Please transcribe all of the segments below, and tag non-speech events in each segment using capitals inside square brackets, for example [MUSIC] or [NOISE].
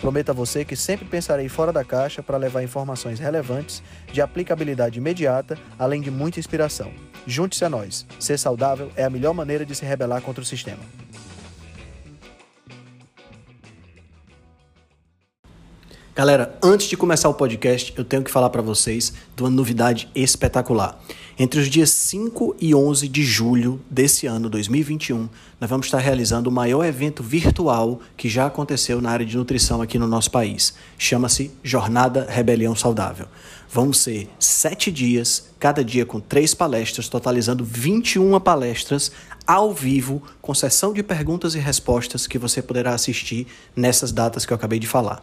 Prometo a você que sempre pensarei fora da caixa para levar informações relevantes, de aplicabilidade imediata, além de muita inspiração. Junte-se a nós. Ser saudável é a melhor maneira de se rebelar contra o sistema. Galera, antes de começar o podcast, eu tenho que falar para vocês de uma novidade espetacular. Entre os dias 5 e 11 de julho desse ano, 2021, nós vamos estar realizando o maior evento virtual que já aconteceu na área de nutrição aqui no nosso país. Chama-se Jornada Rebelião Saudável. Vão ser sete dias, cada dia com três palestras, totalizando 21 palestras ao vivo, com sessão de perguntas e respostas que você poderá assistir nessas datas que eu acabei de falar.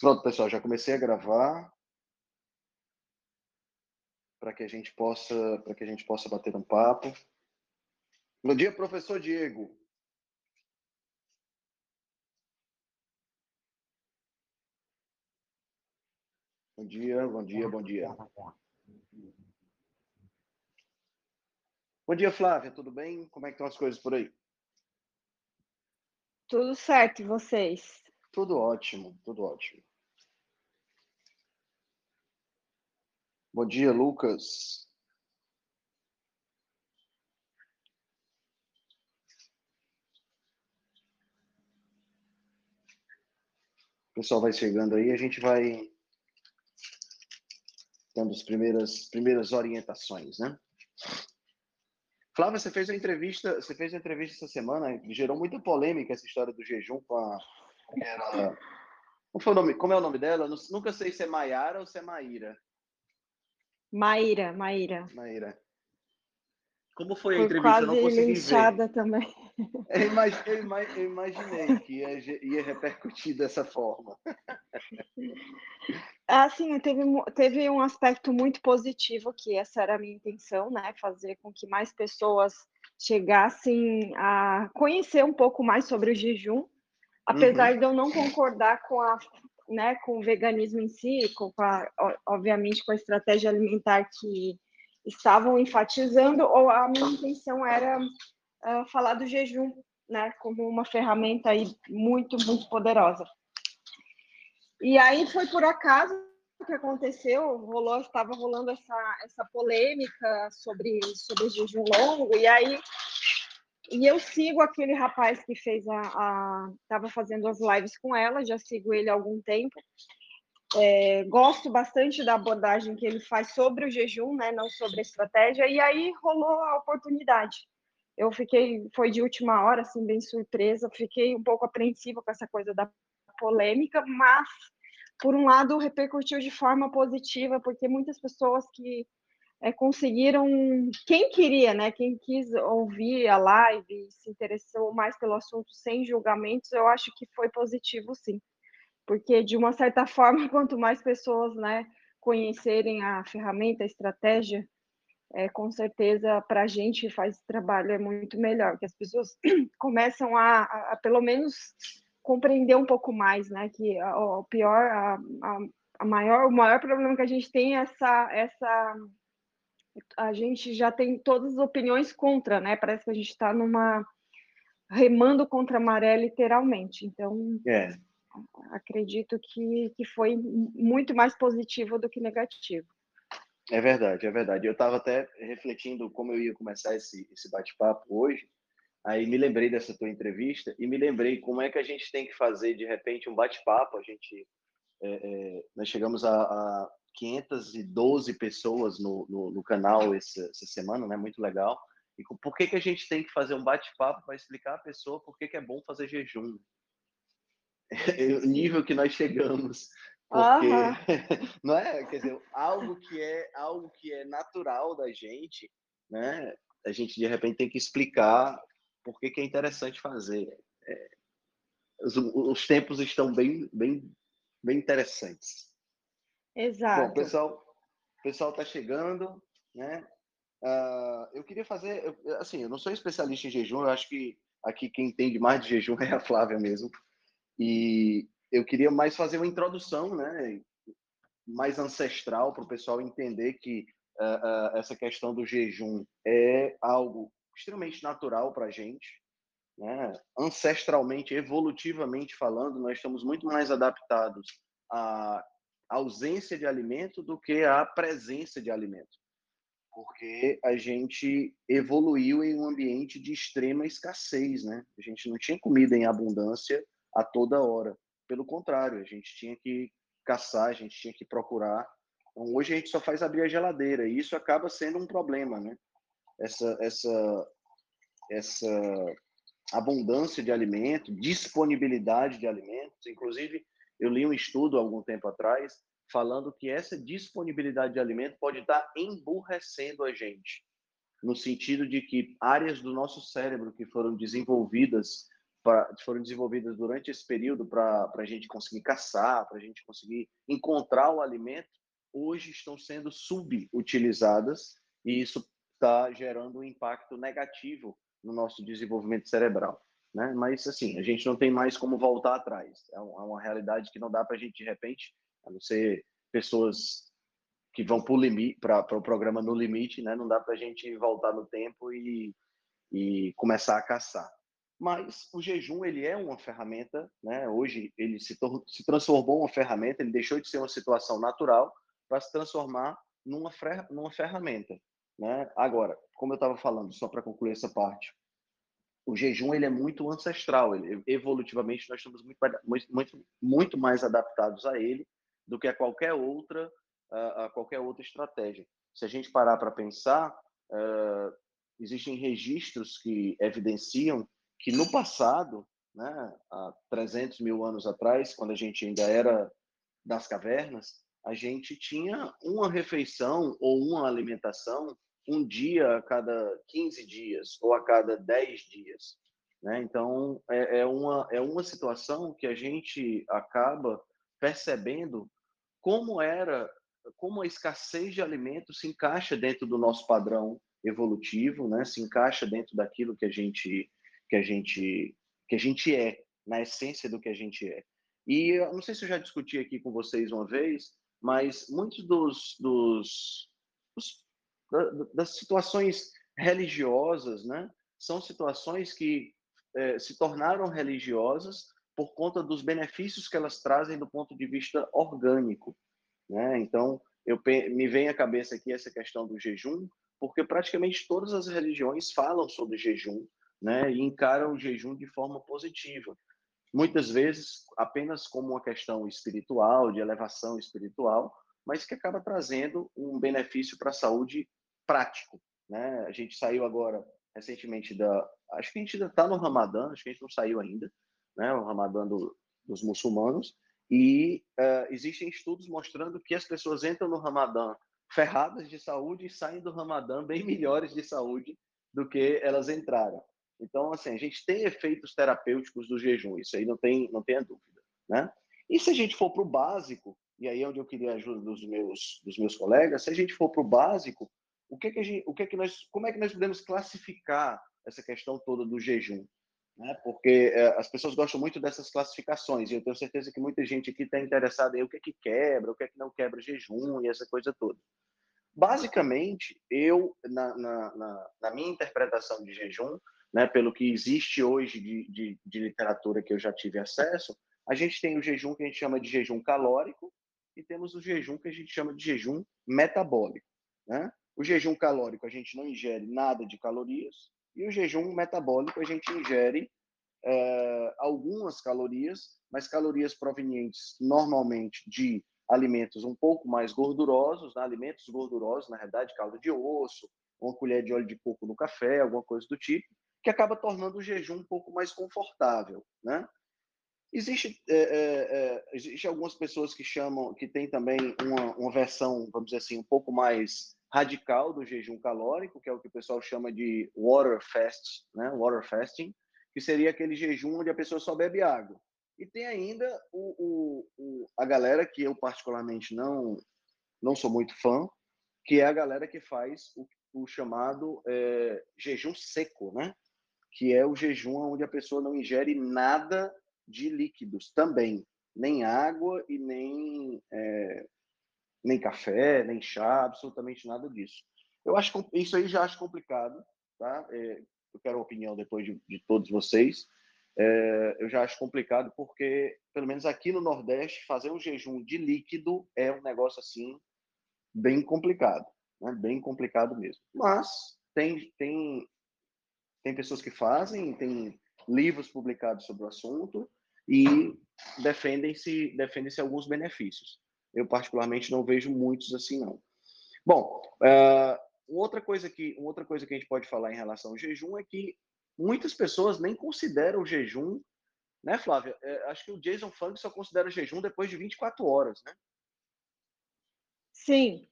Pronto, pessoal, já comecei a gravar para que a gente possa para que a gente possa bater um papo. Bom dia, professor Diego. Bom dia, bom dia, bom dia. Bom dia, Flávia, tudo bem? Como é que estão as coisas por aí? Tudo certo, e vocês? Tudo ótimo, tudo ótimo. Bom dia, Lucas. O pessoal vai chegando aí, a gente vai dando as primeiras, primeiras orientações, né? Flávia, você fez uma entrevista, você fez uma entrevista essa semana, gerou muita polêmica essa história do jejum com a era, como, foi o nome, como é o nome dela? Nunca sei se é Maiara ou se é Maíra. Maíra, Maíra. Maíra. Como foi a entrevista? Eu quase não consegui ver. também. [LAUGHS] Eu, imag- eu ima- eu imaginei que ia, ia repercutir dessa forma. [LAUGHS] Assim, teve, teve um aspecto muito positivo, que essa era a minha intenção, né? Fazer com que mais pessoas chegassem a conhecer um pouco mais sobre o jejum, apesar de eu não concordar com a, né, com o veganismo em si, com a, obviamente com a estratégia alimentar que estavam enfatizando, ou a minha intenção era ah, falar do jejum, né, como uma ferramenta aí muito, muito poderosa. E aí foi por acaso que aconteceu, rolou, estava rolando essa, essa polêmica sobre, sobre jejum longo, e aí e eu sigo aquele rapaz que fez a, estava fazendo as lives com ela, já sigo ele há algum tempo. É, gosto bastante da abordagem que ele faz sobre o jejum, né, não sobre a estratégia, e aí rolou a oportunidade. Eu fiquei, foi de última hora, assim, bem surpresa, fiquei um pouco apreensiva com essa coisa da polêmica, mas, por um lado, repercutiu de forma positiva, porque muitas pessoas que é, conseguiram, quem queria, né, quem quis ouvir a live, se interessou mais pelo assunto sem julgamentos, eu acho que foi positivo, sim. Porque de uma certa [LAUGHS] forma, quanto mais pessoas, né, conhecerem a ferramenta, a estratégia, é, com certeza para a gente faz trabalho é muito melhor, que as pessoas [CLEARS THROAT] começam a, a, a, pelo menos compreender um pouco mais, né, que o pior, a, a maior, o maior problema que a gente tem é essa, essa a gente já tem todas as opiniões contra, né? Parece que a gente está numa remando contra a maré, literalmente. Então, É, acredito que, que foi muito mais positivo do que negativo. é verdade, é verdade. Eu estava até refletindo como eu ia começar esse, esse bate-papo hoje. Aí me lembrei dessa tua entrevista e me lembrei como é que a gente tem que fazer de repente um bate-papo. A gente é, é, nós chegamos a, a 512 pessoas no, no, no canal essa, essa, semana, né? Muito legal. E por que, que a gente tem que fazer um bate-papo para explicar à pessoa por que, que é bom fazer jejum? [LAUGHS] o nível que nós chegamos. Porque, uhum. [LAUGHS] não é? Quer dizer, algo que é algo que é natural da gente, né? A gente de repente tem que explicar por que, que é interessante fazer. É, os, os tempos estão bem, bem, bem interessantes. Exato. Bom, pessoal, o pessoal está chegando, né? Uh, eu queria fazer, eu, assim, eu não sou especialista em jejum, eu acho que aqui quem entende mais de jejum [LAUGHS] é a Flávia mesmo. E eu queria mais fazer uma introdução, né? Mais ancestral para o pessoal entender que uh, uh, essa questão do jejum é algo extremamente natural para a gente, né? Ancestralmente, evolutivamente falando, nós estamos muito mais adaptados à ausência de alimento do que à presença de alimento. Porque a gente evoluiu em um ambiente de extrema escassez, né? A gente não tinha comida em abundância a toda hora. Pelo contrário, a gente tinha que caçar, a gente tinha que procurar. Então, hoje a gente só faz abrir a geladeira e isso acaba sendo um problema, né? Essa, essa, essa abundância de alimento, disponibilidade de alimentos. Inclusive, eu li um estudo algum tempo atrás falando que essa disponibilidade de alimento pode estar emburrecendo a gente, no sentido de que áreas do nosso cérebro que foram desenvolvidas pra, foram desenvolvidas durante esse período para a gente conseguir caçar, para a gente conseguir encontrar o alimento, hoje estão sendo subutilizadas e isso está gerando um impacto negativo no nosso desenvolvimento cerebral. Né? Mas, assim, a gente não tem mais como voltar atrás. É, é uma realidade que não dá para a gente, de repente, a não ser pessoas que vão para o pro programa No Limite, né? não dá para a gente voltar no tempo e, e começar a caçar. Mas o jejum, ele é uma ferramenta, né? hoje ele se, se transformou uma ferramenta, ele deixou de ser uma situação natural para se transformar numa, numa ferramenta. Né? Agora, como eu estava falando, só para concluir essa parte, o jejum ele é muito ancestral, ele, evolutivamente nós estamos muito, muito, muito mais adaptados a ele do que a qualquer outra a, qualquer outra estratégia. Se a gente parar para pensar, uh, existem registros que evidenciam que no passado, né, há 300 mil anos atrás, quando a gente ainda era das cavernas, a gente tinha uma refeição ou uma alimentação um dia a cada 15 dias ou a cada 10 dias. Né? Então, é, é, uma, é uma situação que a gente acaba percebendo como era, como a escassez de alimentos se encaixa dentro do nosso padrão evolutivo, né? se encaixa dentro daquilo que a gente que a gente que a gente é, na essência do que a gente é. E eu não sei se eu já discuti aqui com vocês uma vez, mas muitos dos, dos, dos das situações religiosas, né? São situações que é, se tornaram religiosas por conta dos benefícios que elas trazem do ponto de vista orgânico, né? Então, eu me vem à cabeça aqui essa questão do jejum, porque praticamente todas as religiões falam sobre jejum, né? E encaram o jejum de forma positiva. Muitas vezes apenas como uma questão espiritual, de elevação espiritual, mas que acaba trazendo um benefício para a saúde prático. Né? A gente saiu agora recentemente da. Acho que a gente ainda está no Ramadã, acho que a gente não saiu ainda, né? o Ramadã do, dos muçulmanos. E uh, existem estudos mostrando que as pessoas entram no Ramadã ferradas de saúde e saem do Ramadã bem melhores de saúde do que elas entraram. Então, assim, a gente tem efeitos terapêuticos do jejum, isso aí não tem, não tenha dúvida, né? E se a gente for para o básico, e aí é onde eu queria a ajuda dos meus, dos meus colegas, se a gente for para o básico, o que que a gente, o que que nós, como é que nós podemos classificar essa questão toda do jejum? Né? Porque é, as pessoas gostam muito dessas classificações e eu tenho certeza que muita gente aqui está interessada em o que que quebra, o que que não quebra jejum e essa coisa toda. Basicamente, eu na, na, na, na minha interpretação de jejum, né, pelo que existe hoje de, de, de literatura que eu já tive acesso, a gente tem o jejum que a gente chama de jejum calórico e temos o jejum que a gente chama de jejum metabólico. Né? O jejum calórico, a gente não ingere nada de calorias, e o jejum metabólico, a gente ingere é, algumas calorias, mas calorias provenientes normalmente de alimentos um pouco mais gordurosos, né? alimentos gordurosos, na verdade, caldo de osso, uma colher de óleo de coco no café, alguma coisa do tipo, que acaba tornando o jejum um pouco mais confortável, né? Existe, é, é existe algumas pessoas que chamam, que tem também uma, uma versão, vamos dizer assim, um pouco mais radical do jejum calórico, que é o que o pessoal chama de water fast, né? Water fasting, que seria aquele jejum onde a pessoa só bebe água. E tem ainda o, o, o, a galera que eu particularmente não não sou muito fã, que é a galera que faz o, o chamado é, jejum seco, né? Que é o jejum onde a pessoa não ingere nada de líquidos também, nem água e nem é, nem café, nem chá, absolutamente nada disso. Eu acho isso aí já acho complicado, tá? É, eu quero a opinião depois de, de todos vocês. É, eu já acho complicado porque, pelo menos aqui no Nordeste, fazer um jejum de líquido é um negócio assim bem complicado, né? bem complicado mesmo. Mas tem, tem, tem pessoas que fazem, tem livros publicados sobre o assunto e defendem-se defendem -se alguns benefícios. Eu, particularmente, não vejo muitos assim, não. Bom, uh, outra, coisa que, outra coisa que a gente pode falar em relação ao jejum é que muitas pessoas nem consideram o jejum, né, Flávia? É, acho que o Jason Funk só considera o jejum depois de 24 horas, né? Sim,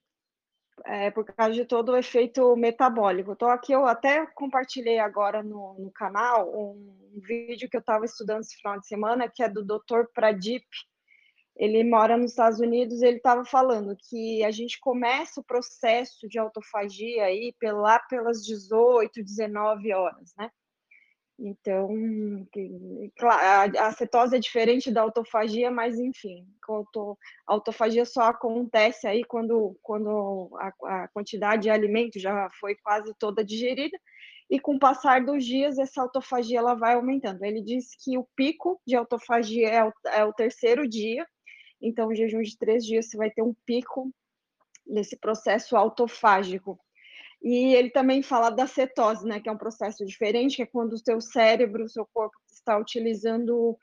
é, por causa de todo o efeito metabólico. Então, aqui eu até compartilhei agora no, no canal um, um, vídeo que eu estava estudando esse final de semana, que é do Dr. Pradip. Ele mora nos Estados Unidos, ele estava falando que a gente começa o processo de autofagia aí lá pelas 18, 19 horas, né? Então, a cetose é diferente da autofagia, mas enfim, a autofagia só acontece aí quando, quando a, a quantidade de alimento já foi quase toda digerida, e com o passar dos dias, essa autofagia ela vai aumentando. Ele diz que o pico de autofagia é o, é o terceiro dia, então, o jejum de três dias você vai ter um pico nesse processo autofágico. E ele também fala da cetose, né, que é um processo diferente, que é quando o seu cérebro, o seu corpo está utilizando,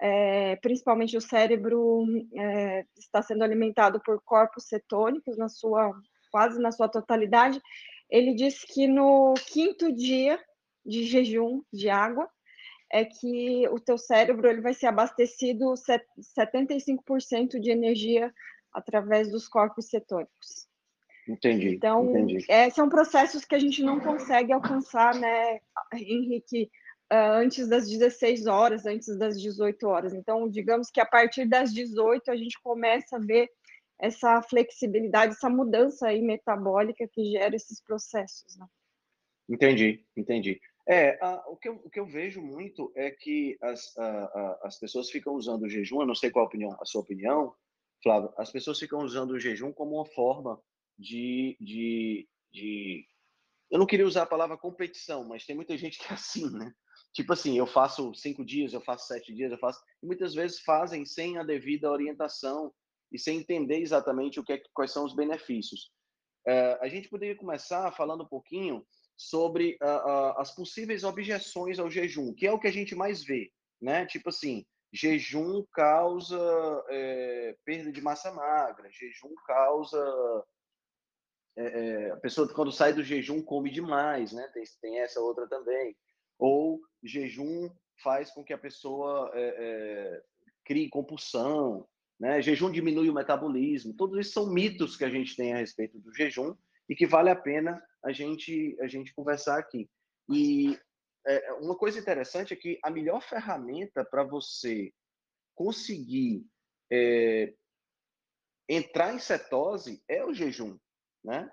é, principalmente o cérebro é, está sendo alimentado por corpos cetônicos na sua quase na sua totalidade. Ele diz que no quinto dia de jejum de água é que o teu cérebro ele vai ser abastecido 75% de energia através dos corpos cetônicos. Entendi. Então, entendi. É, são processos que a gente não consegue alcançar, né, Henrique, uh, antes das 16 horas, antes das 18 horas. Então, digamos que a partir das 18 a gente começa a ver essa flexibilidade, essa mudança aí metabólica que gera esses processos, né? Entendi, entendi. É, a, o, que eu, o que eu vejo muito é que as, a, a, as pessoas ficam usando o jejum, eu não sei qual a, opinião, a sua opinião, Flávio, as pessoas ficam usando o jejum como uma forma de, de, de, Eu não queria usar a palavra competição, mas tem muita gente que é assim, né? Tipo assim, eu faço cinco dias, eu faço sete dias, eu faço. E muitas vezes fazem sem a devida orientação e sem entender exatamente o que é, quais são os benefícios. É, a gente poderia começar falando um pouquinho sobre uh, uh, as possíveis objeções ao jejum, que é o que a gente mais vê, né? Tipo assim, jejum causa é, perda de massa magra, jejum causa é, a pessoa quando sai do jejum come demais, né? Tem, tem essa outra também. Ou jejum faz com que a pessoa é, crie compulsão, né? Jejum diminui o metabolismo. Todos isso são mitos que a gente tem a respeito do jejum e que vale a pena a gente a gente conversar aqui. E é, uma coisa interessante é que a melhor ferramenta para você conseguir é, entrar em cetose é o jejum né?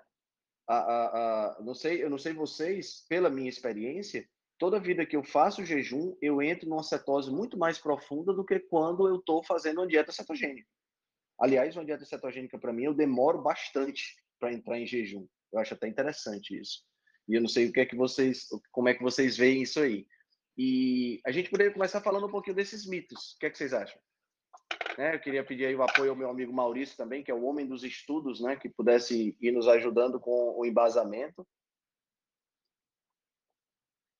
A, a, a, não sei, eu não sei vocês, pela minha experiência, toda vida que eu faço jejum, eu entro numa cetose muito mais profunda do que quando eu estou fazendo uma dieta cetogênica. Aliás, uma dieta cetogênica para mim eu demoro bastante para entrar em jejum. Eu acho até interessante isso. E eu não sei o que é que vocês, como é que vocês veem isso aí. E a gente poderia começar falando um pouquinho desses mitos. O que é que vocês acham? Né? Eu queria pedir aí o apoio ao meu amigo Maurício também, que é o homem dos estudos, né? que pudesse ir nos ajudando com o embasamento.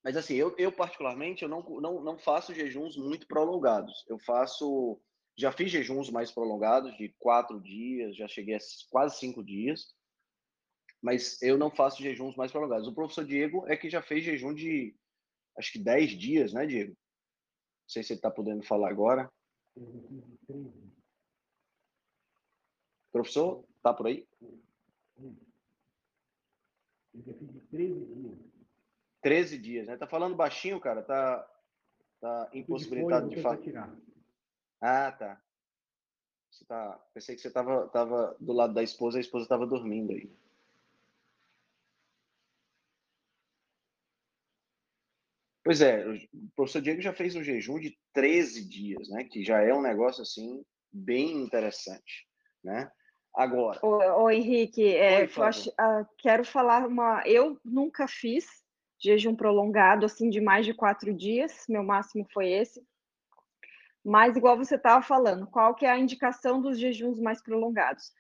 Mas assim, eu, eu particularmente eu não, não, não faço jejuns muito prolongados. Eu faço Já fiz jejuns mais prolongados, de quatro dias, já cheguei a quase cinco dias, mas eu não faço jejuns mais prolongados. O professor Diego é que já fez jejum de, acho que dez dias, né, Diego? Não sei se ele está podendo falar agora. Professor, tá por aí? 13 dias, né? Tá falando baixinho, cara? Tá, tá impossibilitado de falar. Ah, tá. Você tá. Pensei que você tava, tava do lado da esposa, a esposa tava dormindo aí. Pois é, o professor Diego já fez um jejum de 13 dias, né? Que já é um negócio assim bem interessante, né? Agora. Ô, ô Henrique, é, Oi, acho, uh, quero falar uma. Eu nunca fiz jejum prolongado, assim, de mais de quatro dias, meu máximo foi esse. Mas, igual você estava falando, qual que é a indicação dos jejuns mais prolongados?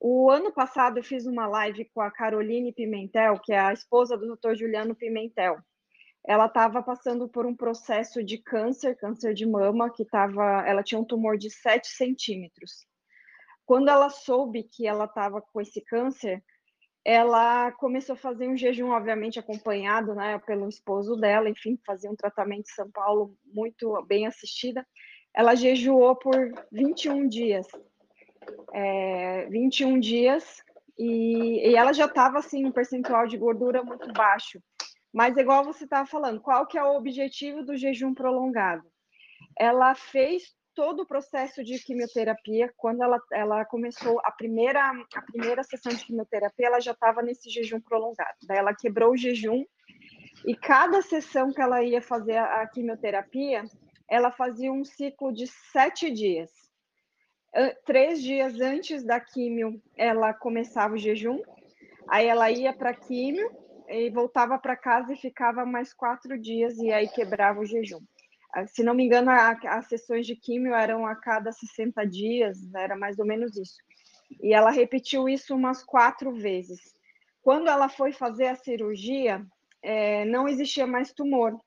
O ano passado eu fiz uma live com a Caroline Pimentel, que é a esposa do Dr. Juliano Pimentel. Ela estava passando por um processo de câncer, câncer de mama, que estava, ela tinha um tumor de 7 centímetros. Quando ela soube que ela estava com esse câncer, ela começou a fazer um jejum, obviamente acompanhado, né, pelo esposo dela, enfim, fazia um tratamento em São Paulo muito bem assistida. Ela jejuou por 21 dias. É, 21 dias e, e ela já estava assim um percentual de gordura muito baixo. Mas igual você estava falando, qual que é o objetivo do jejum prolongado? Ela fez todo o processo de quimioterapia, quando ela, ela começou a primeira, a primeira sessão de quimioterapia, ela já estava nesse jejum prolongado. Daí ela quebrou o jejum e cada sessão que ela ia fazer a quimioterapia, ela fazia um ciclo de sete dias. Três dias antes da quimio, ela começava o jejum, aí ela ia para a quimio e voltava para casa e ficava mais quatro dias e aí quebrava o jejum. Ah, se não me engano, a, as sessões de químio eram a cada 60 dias, era mais ou menos isso. E ela repetiu isso umas quatro vezes. Quando ela foi fazer a cirurgia, é, não existia mais tumor.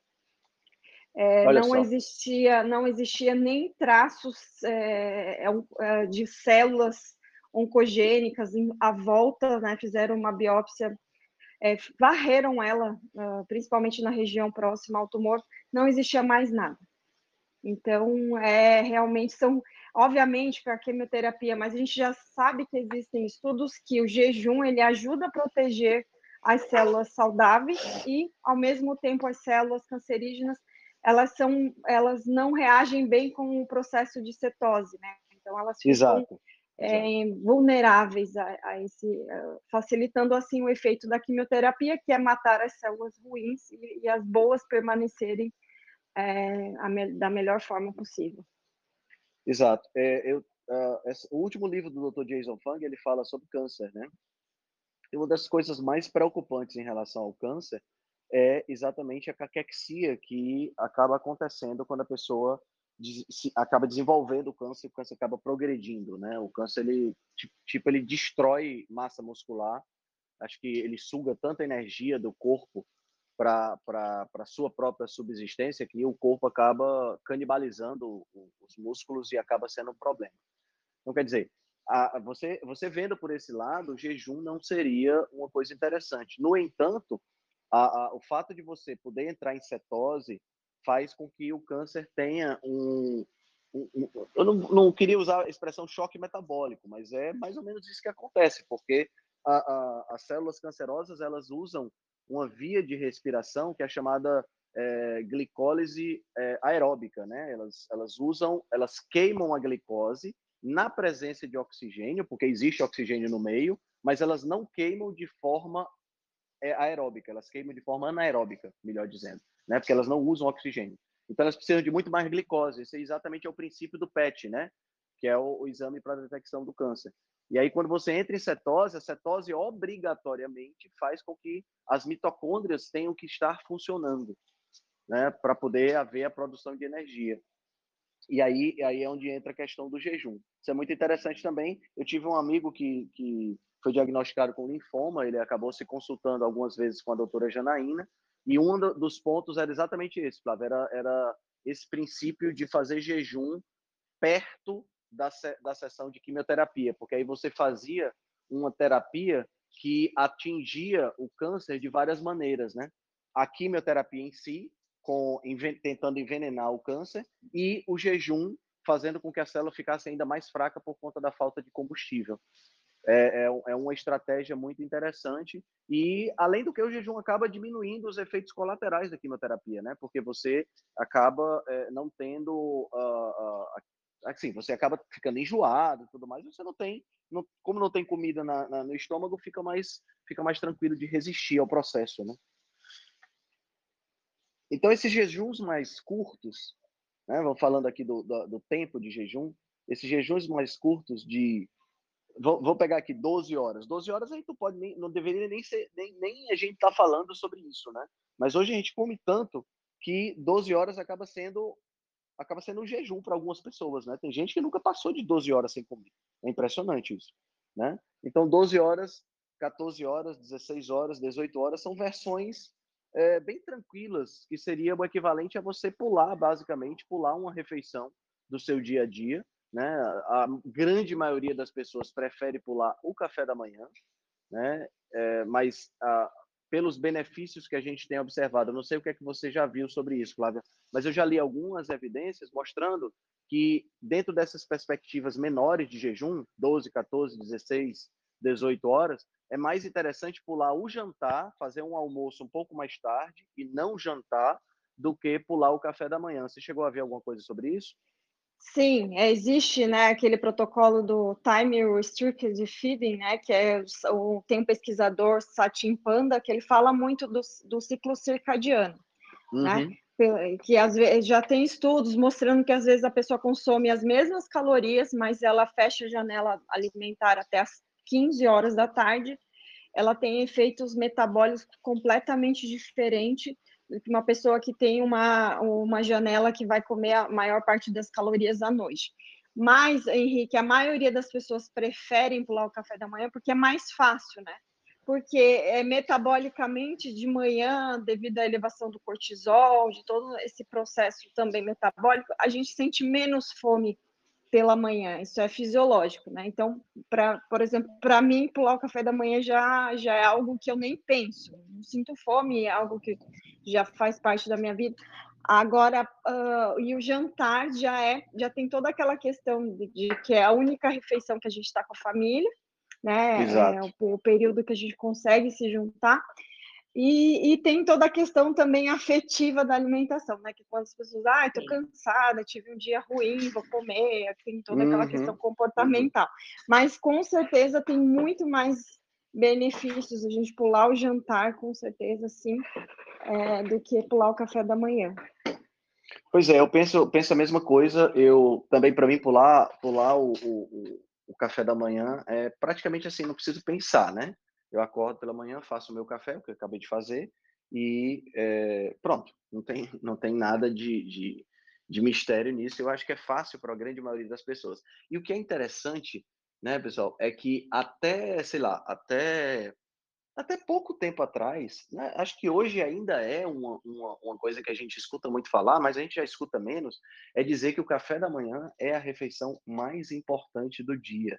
É, não existia, não existia nem traços é, é, é, de células oncogênicas à volta, né? Fizeram uma biópsia é, varreram ela, uh, principalmente na região próxima ao tumor, não existia mais nada. Então, é realmente são, obviamente, para a quimioterapia, mas a gente já sabe que existem estudos que o jejum ele ajuda a proteger as células saudáveis e, ao mesmo tempo, as células cancerígenas elas são, elas não reagem bem com o processo de cetose, né? Então elas ficam Exato é, vulneráveis a, a esse, uh, facilitando assim o efeito da quimioterapia, que é matar as células ruins e, e as boas permanecerem é, me, da melhor forma possível. Exato. É, eu, uh, esse, o último livro do Dr. Jason Fung ele fala sobre câncer, né? E uma das coisas mais preocupantes em relação ao câncer é exatamente a caquexia que acaba acontecendo quando a pessoa acaba desenvolvendo o câncer, o câncer acaba progredindo, né? O câncer ele tipo ele destrói massa muscular, acho que ele suga tanta energia do corpo para para sua própria subsistência que o corpo acaba canibalizando os músculos e acaba sendo um problema. Então quer dizer, a, você você vendo por esse lado, o jejum não seria uma coisa interessante. No entanto, a, a, o fato de você poder entrar em cetose faz com que o câncer tenha um. um, um eu não, não, queria usar a expressão choque metabólico, mas é mais ou menos isso que acontece, porque a, a, as células cancerosas elas usam uma via de respiração que é chamada é, glicólise é, aeróbica, né? Elas, elas usam, elas queimam a glicose na presença de oxigênio, porque existe oxigênio no meio, mas elas não queimam de forma aeróbica, elas queimam de forma anaeróbica, melhor dizendo né? Porque elas não usam oxigênio. Então elas precisam de muito mais glicose. Esse é exatamente é o princípio do PET, né? Que é o, o exame para detecção do câncer. E aí quando você entra em cetose, a cetose obrigatoriamente faz com que as mitocôndrias tenham que estar funcionando, né? Para poder haver a produção de energia. E aí, aí é onde entra a questão do jejum. Isso é muito interessante também. Eu tive um amigo que, que foi diagnosticado com linfoma, ele acabou se consultando algumas vezes com a doutora Janaína, e um dos pontos era exatamente esse, Flávio, era, era esse princípio de fazer jejum perto da, da sessão de quimioterapia, porque aí você fazia uma terapia que atingia o câncer de várias maneiras, né? A quimioterapia em si, com tentando envenenar o câncer, e o jejum fazendo com que a célula ficasse ainda mais fraca por conta da falta de combustível. É, é, é, uma estratégia muito interessante e além do que o jejum acaba diminuindo os efeitos colaterais da quimioterapia, né? Porque você acaba é, não tendo, uh, uh, assim, você acaba ficando enjoado e tudo mais. Você não tem, não, como não tem comida na, na, no estômago, fica mais, fica mais tranquilo de resistir ao processo, né? Então esses jejuns mais curtos, né? Vamos falando aqui do, do, do tempo de jejum, esses jejuns mais curtos de Vou, pegar aqui 12 horas. 12 horas aí tu pode nem, não deveria nem ser, nem, nem a gente tá falando sobre isso, né? Mas hoje a gente come tanto que 12 horas acaba sendo acaba sendo um jejum para algumas pessoas, né? Tem gente que nunca passou de 12 horas sem comer. É impressionante isso, né? Então 12 horas, 14 horas, 16 horas, 18 horas são versões é, bem tranquilas, que seria o equivalente a você pular, basicamente, pular uma refeição do seu dia a dia, né? A grande maioria das pessoas prefere pular o café da manhã, né? É, mas a, pelos benefícios que a gente tem observado, eu não sei o que é que você já viu sobre isso, Flávia, mas eu já li algumas evidências mostrando que dentro dessas perspectivas menores de jejum, 12, 14, 16, 18 horas, é mais interessante pular o jantar, fazer um almoço um pouco mais tarde e não jantar do que pular o café da manhã. Você chegou a ver alguma coisa sobre isso? Sim, é, existe né, aquele protocolo do Time Restricted Feeding, né, que é o, tem um pesquisador, Satin Panda, que ele fala muito do, do ciclo circadiano, né, uhum. né, que às vezes já tem estudos mostrando que às vezes a pessoa consome as mesmas calorias, mas ela fecha a janela alimentar até as 15 horas da tarde, ela tem efeitos metabólicos completamente diferentes uma pessoa que tem uma, uma janela que vai comer a maior parte das calorias à noite. Mas, Henrique, a maioria das pessoas preferem pular o café da manhã porque é mais fácil, né? Porque é, metabolicamente de manhã, devido à elevação do cortisol, de todo esse processo também metabólico, a gente sente menos fome pela manhã, isso é fisiológico, né? Então, para, por exemplo, para mim, pular o café da manhã já, já é algo que eu nem penso, não sinto fome, é algo que já faz parte da minha vida. Agora, uh, e o jantar já é, já tem toda aquela questão de, de que é a única refeição que a gente está com a família, né? Exato. É o, o período que a gente consegue se juntar. E, e, tem toda a questão também afetiva da alimentação, né? Que quando as pessoas, ah, estou cansada, tive um dia ruim, vou comer, tem toda aquela uhum. questão comportamental. Mas com certeza tem muito mais benefícios a gente pular o jantar, com certeza, sim, é, do que pular o café da manhã. Pois é, eu penso, penso a mesma coisa. Eu também, para mim, pular, pular o, o, o café da manhã é praticamente assim, não preciso pensar, né? Eu acordo pela manhã, faço o meu café, o que eu acabei de fazer, e é, pronto, não tem, [LAUGHS] não tem nada de, de, de mistério nisso. Eu acho que é fácil para a grande maioria das pessoas. E o que é interessante, né, pessoal, é que até, sei lá, até até pouco tempo atrás, né, acho que hoje ainda é uma, uma, uma, coisa que a gente escuta muito falar, mas a gente já escuta menos, é dizer que o café da manhã é a refeição mais importante do dia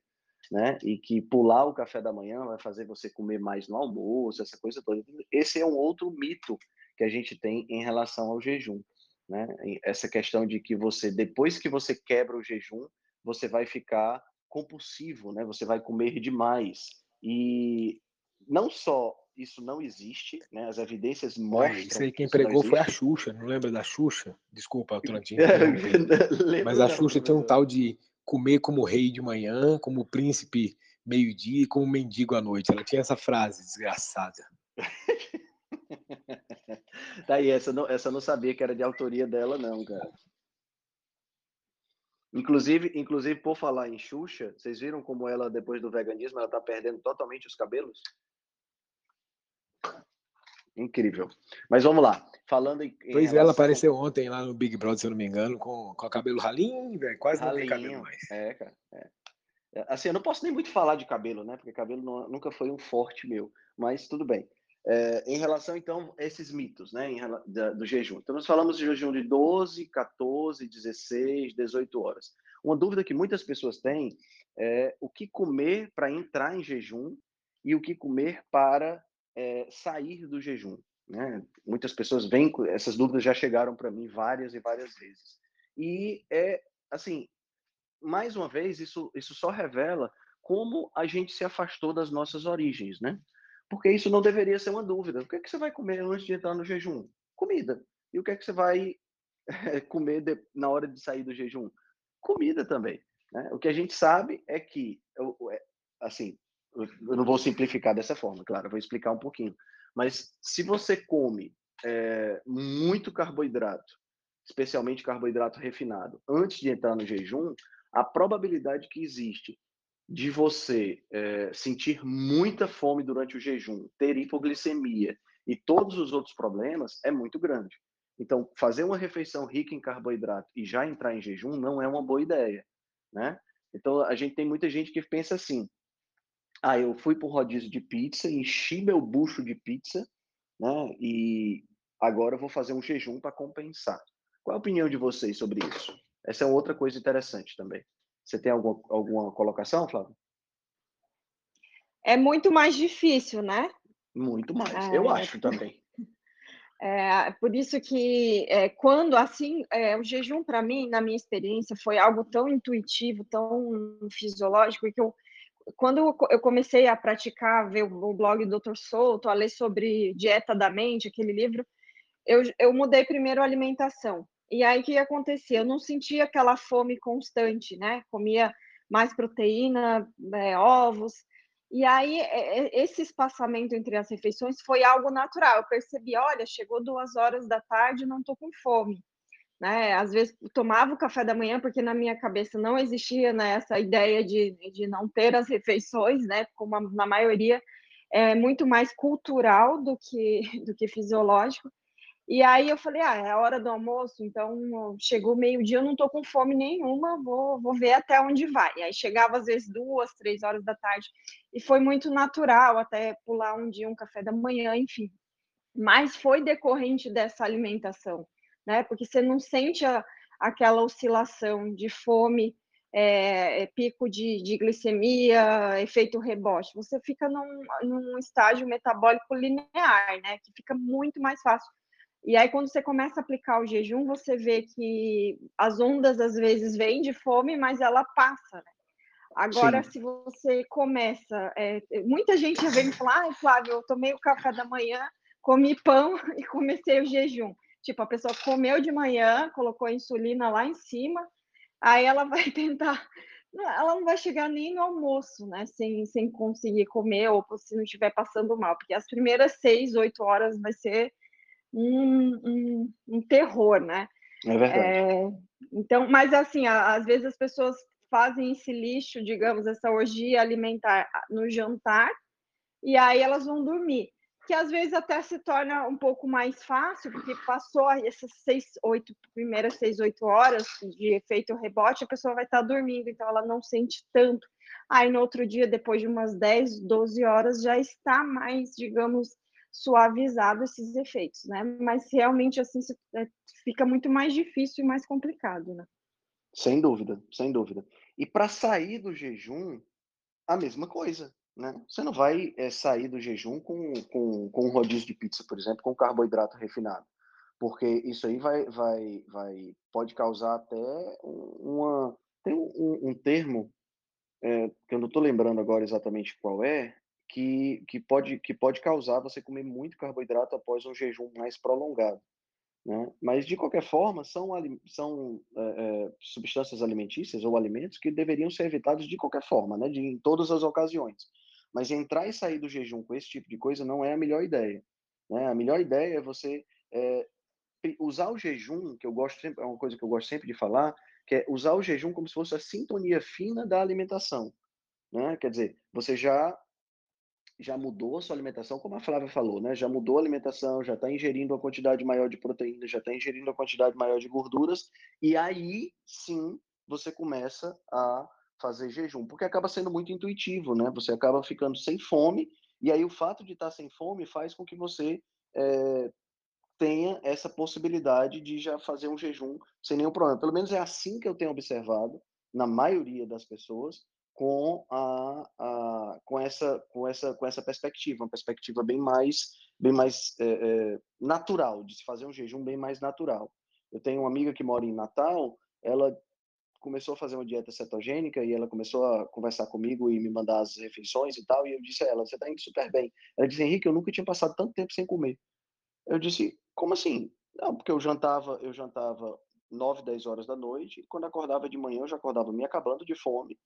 né? E que pular o café da manhã vai fazer você comer mais no almoço, essa coisa toda. Esse é um outro mito que a gente tem em relação ao jejum, né? Essa questão de que você, depois que você quebra o jejum, você vai ficar compulsivo, né? Você vai comer demais. E não só isso não existe, né? As evidências mostram. isso aí quem pregou foi a Xuxa, não lembra da Xuxa? Desculpa, [LAUGHS] Torantinho. [LAUGHS] Mas a Xuxa tem um tal de comer como rei de manhã, como príncipe meio-dia e como mendigo à noite. Ela tinha essa frase desgraçada. [LAUGHS] Daí, essa não, essa não sabia que era de autoria dela, não, cara. Inclusive, inclusive, por falar em Xuxa, vocês viram como ela, depois do veganismo, ela tá perdendo totalmente os cabelos? Incrível. Mas vamos lá. Falando em. Pois relação... ela apareceu ontem lá no Big Brother, se eu não me engano, com, com o cabelo ralinho, velho. Quase ralinho, não tem cabelo mais. É, cara. É. é. Assim, eu não posso nem muito falar de cabelo, né? Porque cabelo não, nunca foi um forte meu. Mas tudo bem. É, em relação, então, a esses mitos, né? Em, da, do jejum. Então, nós falamos de jejum de 12, 14, 16, 18 horas. Uma dúvida que muitas pessoas têm é o que comer para entrar em jejum e o que comer para é, sair do jejum. Né? Muitas pessoas vêm, essas dúvidas já chegaram para mim várias e várias vezes. E é assim, mais uma vez, isso, isso só revela como a gente se afastou das nossas origens, né? Porque isso não deveria ser uma dúvida. O que é que você vai comer antes de entrar no jejum? Comida. E o que é que você vai comer de, na hora de sair do jejum? Comida também. Né? O que a gente sabe é que, é, assim, eu não vou simplificar dessa forma, claro, vou explicar um pouquinho. Mas se você come é, muito carboidrato, especialmente carboidrato refinado, antes de entrar no jejum, a probabilidade que existe de você é, sentir muita fome durante o jejum, ter hipoglicemia e todos os outros problemas é muito grande. Então, fazer uma refeição rica em carboidrato e já entrar em jejum não é uma boa ideia, né? Então, a gente tem muita gente que pensa assim: ah, eu fui para o rodízio de pizza, enchi meu bucho de pizza, né? E agora eu vou fazer um jejum para compensar. Qual a opinião de vocês sobre isso? Essa é outra coisa interessante também. Você tem alguma, alguma colocação, Flávio? É muito mais difícil, né? Muito mais, é... eu acho também. [LAUGHS] É, por isso que é, quando assim é, o jejum para mim na minha experiência foi algo tão intuitivo tão fisiológico que eu quando eu comecei a praticar, ver o blog do Dr. Souto, a ler sobre dieta da mente, aquele livro, eu, eu mudei primeiro a alimentação. E aí o que acontecia? Eu não sentia aquela fome constante, né? Comia mais proteína, é, ovos. E aí esse espaçamento entre as refeições foi algo natural. Eu percebi, olha, chegou duas horas da tarde, não estou com fome né? Às vezes tomava o café da manhã porque na minha cabeça não existia né, essa ideia de, de não ter as refeições, né? Como na maioria é muito mais cultural do que [LAUGHS] do que fisiológico. E aí eu falei, ah, é a hora do almoço, então chegou meio-dia, eu não tô com fome nenhuma, vou, vou ver até onde vai. E aí chegava às vezes duas, três horas da tarde, e foi muito natural até pular um dia um café da manhã, enfim. Mas foi decorrente dessa alimentação né? Porque você não sente a, aquela oscilação de fome, é, pico de, de, glicemia, efeito rebote. Você fica num, num estágio metabólico linear, né? Que fica muito mais fácil. E aí, quando você começa a aplicar o jejum, você vê que as ondas às vezes vêm de fome, mas ela passa, né? Agora, Sim. se você começa, é, muita gente já vem me falar, ah, Flávio, eu tomei o café da manhã, comi pão [LAUGHS] e comecei o jejum. Tipo, a pessoa comeu de manhã, colocou a insulina lá em cima, aí ela vai [LAUGHS] tentar. Ela não vai chegar nem no almoço, né? Sem, sem conseguir comer, ou se não estiver passando mal, porque as primeiras seis, oito horas vai ser um, um, um terror, né? É verdade. É, então, mas assim, às vezes as pessoas fazem esse lixo, digamos, essa orgia alimentar no jantar, e aí elas vão dormir que às vezes até se torna um pouco mais fácil, porque passou essas seis, oito, primeiras seis, oito horas de efeito rebote, a pessoa vai estar dormindo, então ela não sente tanto. Aí no outro dia, depois de umas 10, 12 horas, já está mais, digamos, suavizado esses efeitos, né? Mas realmente assim é, fica muito mais difícil e mais complicado, né? Sem dúvida, sem dúvida. E para sair do jejum, a mesma coisa. Né? Você não vai é, sair do jejum com, com, com um rodízio de pizza, por exemplo, com carboidrato refinado, porque isso aí vai, vai, vai pode causar até uma tem um, um termo é, que eu não estou lembrando agora exatamente qual é, que, que, pode, que pode causar você comer muito carboidrato após um jejum mais prolongado. Né? Mas, de qualquer forma, são, são é, é, substâncias alimentícias ou alimentos que deveriam ser evitados de qualquer forma, né? de, em todas as ocasiões. Mas entrar e sair do jejum com esse tipo de coisa não é a melhor ideia. Né? A melhor ideia é você é, usar o jejum, que eu gosto sempre, é uma coisa que eu gosto sempre de falar, que é usar o jejum como se fosse a sintonia fina da alimentação. Né? Quer dizer, você já já mudou a sua alimentação, como a Flávia falou, né? Já mudou a alimentação, já está ingerindo uma quantidade maior de proteína, já está ingerindo uma quantidade maior de gorduras, e aí sim você começa a fazer jejum, porque acaba sendo muito intuitivo, né? Você acaba ficando sem fome, e aí o fato de estar sem fome faz com que você é, tenha essa possibilidade de já fazer um jejum sem nenhum problema. Pelo menos é assim que eu tenho observado na maioria das pessoas, com a, a, com essa com essa com essa perspectiva, uma perspectiva bem mais bem mais é, é, natural de se fazer um jejum bem mais natural. Eu tenho uma amiga que mora em Natal, ela começou a fazer uma dieta cetogênica e ela começou a conversar comigo e me mandar as refeições e tal, e eu disse a ela, você está indo super bem. Ela disse, Henrique, eu nunca tinha passado tanto tempo sem comer. Eu disse, como assim? Não, porque eu jantava, eu jantava 9, 10 horas da noite, e quando acordava de manhã eu já acordava me acabando de fome,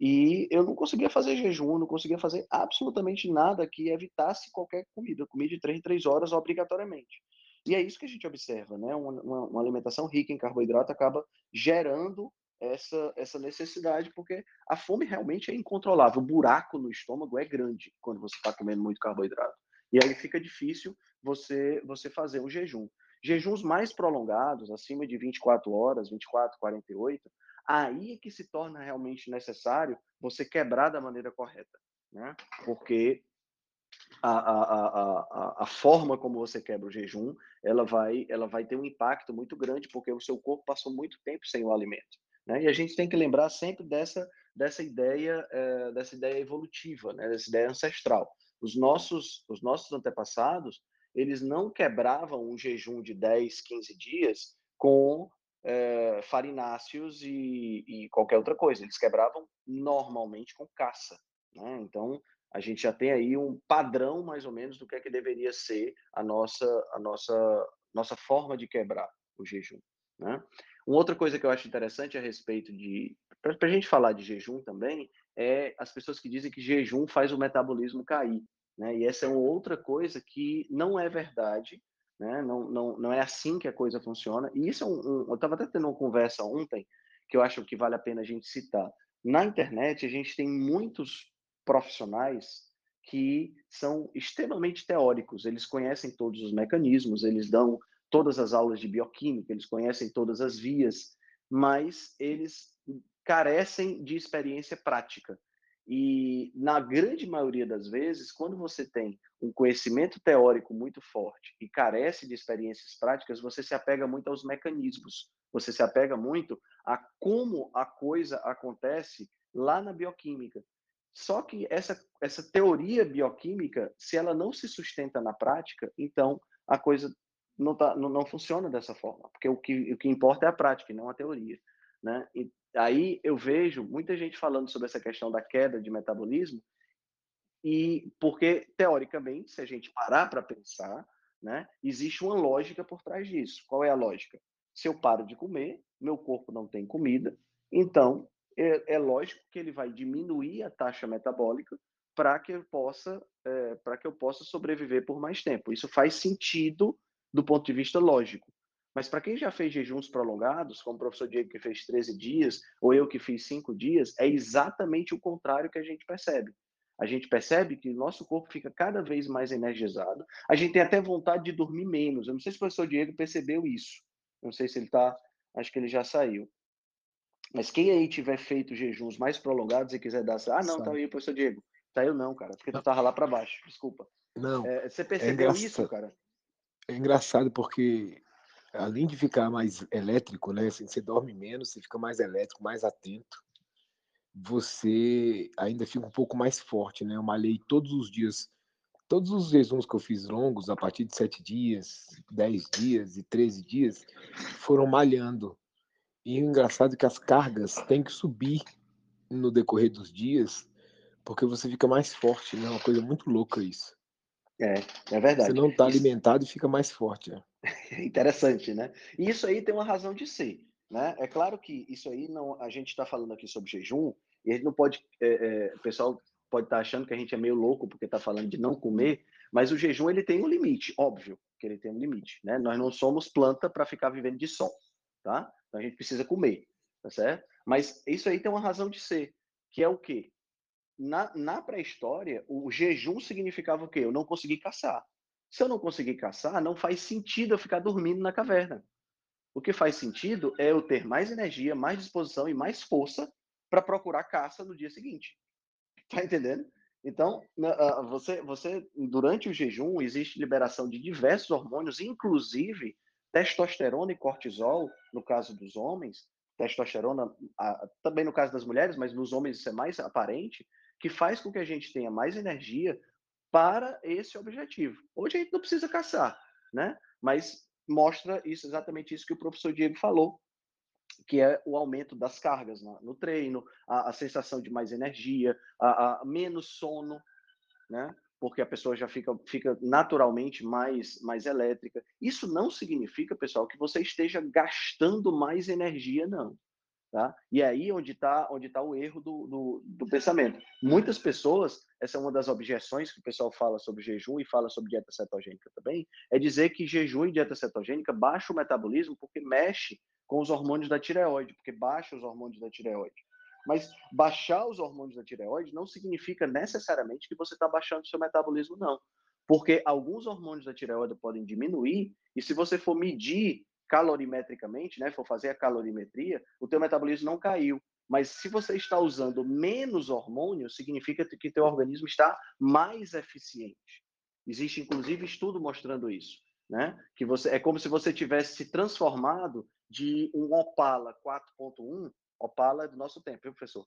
e eu não conseguia fazer jejum, não conseguia fazer absolutamente nada que evitasse qualquer comida. Eu comia de 3 em 3 horas obrigatoriamente. E é isso que a gente observa, né? Uma, uma, uma alimentação rica em carboidrato acaba gerando essa, essa necessidade, porque a fome realmente é incontrolável. O buraco no estômago é grande quando você está comendo muito carboidrato. E aí fica difícil você, você fazer um jejum. Jejuns mais prolongados, acima de 24 horas, 24, 48, aí é que se torna realmente necessário você quebrar da maneira correta, né? Porque a, a, a, a, forma como você quebra o jejum, ela vai, ela vai ter um impacto muito grande, porque o seu corpo passou muito tempo sem o alimento. Né? E a gente tem que lembrar sempre dessa, dessa ideia é, dessa ideia evolutiva, né? dessa ideia ancestral. Os nossos, os nossos antepassados, eles não quebravam um jejum de 10, 15 dias com é, farináceos e, e, qualquer outra coisa. Eles quebravam normalmente com caça. Né? Então, a gente já tem aí um padrão, mais ou menos, do que é que deveria ser a nossa, a nossa, nossa forma de quebrar o jejum. Né? Uma outra coisa que eu acho interessante a respeito de. Para a gente falar de jejum também, é as pessoas que dizem que jejum faz o metabolismo cair. Né? E essa é outra coisa que não é verdade, né? não, não, não é assim que a coisa funciona. E isso é um. um eu estava até tendo uma conversa ontem, que eu acho que vale a pena a gente citar. Na internet, a gente tem muitos profissionais que são extremamente teóricos, eles conhecem todos os mecanismos, eles dão todas as aulas de bioquímica, eles conhecem todas as vias, mas eles carecem de experiência prática. E na grande maioria das vezes, quando você tem um conhecimento teórico muito forte e carece de experiências práticas, você se apega muito aos mecanismos, você se apega muito a como a coisa acontece lá na bioquímica. Só que essa, essa teoria bioquímica, se ela não se sustenta na prática, então a coisa não, tá, não, não funciona dessa forma, porque o que, o que importa é a prática e não a teoria. Né? E aí eu vejo muita gente falando sobre essa questão da queda de metabolismo, e porque, teoricamente, se a gente parar para pensar, né, existe uma lógica por trás disso. Qual é a lógica? Se eu paro de comer, meu corpo não tem comida, então é, é lógico que ele vai diminuir a taxa metabólica para que eu possa é, para que eu possa sobreviver por mais tempo. Isso faz sentido do ponto de vista lógico. Mas para quem já fez jejuns prolongados, como o professor Diego que fez 13 dias, ou eu que fiz 5 dias, é exatamente o contrário que a gente percebe. A gente percebe que o nosso corpo fica cada vez mais energizado. A gente tem até vontade de dormir menos. Eu não sei se o professor Diego percebeu isso. Não sei se ele está. Acho que ele já saiu. Mas quem aí tiver feito jejuns mais prolongados e quiser dar. Ah, não, tá aí, professor Diego. Tá eu não, cara, porque tu tava lá para baixo. Desculpa. Não. É, você é percebeu é isso, cara? É engraçado porque além de ficar mais elétrico, né? Assim, você dorme menos, você fica mais elétrico, mais atento. Você ainda fica um pouco mais forte, né? Eu malhei todos os dias, todos os jejuns que eu fiz longos, a partir de sete dias, dez dias e 13 dias, foram malhando. E o engraçado é que as cargas têm que subir no decorrer dos dias, porque você fica mais forte, né? É uma coisa muito louca isso. É, é verdade. Você não está alimentado e fica mais forte. Né? [LAUGHS] Interessante, né? E isso aí tem uma razão de ser. Né? É claro que isso aí não. A gente está falando aqui sobre jejum, e a gente não pode. É, é, o pessoal pode estar tá achando que a gente é meio louco porque está falando de não comer, mas o jejum ele tem um limite, óbvio que ele tem um limite. Né? Nós não somos planta para ficar vivendo de sol. Tá? Então a gente precisa comer, tá certo? Mas isso aí tem uma razão de ser, que é o quê? Na, na pré-história, o jejum significava o quê? Eu não consegui caçar. Se eu não conseguir caçar, não faz sentido eu ficar dormindo na caverna. O que faz sentido é eu ter mais energia, mais disposição e mais força para procurar caça no dia seguinte. Tá entendendo? Então, você, você durante o jejum existe liberação de diversos hormônios, inclusive testosterona e cortisol, no caso dos homens, testosterona, também no caso das mulheres, mas nos homens isso é mais aparente, que faz com que a gente tenha mais energia para esse objetivo. Hoje a gente não precisa caçar, né? Mas mostra isso exatamente isso que o professor Diego falou, que é o aumento das cargas no, no treino, a, a, sensação de mais energia, a, a, menos sono, né? Porque a pessoa já fica, fica naturalmente mais, mais elétrica. Isso não significa, pessoal, que você esteja gastando mais energia, não. Tá? E é aí onde está onde tá o erro do, do, do, pensamento. Muitas pessoas, essa é uma das objeções que o pessoal fala sobre jejum e fala sobre dieta cetogênica também, é dizer que jejum e dieta cetogênica baixa o metabolismo porque mexe com os hormônios da tireoide, porque baixa os hormônios da tireoide. Mas baixar os hormônios da tireoide não significa necessariamente que você está baixando o seu metabolismo, não. Porque alguns hormônios da tireoide podem diminuir, e se você for medir calorimetricamente, né, for fazer a calorimetria, o teu metabolismo não caiu. Mas se você está usando menos hormônio, significa que teu organismo está mais eficiente. Existe inclusive estudo mostrando isso, né? Que você é como se você tivesse se transformado de um Opala 4.1, Opala é do nosso tempo, professor?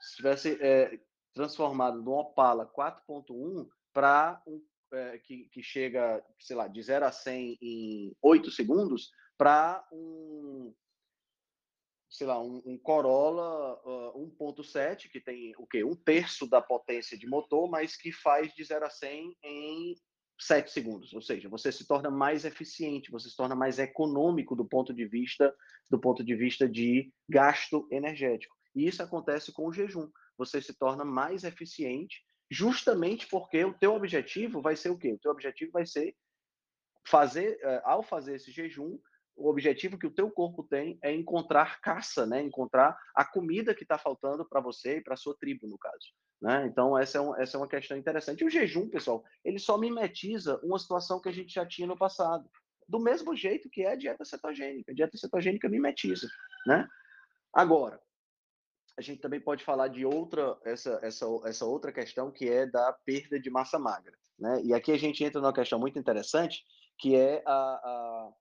Se tivesse é, transformado de um Opala 4.1 para um é, que, que chega, sei lá, de 0 a 100 em 8 segundos, para um, sei lá, um, um Corolla uh, 1.7, que tem o quê? Um terço da potência de motor, mas que faz de 0 a 100 em 7 segundos. Ou seja, você se torna mais eficiente, você se torna mais econômico do ponto de vista do ponto de vista de gasto energético. E isso acontece com o jejum. Você se torna mais eficiente justamente porque o teu objetivo vai ser o quê? O teu objetivo vai ser fazer, uh, ao fazer esse jejum, o objetivo que o teu corpo tem é encontrar caça, né? Encontrar a comida que está faltando para você e para sua tribo, no caso. Né? Então, essa é, um, essa é uma questão interessante. E o jejum, pessoal, ele só mimetiza uma situação que a gente já tinha no passado. Do mesmo jeito que é a dieta cetogênica. A dieta cetogênica mimetiza, né? Agora, a gente também pode falar de outra, essa, essa, essa outra questão que é da perda de massa magra, né? E aqui a gente entra numa questão muito interessante, que é a, a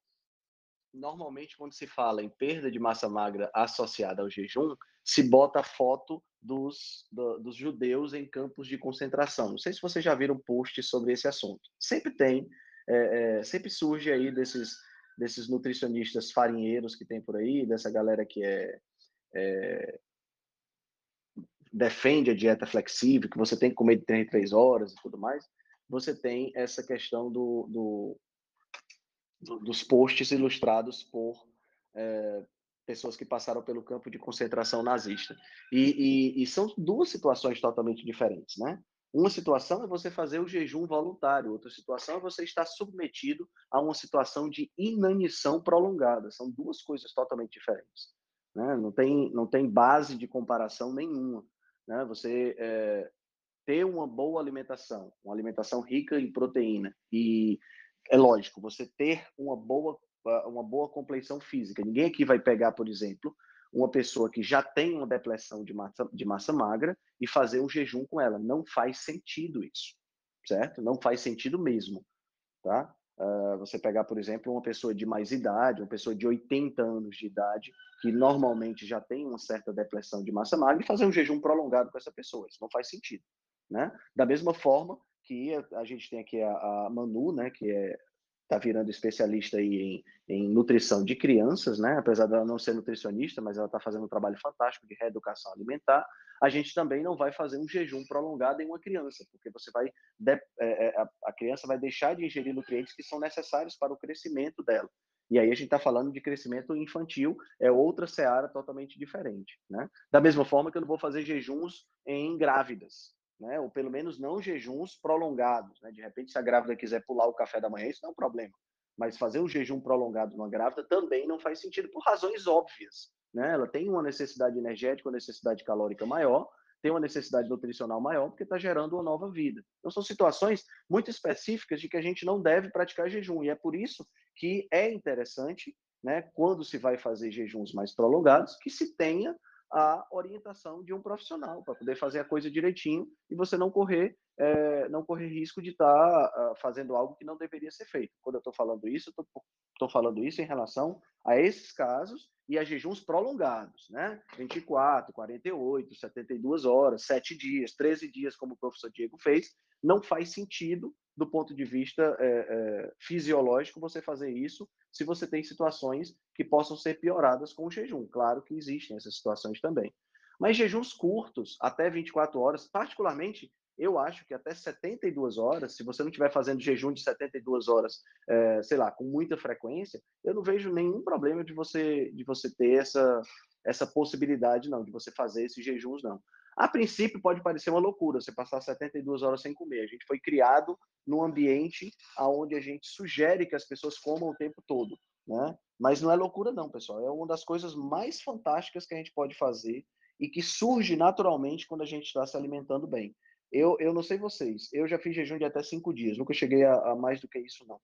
normalmente quando se fala em perda de massa magra associada ao jejum, se bota a foto dos, do, dos judeus em campos de concentração. Não sei se vocês já viram post sobre esse assunto. Sempre tem, é, é, sempre surge aí desses, desses nutricionistas farinheiros que tem por aí, dessa galera que é, é defende a dieta flexível, que você tem que comer de 3 em 3 horas e tudo mais, você tem essa questão do, do dos posts ilustrados por é, pessoas que passaram pelo campo de concentração nazista. E, e, e, são duas situações totalmente diferentes, né? Uma situação é você fazer o jejum voluntário, outra situação é você estar submetido a uma situação de inanição prolongada. São duas coisas totalmente diferentes. Né? Não, tem, não tem base de comparação nenhuma. Né? Você é, ter uma boa alimentação, uma alimentação rica em proteína e é lógico, você ter uma boa, ah, uma boa compleição física. Ninguém aqui vai pegar, por exemplo, uma pessoa que já tem uma depressão de massa, de massa magra e fazer um jejum com ela. Não faz sentido isso, certo? Não faz sentido mesmo, tá? Uh, você pegar, por exemplo, uma pessoa de mais idade, uma pessoa de 80 anos de idade, que normalmente já tem uma certa depressão de massa magra, e fazer um jejum prolongado com essa pessoa. Isso não faz sentido. Né? Da mesma forma que a, a gente tem aqui a, a, Manu, né, que é está virando especialista aí em, em, nutrição de crianças, né? Apesar dela não ser nutricionista, mas ela está fazendo um trabalho fantástico de reeducação alimentar. A gente também não vai fazer um jejum prolongado em uma criança, porque você vai é, é a criança vai deixar de ingerir nutrientes que são necessários para o crescimento dela. E aí a gente está falando de crescimento infantil, é outra seara totalmente diferente, né? Da mesma forma que eu não vou fazer jejuns em grávidas, né? Ou pelo menos não jejuns prolongados, né? De repente, se a grávida quiser pular o café da manhã, isso não é um problema. Mas fazer um jejum prolongado numa grávida também não faz sentido por razões óbvias, né? Ela tem uma necessidade energética, uma necessidade calórica maior, tem uma necessidade nutricional maior porque está gerando uma nova vida. Então são situações muito específicas de que a gente não deve praticar jejum e é por isso que é interessante, né? Quando se vai fazer jejuns mais prolongados, que se tenha a orientação de um profissional para poder fazer a coisa direitinho e você não correr é, não correr risco de estar tá, uh, fazendo algo que não deveria ser feito. Quando eu estou falando isso, estou falando isso em relação a esses casos e a jejuns prolongados, né? 24, 48, 72 horas, 7 dias, 13 dias, como o professor Diego fez, não faz sentido do ponto de vista é, é, fisiológico você fazer isso se você tem situações que possam ser pioradas com o jejum. Claro que existem essas situações também. Mas jejuns curtos, até 24 horas, particularmente, eu acho que até 72 horas, se você não estiver fazendo jejum de 72 horas, é, sei lá, com muita frequência, eu não vejo nenhum problema de você de você ter essa essa possibilidade não, de você fazer esses jejuns não. A princípio pode parecer uma loucura você passar 72 horas sem comer. A gente foi criado num ambiente aonde a gente sugere que as pessoas comam o tempo todo, né? Mas não é loucura não, pessoal. É uma das coisas mais fantásticas que a gente pode fazer e que surge naturalmente quando a gente está se alimentando bem. Eu, eu não sei vocês, eu já fiz jejum de até cinco dias, nunca cheguei a, a mais do que isso, não.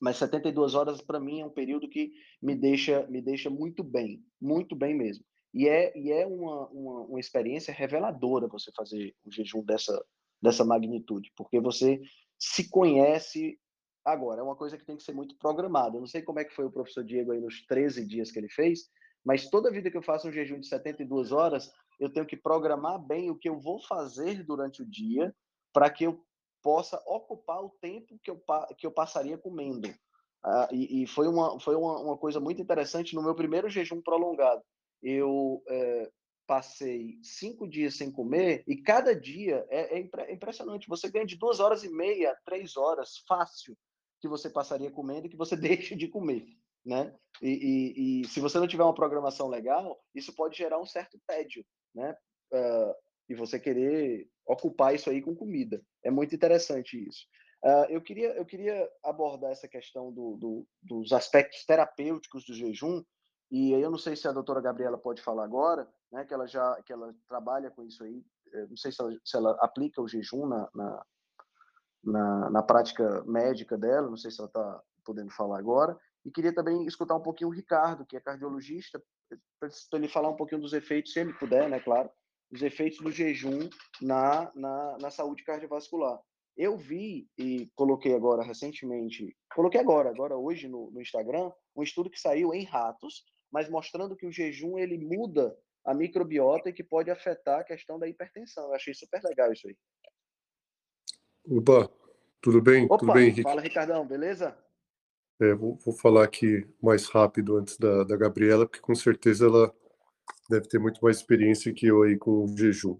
Mas 72 horas, para mim, é um período que me deixa, me deixa muito bem, muito bem mesmo. E é, e é uma, uma, uma experiência reveladora você fazer um jejum dessa, dessa magnitude, porque você se conhece agora. É uma coisa que tem que ser muito programada. Eu não sei como é que foi o professor Diego aí nos 13 dias que ele fez, mas toda vida que eu faço um jejum de 72 horas, eu tenho que programar bem o que eu vou fazer durante o dia para que eu possa ocupar o tempo que eu, que eu passaria comendo. Ah, e, e, foi, uma, foi uma, uma, coisa muito interessante no meu primeiro jejum prolongado. Eu é, passei cinco dias sem comer e cada dia é, é, é impressionante. Você ganha de duas horas e meia, três horas, fácil, que você passaria comendo e que você [LAUGHS] deixa de comer. Né? E, e, e se você não tiver uma programação legal, isso pode gerar um certo tédio né? Uh, e você querer ocupar isso aí com comida. É muito interessante isso. Uh, eu, queria, eu queria abordar essa questão do, do, dos aspectos terapêuticos do jejum, e eu não sei se a doutora Gabriela pode falar agora, né, que ela já que ela trabalha com isso aí, eu não sei se ela, se ela aplica o jejum na, na, na, na prática médica dela, não sei se ela está podendo falar agora, e queria também escutar um pouquinho o Ricardo, que é cardiologista, para ele falar um pouquinho dos efeitos, se ele puder, né, claro, os efeitos do jejum na, na, na saúde cardiovascular. Eu vi e coloquei agora recentemente, coloquei agora, agora hoje no, no Instagram, um estudo que saiu em ratos, mas mostrando que o jejum ele muda a microbiota e que pode afetar a questão da hipertensão. Eu achei super legal isso aí. Opa, tudo bem? Opa, tudo bem, Henrique? Fala, Ricardão, beleza? É, vou, vou, falar aqui mais rápido antes da, da Gabriela, porque com certeza ela deve ter muito mais experiência que eu aí com o jejum.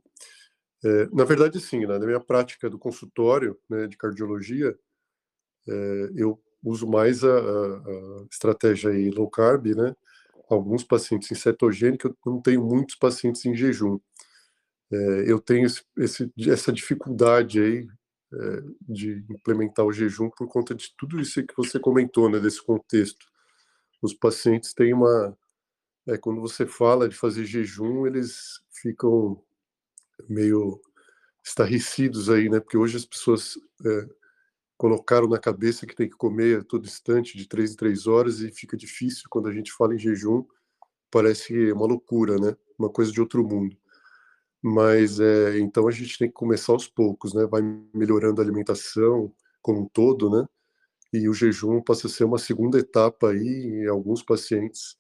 É, na verdade, sim, né, na minha prática do consultório né, de cardiologia, é, eu uso mais a, a, a, estratégia aí low carb, né? Alguns pacientes em eu não tenho muitos pacientes em jejum. É, eu tenho esse, esse, essa dificuldade aí é, de implementar o jejum por conta de tudo isso que você comentou, né, desse contexto. Os pacientes têm uma. É, quando você fala de fazer jejum, eles ficam meio estarrecidos aí, né? Porque hoje as pessoas é, colocaram na cabeça que tem que comer a todo instante, de três em três horas, e fica difícil quando a gente fala em jejum. Parece uma loucura, né? Uma coisa de outro mundo mas é, então a gente tem que começar aos poucos, né? Vai melhorando a alimentação como um todo, né? E o jejum passa a ser uma segunda etapa aí em alguns pacientes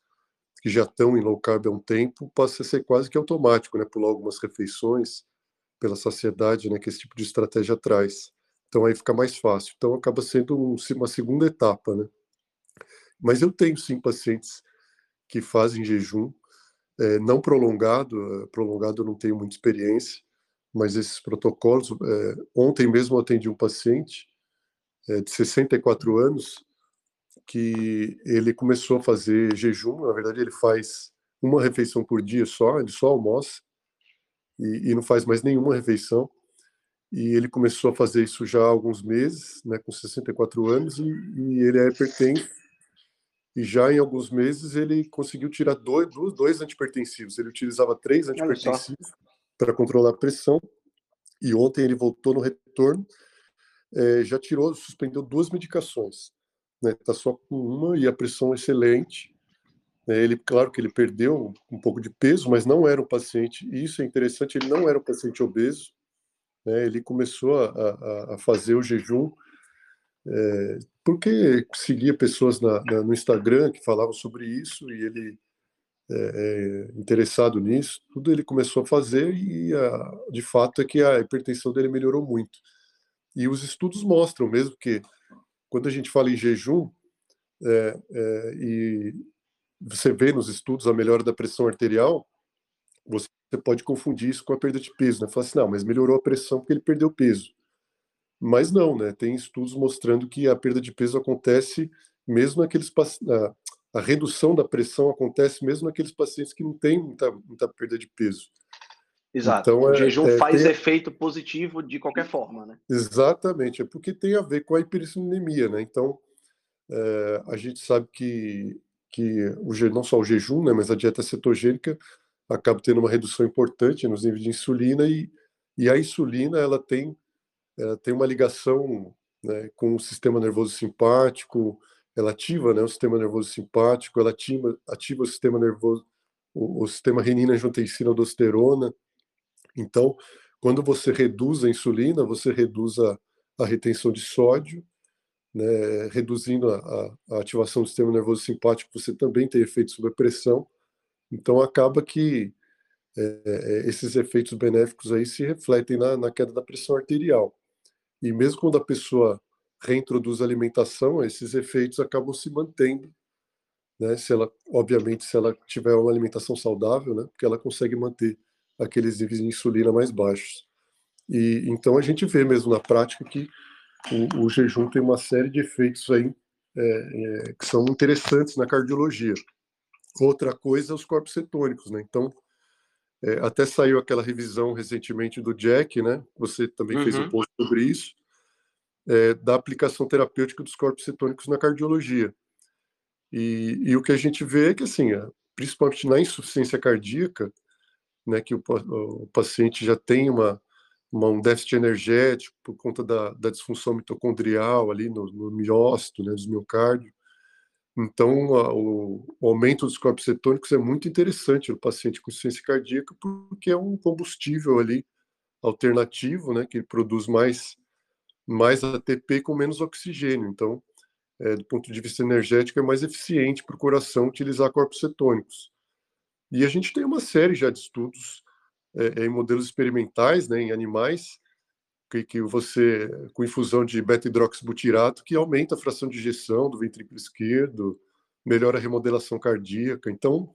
que já estão em low carb há um tempo, passa a ser quase que automático, né? Pular algumas refeições pela saciedade, né? Que esse tipo de estratégia traz. Então aí fica mais fácil. Então acaba sendo um, uma segunda etapa, né? Mas eu tenho sim pacientes que fazem jejum é, não prolongado, é, prolongado eu não tenho muita experiência, mas esses protocolos, é, ontem mesmo eu atendi um paciente é, de 64 anos que ele começou a fazer jejum, na verdade ele faz uma refeição por dia só, ele só almoça e, e não faz mais nenhuma refeição, e ele começou a fazer isso já há alguns meses, né, com 64 anos, e, e ele é hipertenso, e já em alguns meses ele conseguiu tirar dois, dois antipertensivos. Ele utilizava três antipertensivos para controlar a pressão, e ontem ele voltou no retorno, é, já tirou, suspendeu duas medicações. Está né? Tá só com uma e a pressão excelente. É, ele, claro que ele perdeu um pouco de peso, mas não era um paciente, e isso é interessante, ele não era um paciente obeso. Né? Ele começou a, a, a fazer o jejum é, porque seguia pessoas na, na, no Instagram que falavam sobre isso e ele é, é, interessado nisso, tudo ele começou a fazer e, a, de fato, é que a hipertensão dele melhorou muito. E os estudos mostram mesmo que, quando a gente fala em jejum, é, é, e você vê nos estudos a melhora da pressão arterial, você pode confundir isso com a perda de peso, né? Fala assim, não, mas melhorou a pressão porque ele perdeu peso. Mas não, né? Tem estudos mostrando que a perda de peso acontece mesmo naqueles a, a redução da pressão acontece mesmo naqueles pacientes que não têm muita, muita perda de peso. Exato. Então, o é, jejum é, faz tem... efeito positivo de qualquer forma, né? Exatamente, é porque tem a ver com a hiperinsulinemia, né? Então, é, a gente sabe que, que o, não só o jejum, né, mas a dieta cetogênica acaba tendo uma redução importante nos níveis de insulina e, e a insulina ela tem, ela tem uma ligação né, com o sistema nervoso simpático, ela ativa né, o sistema nervoso simpático, ela ativa, ativa o sistema nervoso, o, o sistema renina-angiotensina-aldosterona. Então, quando você reduz a insulina, você reduz a, a retenção de sódio, né, reduzindo a, a, ativação do sistema nervoso simpático, você também tem efeito sobre a pressão. Então, acaba que é, é, esses efeitos benéficos aí se refletem na, na, queda da pressão arterial. E mesmo quando a pessoa reintroduz a alimentação, esses efeitos acabam se mantendo, né? Se ela, obviamente, se ela tiver uma alimentação saudável, né? Porque ela consegue manter aqueles níveis de insulina mais baixos. E então a gente vê mesmo na prática que o, o jejum tem uma série de efeitos aí é, é, que são interessantes na cardiologia. Outra coisa é os corpos cetônicos, né? Então, é, até saiu aquela revisão recentemente do Jack, né? Você também uhum. fez um uhum. post sobre isso, é, da aplicação terapêutica dos corpos cetônicos na cardiologia. E, e, o que a gente vê é que, assim, principalmente na insuficiência cardíaca, né, que o, o paciente já tem uma, uma, um déficit energético por conta da, da disfunção mitocondrial ali no, no miócito, né, dos miocárdio. Então, a, o, o, aumento dos corpos cetônicos é muito interessante no paciente com insuficiência cardíaca, porque é um combustível ali alternativo, né, que produz mais, mais ATP com menos oxigênio. Então, é, do ponto de vista energético, é mais eficiente para o coração utilizar corpos cetônicos. E a gente tem uma série já de estudos é, em modelos experimentais, né, em animais, que, que você, com infusão de beta-hidroxibutirato, que aumenta a fração de ejeção do ventrículo esquerdo, melhora a remodelação cardíaca. Então,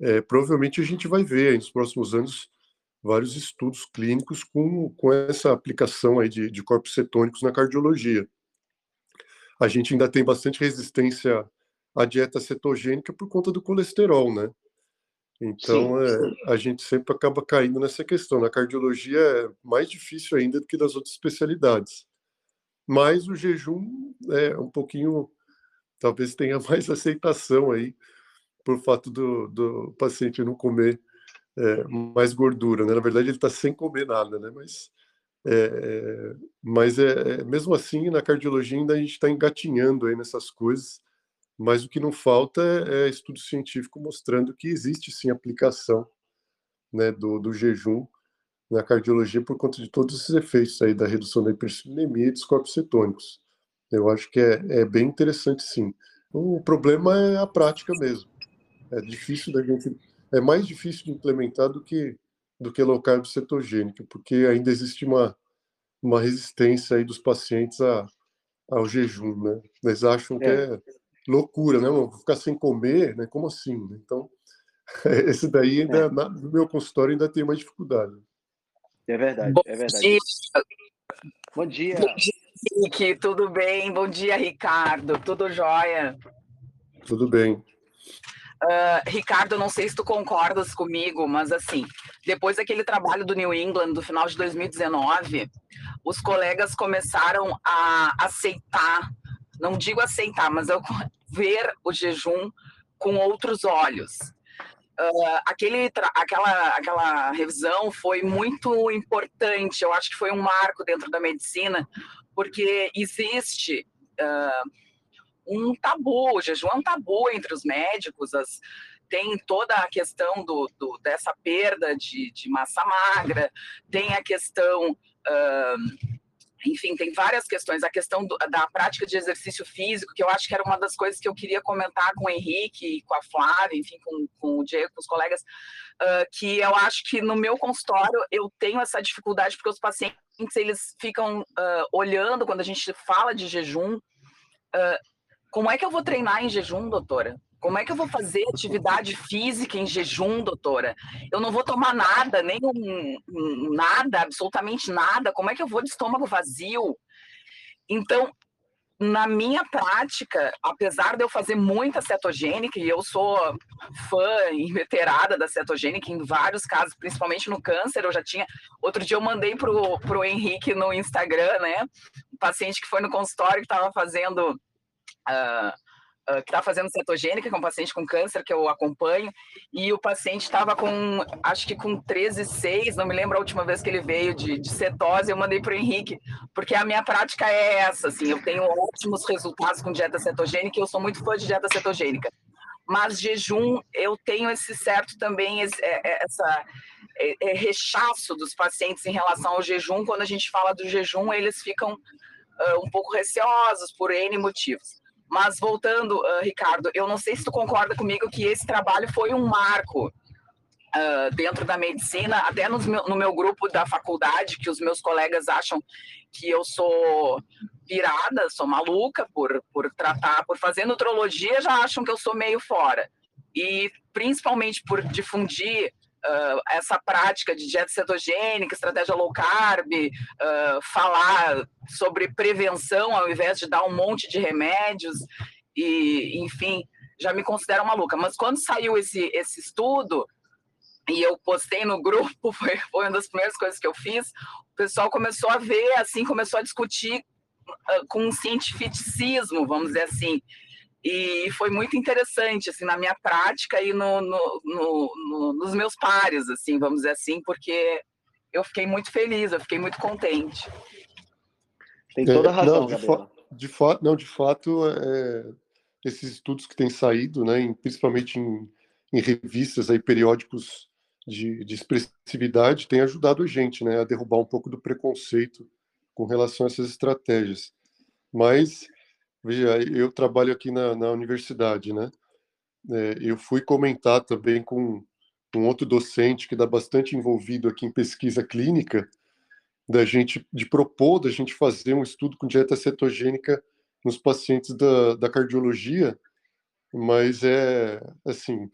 é, provavelmente a gente vai ver nos próximos anos vários estudos clínicos com, com essa aplicação aí de, de corpos cetônicos na cardiologia. A gente ainda tem bastante resistência à dieta cetogênica por conta do colesterol, né? Então, é, a gente sempre acaba caindo nessa questão. Na cardiologia é mais difícil ainda do que das outras especialidades. Mas o jejum é um pouquinho, talvez tenha [LAUGHS] mais aceitação aí, por fato do, do paciente não comer é, mais gordura. Né? Na verdade, ele está sem comer nada, né? Mas, é, mas é, é, mesmo assim, na cardiologia ainda a gente está engatinhando aí nessas coisas mas o que não falta é, é estudo científico mostrando que existe sim aplicação né, do, do jejum na cardiologia por conta de todos esses efeitos aí da redução da hipercinemia e dos corpos cetônicos. Eu acho que é, é bem interessante sim. O problema é a prática mesmo. É difícil da gente, é mais difícil de implementar do que do que low carb cetogênico, porque ainda existe uma uma resistência aí dos pacientes a, ao jejum, né? Eles acham é. que é loucura, né? Vou ficar sem comer, né? Como assim? Né? Então, [LAUGHS] esse daí ainda, é. na, no meu consultório ainda tem mais dificuldade. É verdade, Bom é verdade. Dia. Bom dia. Bom dia, Henrique, tudo bem? Bom dia, Ricardo, tudo jóia? Tudo bem. Uh, Ricardo, não sei se tu concordas comigo, mas assim, depois daquele trabalho do New England do final de 2019, os colegas começaram a aceitar não digo aceitar, mas eu [LAUGHS] ver o jejum com outros olhos. Uh, aquele, aquela, aquela revisão foi muito importante, eu acho que foi um marco dentro da medicina, porque existe uh, um tabu, o jejum é um tabu entre os médicos, as, tem toda a questão do, do dessa perda de, de, massa magra, tem a questão uh, enfim, tem várias questões. A questão do, da prática de exercício físico, que eu acho que era uma das coisas que eu queria comentar com o Henrique, com a Flávia, enfim, com, com o Diego, com os colegas, uh, que eu acho que no meu consultório eu tenho essa dificuldade, porque os pacientes eles ficam uh, olhando quando a gente fala de jejum. Uh, como é que eu vou treinar em jejum, doutora? Como é que eu vou fazer atividade física em jejum, doutora? Eu não vou tomar nada, nem um, nada, absolutamente nada. Como é que eu vou de estômago vazio? Então, na minha prática, apesar de eu fazer muita cetogênica, e eu sou fã inveterada da cetogênica em vários casos, principalmente no câncer, eu já tinha. Outro dia eu mandei pro, pro Henrique no Instagram, né? Um paciente que foi no consultório que estava fazendo. Uh, uh, que está fazendo cetogênica, que é um paciente com câncer que eu acompanho, e o paciente estava com, acho que com 13,6, não me lembro a última vez que ele veio de, de cetose, eu mandei para o Henrique, porque a minha prática é essa, assim, eu tenho ótimos resultados com dieta cetogênica eu sou muito fã de dieta cetogênica. Mas jejum, eu tenho esse certo também, esse, é, é, essa é, é, rechaço dos pacientes em relação ao jejum. Quando a gente fala do jejum, eles ficam uh, um pouco receosos por N motivos. Mas voltando, uh, Ricardo, eu não sei se tu concorda comigo que esse trabalho foi um marco uh, dentro da medicina, até no meu, no meu grupo da faculdade, que os meus colegas acham que eu sou virada, sou maluca por, por tratar, por fazer nutrologia, já acham que eu sou meio fora. E principalmente por difundir uh, essa prática de dieta cetogênica, estratégia low carb, uh, falar sobre prevenção ao invés de dar um monte de remédios, e enfim, já me considero maluca. Mas quando saiu esse, esse estudo, e eu postei no grupo, [LAUGHS] foi, foi uma das primeiras coisas que eu fiz, o pessoal começou a ver, assim, começou a discutir uh, com um cientificismo, vamos dizer assim, e foi muito interessante, assim, na minha prática e no, no, no, no, nos meus pares, assim, vamos dizer assim, porque eu fiquei muito feliz, eu fiquei muito contente. Tem toda a é, razão, não, de, fa de fato, não, de fato, é, esses estudos que têm saído, né, em, principalmente em, em, revistas, aí, periódicos de, de expressividade, têm ajudado a gente, né, a derrubar um pouco do preconceito com relação a essas estratégias. Mas Veja, eu trabalho aqui na, na universidade, né? É, eu fui comentar também com um outro docente que dá bastante envolvido aqui em pesquisa clínica, da gente de propor da gente fazer um estudo com dieta cetogênica nos pacientes da, da cardiologia, mas é assim,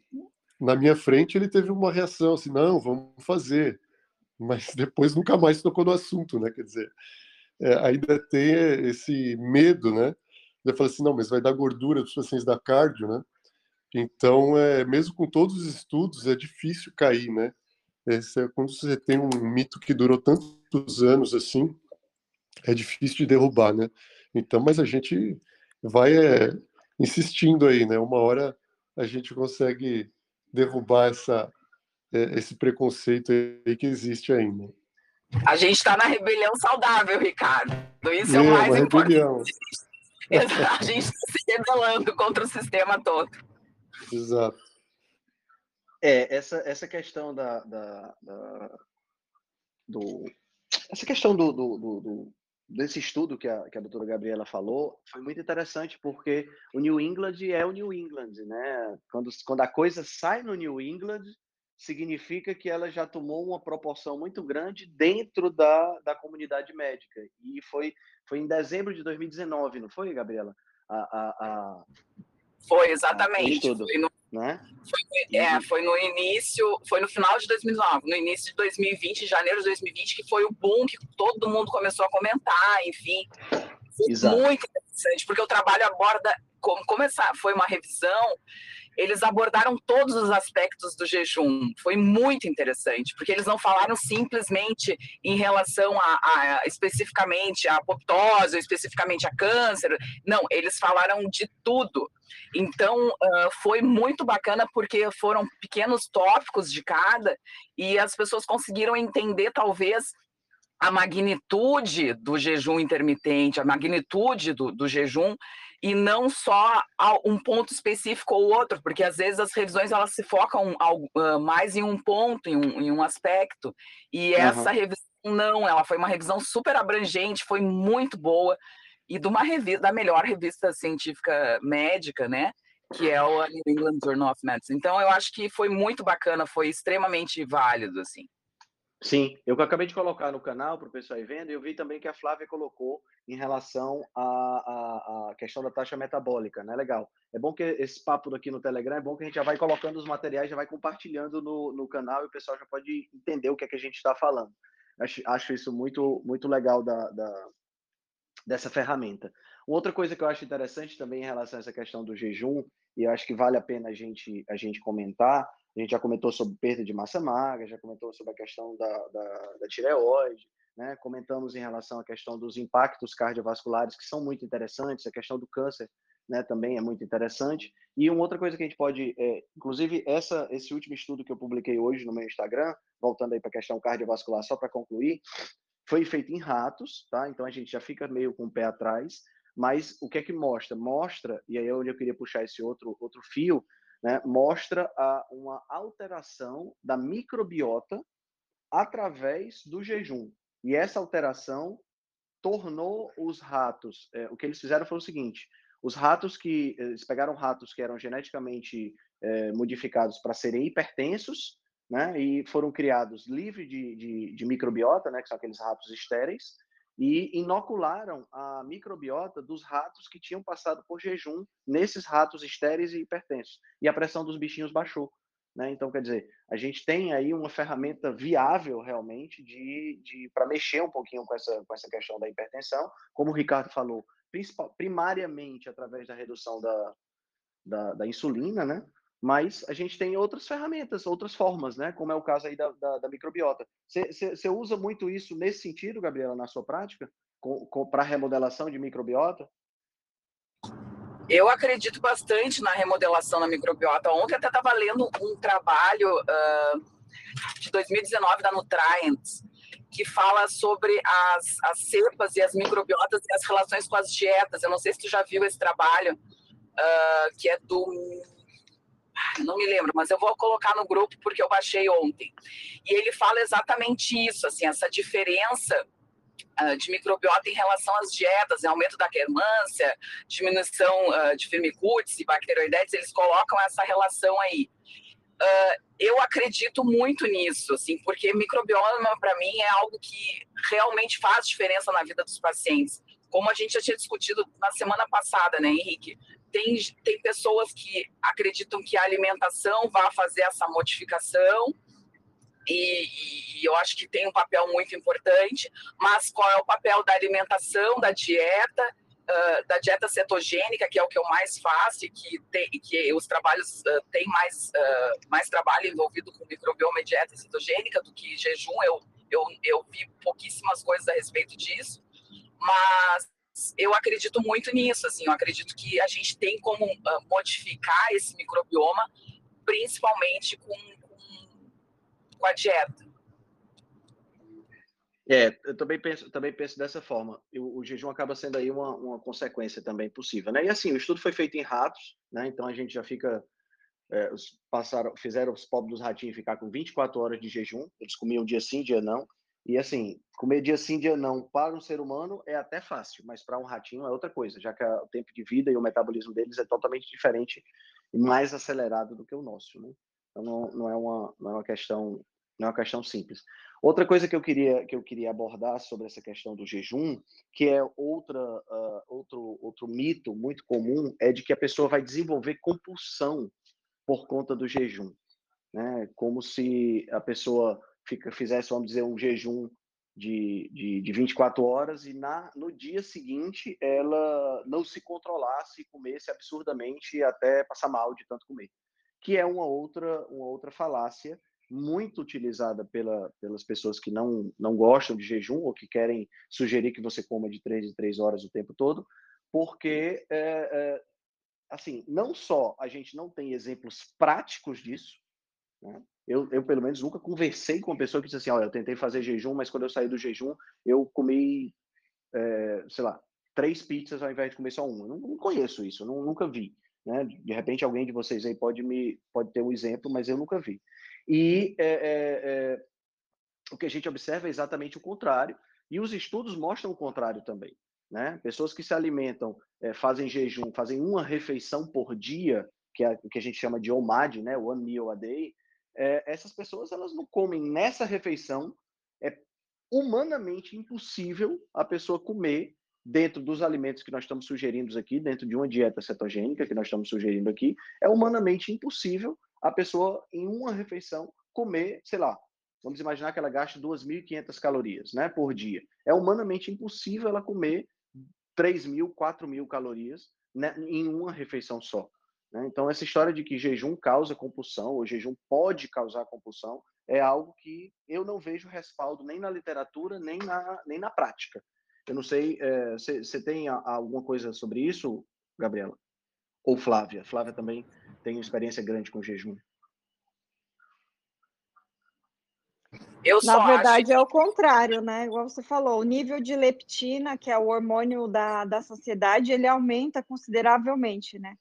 na minha frente ele teve uma reação assim, não, vamos fazer, mas [LAUGHS] depois nunca mais tocou no assunto, né? Quer dizer, é, ainda tem esse medo, né? Eu falei assim, não, mas vai dar gordura dos pacientes da cardio, né? Então, é, mesmo com todos os estudos, é difícil cair, né? Esse é, quando você tem um mito que durou tantos anos assim, é difícil de derrubar, né? Então, mas a gente vai é, insistindo aí, né? Uma hora a gente consegue derrubar essa, é, esse preconceito aí que existe ainda. A gente está na rebelião saudável, Ricardo. Isso é, é o mais importante. Rebelião. [LAUGHS] a gente está se rebelando contra o sistema todo. Exato. É, essa, essa questão da, da, da do, essa questão do, do, do, desse estudo que a, que a doutora Gabriela falou foi muito interessante, porque o New England é o New England, né? Quando, quando a coisa sai no New England, significa que ela já tomou uma proporção muito grande dentro da, da comunidade médica. E foi, foi em dezembro de 2019, não foi, Gabriela? A, a, a foi, exatamente. foi, no, né? foi, é, foi no início, foi no final de 2019, no início de 2020, janeiro de 2020, que foi o boom que todo mundo começou a comentar, enfim. Foi Exato. muito interessante, porque o trabalho aborda, como começar, foi uma revisão eles abordaram todos os aspectos do jejum. Foi muito interessante, porque eles não falaram simplesmente em relação a, a especificamente a apoptose, ou especificamente a câncer. Não, eles falaram de tudo. Então, uh, foi muito bacana porque foram pequenos tópicos de cada e as pessoas conseguiram entender, talvez, a magnitude do jejum intermitente, a magnitude do, do jejum e não só um ponto específico ou outro, porque às vezes as revisões elas se focam mais em um ponto, em um, em um aspecto, e essa uhum. revisão não, ela foi uma revisão super abrangente, foi muito boa e de uma revista, da melhor revista científica médica, né? Que é o New England Journal of Medicine. Então, eu acho que foi muito bacana, foi extremamente válido, assim. Sim, eu acabei de colocar no canal para o pessoal ir vendo, e eu vi também que a Flávia colocou em relação à, à, à, questão da taxa metabólica, né? Legal. É bom que esse papo aqui no Telegram, é bom que a gente já vai colocando os materiais, já vai compartilhando no, no canal e o pessoal já pode entender o que é que a gente está falando. Acho, acho isso muito, muito legal da, da, dessa ferramenta. Outra coisa que eu acho interessante também em relação a essa questão do jejum, e eu acho que vale a pena a gente, a gente comentar, a gente já comentou sobre perda de massa magra, já comentou sobre a questão da, da, da tireoide, né? comentamos em relação à questão dos impactos cardiovasculares, que são muito interessantes, a questão do câncer né, também é muito interessante. E uma outra coisa que a gente pode, é, inclusive essa, esse último estudo que eu publiquei hoje no meu Instagram, voltando aí para a questão cardiovascular, só para concluir, foi feito em ratos, tá? Então a gente já fica meio com o pé atrás, mas o que é que mostra? Mostra, e aí é onde eu queria puxar esse outro, outro fio, né, mostra a, uma alteração da microbiota através do jejum. E essa alteração tornou os ratos, é, o que eles fizeram foi o seguinte, os ratos que, eles pegaram ratos que eram geneticamente é, modificados para serem hipertensos, né, e foram criados livres de, de, de microbiota, né, que são aqueles ratos estéreis, e inocularam a microbiota dos ratos que tinham passado por jejum nesses ratos estéreis e hipertensos. E a pressão dos bichinhos baixou. Né? Então, quer dizer, a gente tem aí uma ferramenta viável realmente de, de para mexer um pouquinho com essa, com essa questão da hipertensão. Como o Ricardo falou, primariamente através da redução da, da, da insulina, né? Mas a gente tem outras ferramentas, outras formas, né? Como é o caso aí da, da, da microbiota. Você usa muito isso nesse sentido, Gabriela, na sua prática, para remodelação de microbiota? Eu acredito bastante na remodelação da microbiota. Ontem até estava lendo um trabalho uh, de 2019 da Nutrients, que fala sobre as, as cepas e as microbiotas e as relações com as dietas. Eu não sei se tu já viu esse trabalho, uh, que é do não me lembro, mas eu vou colocar no grupo porque eu baixei ontem. E ele fala exatamente isso, assim, essa diferença uh, de microbiota em relação às dietas, né? aumento da quermância, diminuição uh, de firmicutes e bacteroidetes, eles colocam essa relação aí. Uh, eu acredito muito nisso, assim, porque microbioma para mim é algo que realmente faz diferença na vida dos pacientes. Como a gente já tinha discutido na semana passada, né, Henrique? tem, tem pessoas que acreditam que a alimentação vai fazer essa modificação, e, e, eu acho que tem um papel muito importante, mas qual é o papel da alimentação, da dieta, uh, da dieta cetogênica, que é o que eu mais faço e que, tem, que os trabalhos uh, têm mais, uh, mais trabalho envolvido com microbioma e dieta cetogênica do que jejum, eu, eu, eu vi pouquíssimas coisas a respeito disso, mas eu acredito muito nisso, assim, eu acredito que a gente tem como uh, modificar esse microbioma, principalmente com, com, com, a dieta. É, eu também penso, também penso dessa forma. O, o jejum acaba sendo aí uma, uma consequência também possível, né? E assim, o estudo foi feito em ratos, né? Então a gente já fica é, passaram, fizeram os pobres dos ratinhos ficar com 24 horas de jejum, eles comiam dia sim, dia não, e assim, comer dia sim, dia não para um ser humano é até fácil, mas para um ratinho é outra coisa, já que o tempo de vida e o metabolismo deles é totalmente diferente e mais acelerado do que o nosso, né? Então não, não é uma não é uma questão não é uma questão simples. Outra coisa que eu queria que eu queria abordar sobre essa questão do jejum, que é outra uh, outro outro mito muito comum, é de que a pessoa vai desenvolver compulsão por conta do jejum, né? Como se a pessoa fica, fizesse, vamos dizer, um jejum de, de, de 24 horas e na, no dia seguinte ela não se controlasse e comesse absurdamente até passar mal de tanto comer. Que é uma outra, uma outra falácia muito utilizada pela, pelas pessoas que não, não gostam de jejum ou que querem sugerir que você coma de 3 em 3 horas o tempo todo, porque, é, é, assim, não só a gente não tem exemplos práticos disso, né? Eu, eu, pelo menos, nunca conversei com uma pessoa que disse assim: olha, eu tentei fazer jejum, mas quando eu saí do jejum, eu comi, é, sei lá, três pizzas ao invés de comer só uma. Eu não, não conheço isso, não, nunca vi. Né? De repente, alguém de vocês aí pode, me, pode ter um exemplo, mas eu nunca vi. E é, é, o que a gente observa é exatamente o contrário, e os estudos mostram o contrário também. Né? Pessoas que se alimentam, fazem jejum, fazem uma refeição por dia, que é o que a gente chama de OMAD, né? One Meal a Day, é, essas pessoas elas não comem nessa refeição. É humanamente impossível a pessoa comer dentro dos alimentos que nós estamos sugerindo aqui, dentro de uma dieta cetogênica que nós estamos sugerindo aqui, é humanamente impossível a pessoa, em uma refeição, comer, sei lá, vamos imaginar que ela gaste 2.500 calorias né, por dia. É humanamente impossível ela comer 3.000, 4.000 calorias né, em uma refeição só. Né? Então, essa história de que jejum causa compulsão, ou jejum pode causar compulsão, é algo que eu não vejo respaldo nem na literatura, nem na, nem na prática. Eu não sei, você é, tem a, alguma coisa sobre isso, Gabriela? Ou Flávia? Flávia também tem experiência grande com jejum. Eu Na verdade, acho... é o contrário, né? Igual você falou, o nível de leptina, que é o hormônio da, da saciedade, ele aumenta consideravelmente, né?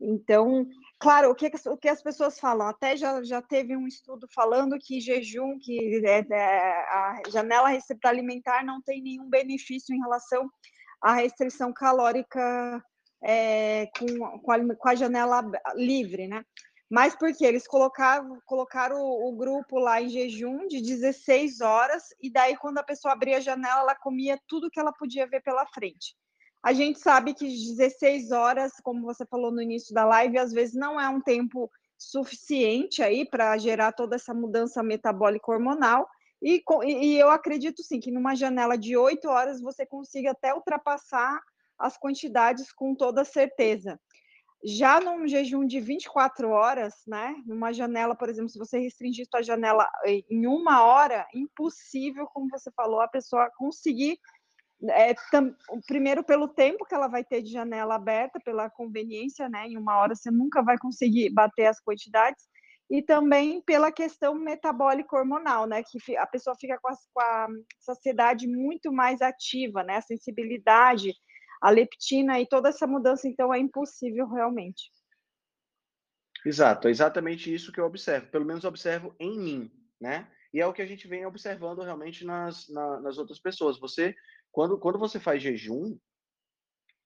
Então, claro, o que, o que as pessoas falam, até já, já teve um estudo falando que jejum, que é, é, a janela receptor alimentar não tem nenhum benefício em relação à restrição calórica é, com, com a, com, a, janela livre, né? Mas porque eles colocaram, colocaram o, o, grupo lá em jejum de 16 horas, e daí, quando a pessoa abria a janela, ela comia tudo que ela podia ver pela frente. A gente sabe que 16 horas, como você falou no início da live, às vezes não é um tempo suficiente aí para gerar toda essa mudança metabólica hormonal. E, e, eu acredito sim que numa janela de 8 horas você consiga até ultrapassar as quantidades com toda certeza. Já num jejum de 24 horas, né? Numa janela, por exemplo, se você restringir sua janela em uma hora, impossível, como você falou, a pessoa conseguir. É, tam, primeiro pelo tempo que ela vai ter de janela aberta, pela conveniência, né? Em uma hora você nunca vai conseguir bater as quantidades, e também pela questão metabólica hormonal, né? Que a pessoa fica com a, com a saciedade muito mais ativa, né? A sensibilidade a leptina e toda essa mudança, então, é impossível realmente. Exato, é exatamente isso que eu observo, pelo menos observo em mim, né? E é o que a gente vem observando realmente nas, na, nas outras pessoas. Você, quando, quando você faz jejum,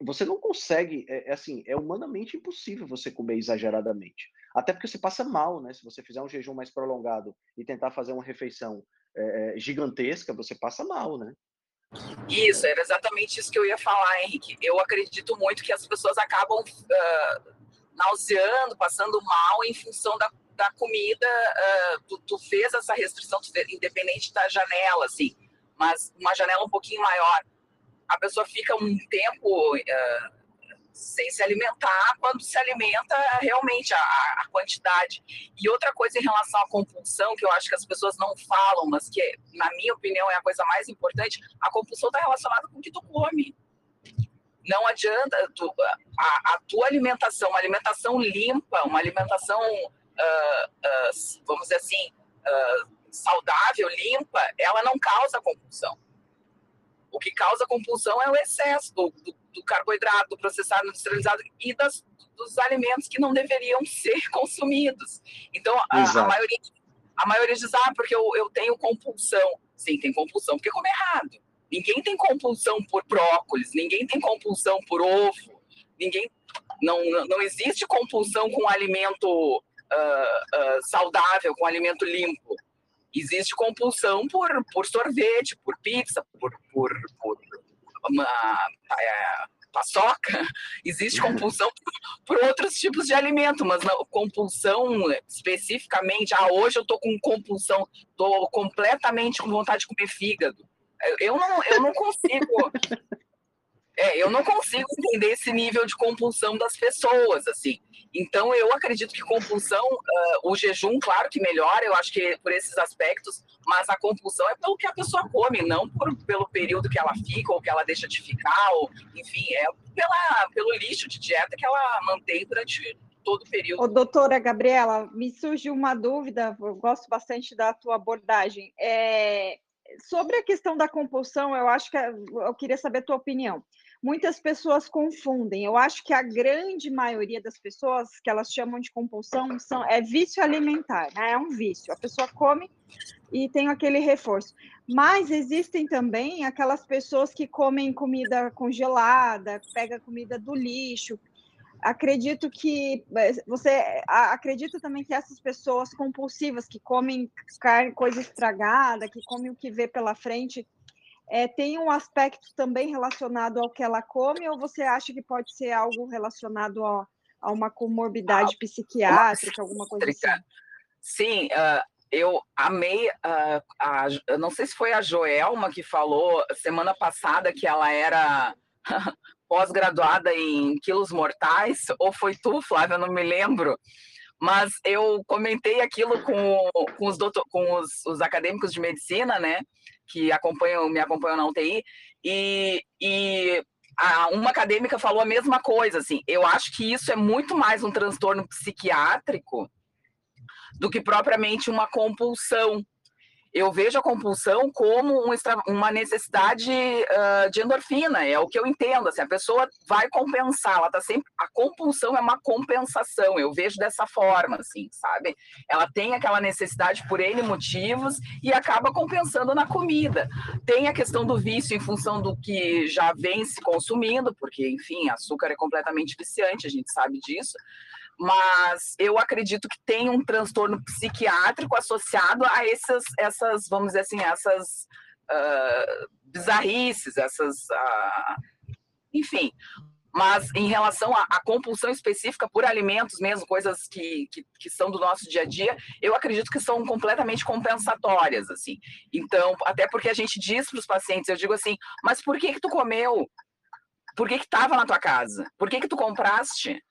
você não consegue, é, é, assim, é humanamente impossível você comer exageradamente. Até porque você passa mal, né? Se você fizer um jejum mais prolongado e tentar fazer uma refeição é, é gigantesca, você passa mal, né? Isso, era exatamente isso que eu ia falar, Henrique. Eu acredito muito que as pessoas acabam uh, nauseando, passando mal em função da, da comida. Uh, tu, tu, fez essa restrição, independente da janela, assim, mas uma janela um pouquinho maior. A pessoa fica um tempo uh, sem se alimentar, quando se alimenta realmente a, a, quantidade. E outra coisa em relação à compulsão, que eu acho que as pessoas não falam, mas que, na minha opinião, é a coisa mais importante, a compulsão está relacionada com o que tu come. Não adianta, tu, a, a, tua alimentação, uma alimentação limpa, uma alimentação, uh, uh, vamos dizer assim, uh, saudável, limpa, ela não causa compulsão. O que causa compulsão é o excesso do, do do carboidrato, do processado, industrializado e das, dos alimentos que não deveriam ser [LAUGHS] consumidos. Então, a, a maioria, a maioria diz, ah, porque eu, eu tenho compulsão. Sim, tem compulsão porque come errado. Ninguém tem compulsão por brócolis, ninguém tem compulsão por ovo, ninguém. Não, não existe compulsão com alimento uh, uh, saudável, com alimento limpo. Existe compulsão por, por sorvete, por pizza, por, por, por uma é, paçoca, existe compulsão por, por, outros tipos de alimento, mas não, compulsão especificamente, ah, hoje eu tô com compulsão, tô completamente com vontade de comer fígado. Eu não, eu não consigo. [LAUGHS] É, eu não consigo entender esse nível de compulsão das pessoas, assim. Então, eu acredito que compulsão, uh, o jejum, claro que melhora, eu acho que por esses aspectos, mas a compulsão é pelo que a pessoa come, não por, pelo período que ela fica ou que ela deixa de ficar, ou, enfim, é pela, pelo lixo de dieta que ela mantém durante todo o período. Ô, doutora Gabriela, me surgiu uma dúvida, eu gosto bastante da tua abordagem. É, sobre a questão da compulsão, eu acho que eu queria saber a tua opinião. Muitas pessoas confundem. Eu acho que a grande maioria das pessoas que elas chamam de compulsão são, é vício alimentar, né? é um vício. A pessoa come e tem aquele reforço. Mas existem também aquelas pessoas que comem comida congelada, pega comida do lixo. Acredito que eh, você acredita também que essas pessoas compulsivas que comem carne, coisa estragada, que comem o que vê pela frente, é, tem um aspecto também relacionado ao que ela come, ou você acha que pode ser algo relacionado a, a uma comorbidade ah, psiquiátrica, alguma coisa assim? Sim, uh, eu amei, uh, a, não sei se foi a Joelma que falou semana passada que ela era [LAUGHS] pós-graduada em quilos mortais, ou foi tu, Flávia, eu não me lembro, mas eu comentei aquilo com, com, os, doutor, com os, os acadêmicos de medicina, né, que acompanham, me acompanham na UTI, e, e a, uma acadêmica falou a mesma coisa, assim, eu acho que isso é muito mais um transtorno psiquiátrico do que propriamente uma compulsão. Eu vejo a compulsão como um extra, uma necessidade uh, de endorfina, é o que eu entendo. Assim, a pessoa vai compensar, ela tá sempre. A compulsão é uma compensação, eu vejo dessa forma, assim, sabe? Ela tem aquela necessidade por N motivos e acaba compensando na comida. Tem a questão do vício em função do que já vem se consumindo, porque, enfim, açúcar é completamente viciante, a gente sabe disso mas eu acredito que tem um transtorno psiquiátrico associado a essas, essas vamos dizer assim, essas uh, bizarrices, essas, uh, enfim. Mas em relação à, compulsão específica por alimentos mesmo, coisas que, que, que, são do nosso dia a dia, eu acredito que são completamente compensatórias, assim. Então, até porque a gente diz para os pacientes, eu digo assim, mas por que que tu comeu? Por que que estava na tua casa? Por que que tu compraste?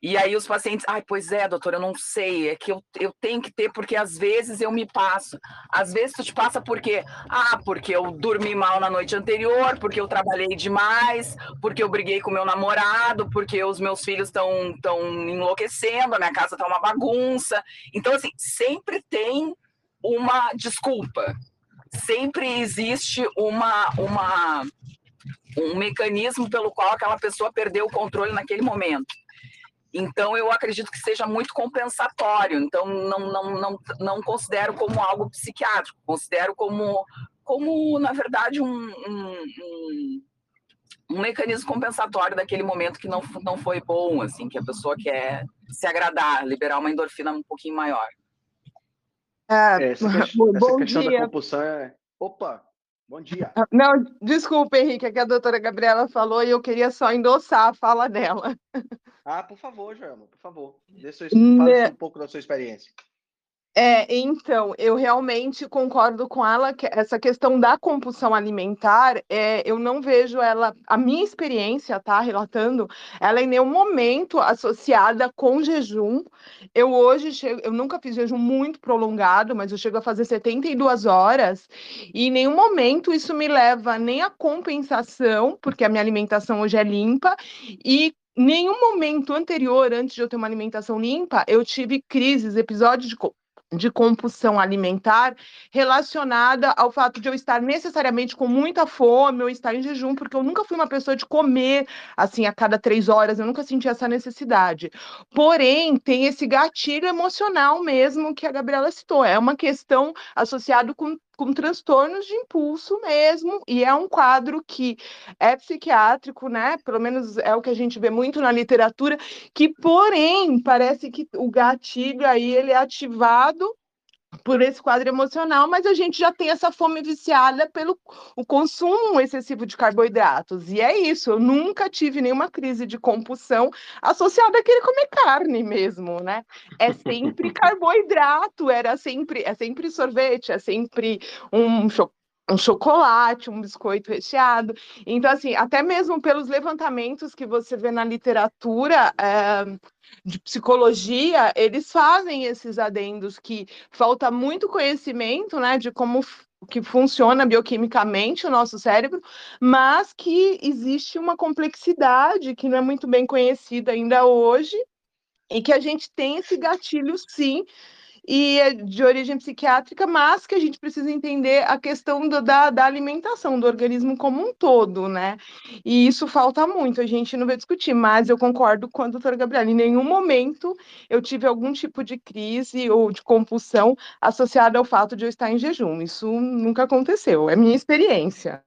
E aí os pacientes, ai, pois é, doutor, eu não sei, é que eu, eu tenho que ter, porque às vezes eu me passo. Às vezes tu te passa por quê? Ah, porque eu dormi mal na noite anterior, porque eu trabalhei demais, porque eu briguei com meu namorado, porque os meus filhos estão tão enlouquecendo, a minha casa tá uma bagunça. Então, assim, sempre tem uma desculpa. Sempre existe uma, uma, um mecanismo pelo qual aquela pessoa perdeu o controle naquele momento. Então, eu acredito que seja muito compensatório. Então, não, não, não, não considero como algo psiquiátrico, considero como, como na verdade, um, um, um, um mecanismo compensatório daquele momento que não, não foi bom, assim, que a pessoa quer se agradar, liberar uma endorfina um pouquinho maior. É, essa, questão, [LAUGHS] essa questão da compulsão é. Opa, Bom dia. Ah, não, desculpa, Henrique, é que a doutora Gabriela falou e eu queria só endossar a fala dela. Ah, por favor, Joelma, por favor. Dê sua, fale um pouco da sua experiência. É, então, eu realmente concordo com ela que essa questão da compulsão alimentar, é, eu não vejo ela, a minha experiência, tá, relatando, ela em nenhum momento associada com jejum. Eu hoje chego, eu nunca fiz jejum muito prolongado, mas eu chego a fazer 72 horas, e em nenhum momento isso me leva nem a compensação, porque a minha alimentação hoje é limpa, e nenhum momento anterior, antes de eu ter uma alimentação limpa, eu tive crises, episódios de de compulsão alimentar relacionada ao fato de eu estar necessariamente com muita fome ou estar em jejum, porque eu nunca fui uma pessoa de comer assim a cada três horas, eu nunca senti essa necessidade. Porém, tem esse gatilho emocional mesmo que a Gabriela citou, é uma questão associada com com transtornos de impulso mesmo, e é um quadro que é psiquiátrico, né? Pelo menos é o que a gente vê muito na literatura, que, porém, parece que o gatilho aí ele é ativado por esse quadro emocional, mas a gente já tem essa fome viciada pelo o consumo excessivo de carboidratos. E é isso, eu nunca tive nenhuma crise de compulsão associada àquele comer carne mesmo, né? É sempre [LAUGHS] carboidrato, era sempre, é sempre sorvete, é sempre um chocolate um chocolate, um biscoito recheado. Então, assim, até mesmo pelos levantamentos que você vê na literatura é, de psicologia, eles fazem esses adendos que falta muito conhecimento, né, de como que funciona bioquimicamente o nosso cérebro, mas que existe uma complexidade que não é muito bem conhecida ainda hoje e que a gente tem esse gatilho, sim, e é de origem psiquiátrica, mas que a gente precisa entender a questão do, da, da alimentação do organismo como um todo, né? E isso falta muito, a gente não vai discutir, mas eu concordo com a doutora Gabriela. Em nenhum momento eu tive algum tipo de crise ou de compulsão associada ao fato de eu estar em jejum. Isso nunca aconteceu, é minha experiência.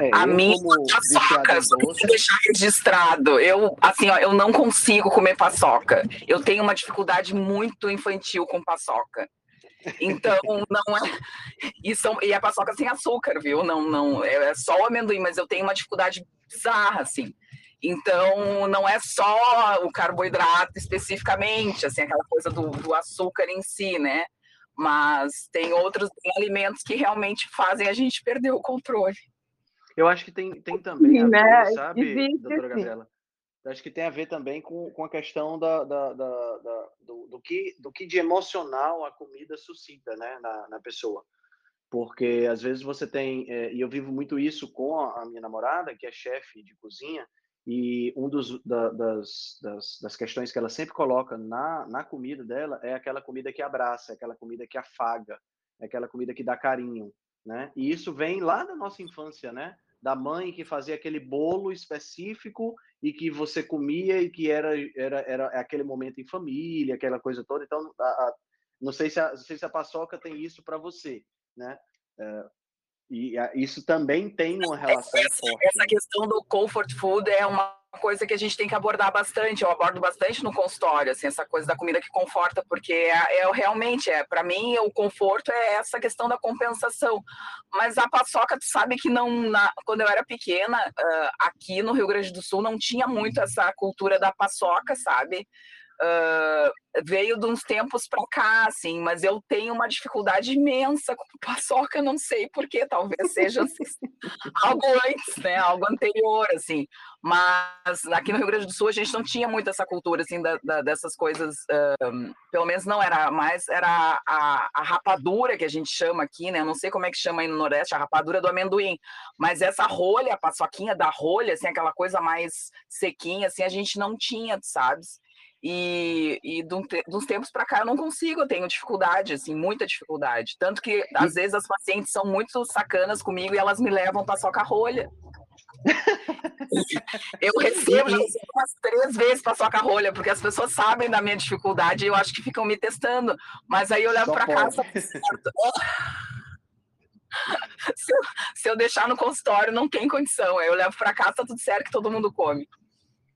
É, a minha paçoca, só deixar registrado. Eu, assim, ó, eu não consigo comer paçoca. Eu tenho uma dificuldade muito infantil com paçoca. Então, não é. [LAUGHS] E, são, e a paçoca sem açúcar, viu? Não, não, é, é só o amendoim, mas eu tenho uma dificuldade bizarra, assim. Então, não é só o carboidrato especificamente, assim, aquela coisa do, do açúcar em si, né? Mas tem outros alimentos que realmente fazem a gente perder o controle. Eu acho que tem, tem também a ver, né? sabe, Existe, doutora Gabriela? Acho que tem a ver também com, com a questão da, da, da, da do, do, que, do que de emocional a comida suscita né, na, na pessoa. Porque às vezes você tem, é, e eu vivo muito isso com a, minha namorada, que é chefe de cozinha, e um dos da, das, das, das, questões que ela sempre coloca na, na comida dela é aquela comida que abraça, aquela comida que afaga, aquela comida que dá carinho, né? E isso vem lá da nossa infância, né? da mãe que fazia aquele bolo específico e que você comia e que era era, era aquele momento em família, aquela coisa toda. Então, a, a, não sei se a, não sei se a paçoca tem isso para você, né? É, e isso também tem uma relação essa, forte. Essa questão do comfort food é uma coisa que a gente tem que abordar bastante. Eu abordo bastante no consultório, assim, essa coisa da comida que conforta, porque é, é realmente é para mim o conforto é essa questão da compensação. Mas a paçoca, tu sabe que não, na, quando eu era pequena, uh, aqui no Rio Grande do Sul não tinha muito essa cultura da paçoca, sabe? Uh, veio de uns tempos para cá, assim, mas eu tenho uma dificuldade imensa com paçoca, não sei porquê, talvez seja assim, [LAUGHS] algo antes, né, algo anterior, assim, mas aqui no Rio Grande do Sul a gente não tinha muito essa cultura, assim, da, da, dessas coisas, uh, pelo menos não era mais, era a, a, rapadura que a gente chama aqui, né, eu não sei como é que chama aí no Nordeste, a rapadura do amendoim, mas essa rolha, a paçoquinha da rolha, assim, aquela coisa mais sequinha, assim, a gente não tinha, sabes? E, e dos tempos para cá eu não consigo, eu tenho dificuldade, assim, muita dificuldade. Tanto que às vezes as pacientes são muito sacanas comigo e elas me levam para socar rolha. [LAUGHS] eu recebo já umas três vezes para socar rolha, porque as pessoas sabem da minha dificuldade e eu acho que ficam me testando. Mas aí eu levo para casa. [LAUGHS] se, eu, se eu deixar no consultório, não tem condição. Aí eu levo para casa, tá tudo certo que todo mundo come.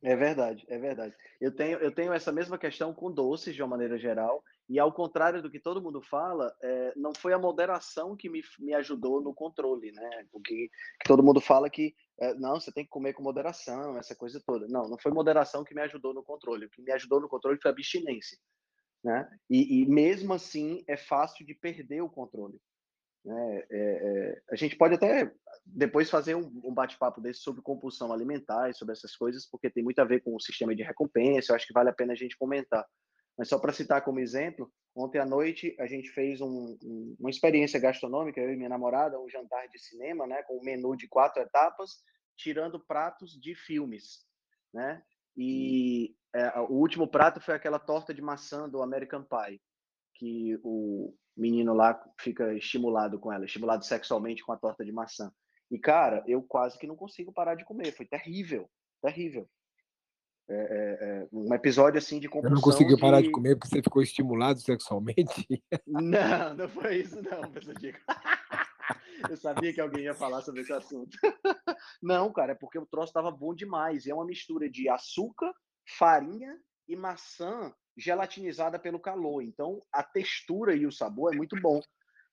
É verdade, é verdade. Eu tenho, eu tenho essa mesma questão com doces, de uma maneira geral, e ao contrário do que todo mundo fala, é, não foi a moderação que me, me ajudou no controle, né? Porque que todo mundo fala que, é, não, você tem que comer com moderação, essa coisa toda. Não, não foi moderação que me ajudou no controle. O que me ajudou no controle foi abstinência, né? E, e mesmo assim, é fácil de perder o controle. Né? É, é, a gente pode até depois fazer um, um bate-papo desse sobre compulsão alimentar e sobre essas coisas, porque tem muito a ver com o sistema de recompensa, eu acho que vale a pena a gente comentar. Mas só para citar como exemplo, ontem à noite a gente fez um, um, uma experiência gastronômica, eu e minha namorada, um jantar de cinema, né, com um menu de quatro etapas, tirando pratos de filmes, né? E é, o último prato foi aquela torta de maçã do American Pie, que o menino lá fica estimulado com ela, estimulado sexualmente com a torta de maçã. E, cara, eu quase que não consigo parar de comer. Foi terrível, terrível. É, é, é um episódio assim de compulsão. Eu não conseguiu parar de comer porque você ficou estimulado sexualmente? [LAUGHS] Não, não foi isso, não, professor Diego. [LAUGHS] Eu sabia que alguém ia falar sobre esse assunto. [LAUGHS] Não, cara, é porque o troço estava bom demais. É uma mistura de açúcar, farinha e maçã gelatinizada pelo calor. Então, a textura e o sabor é muito bom.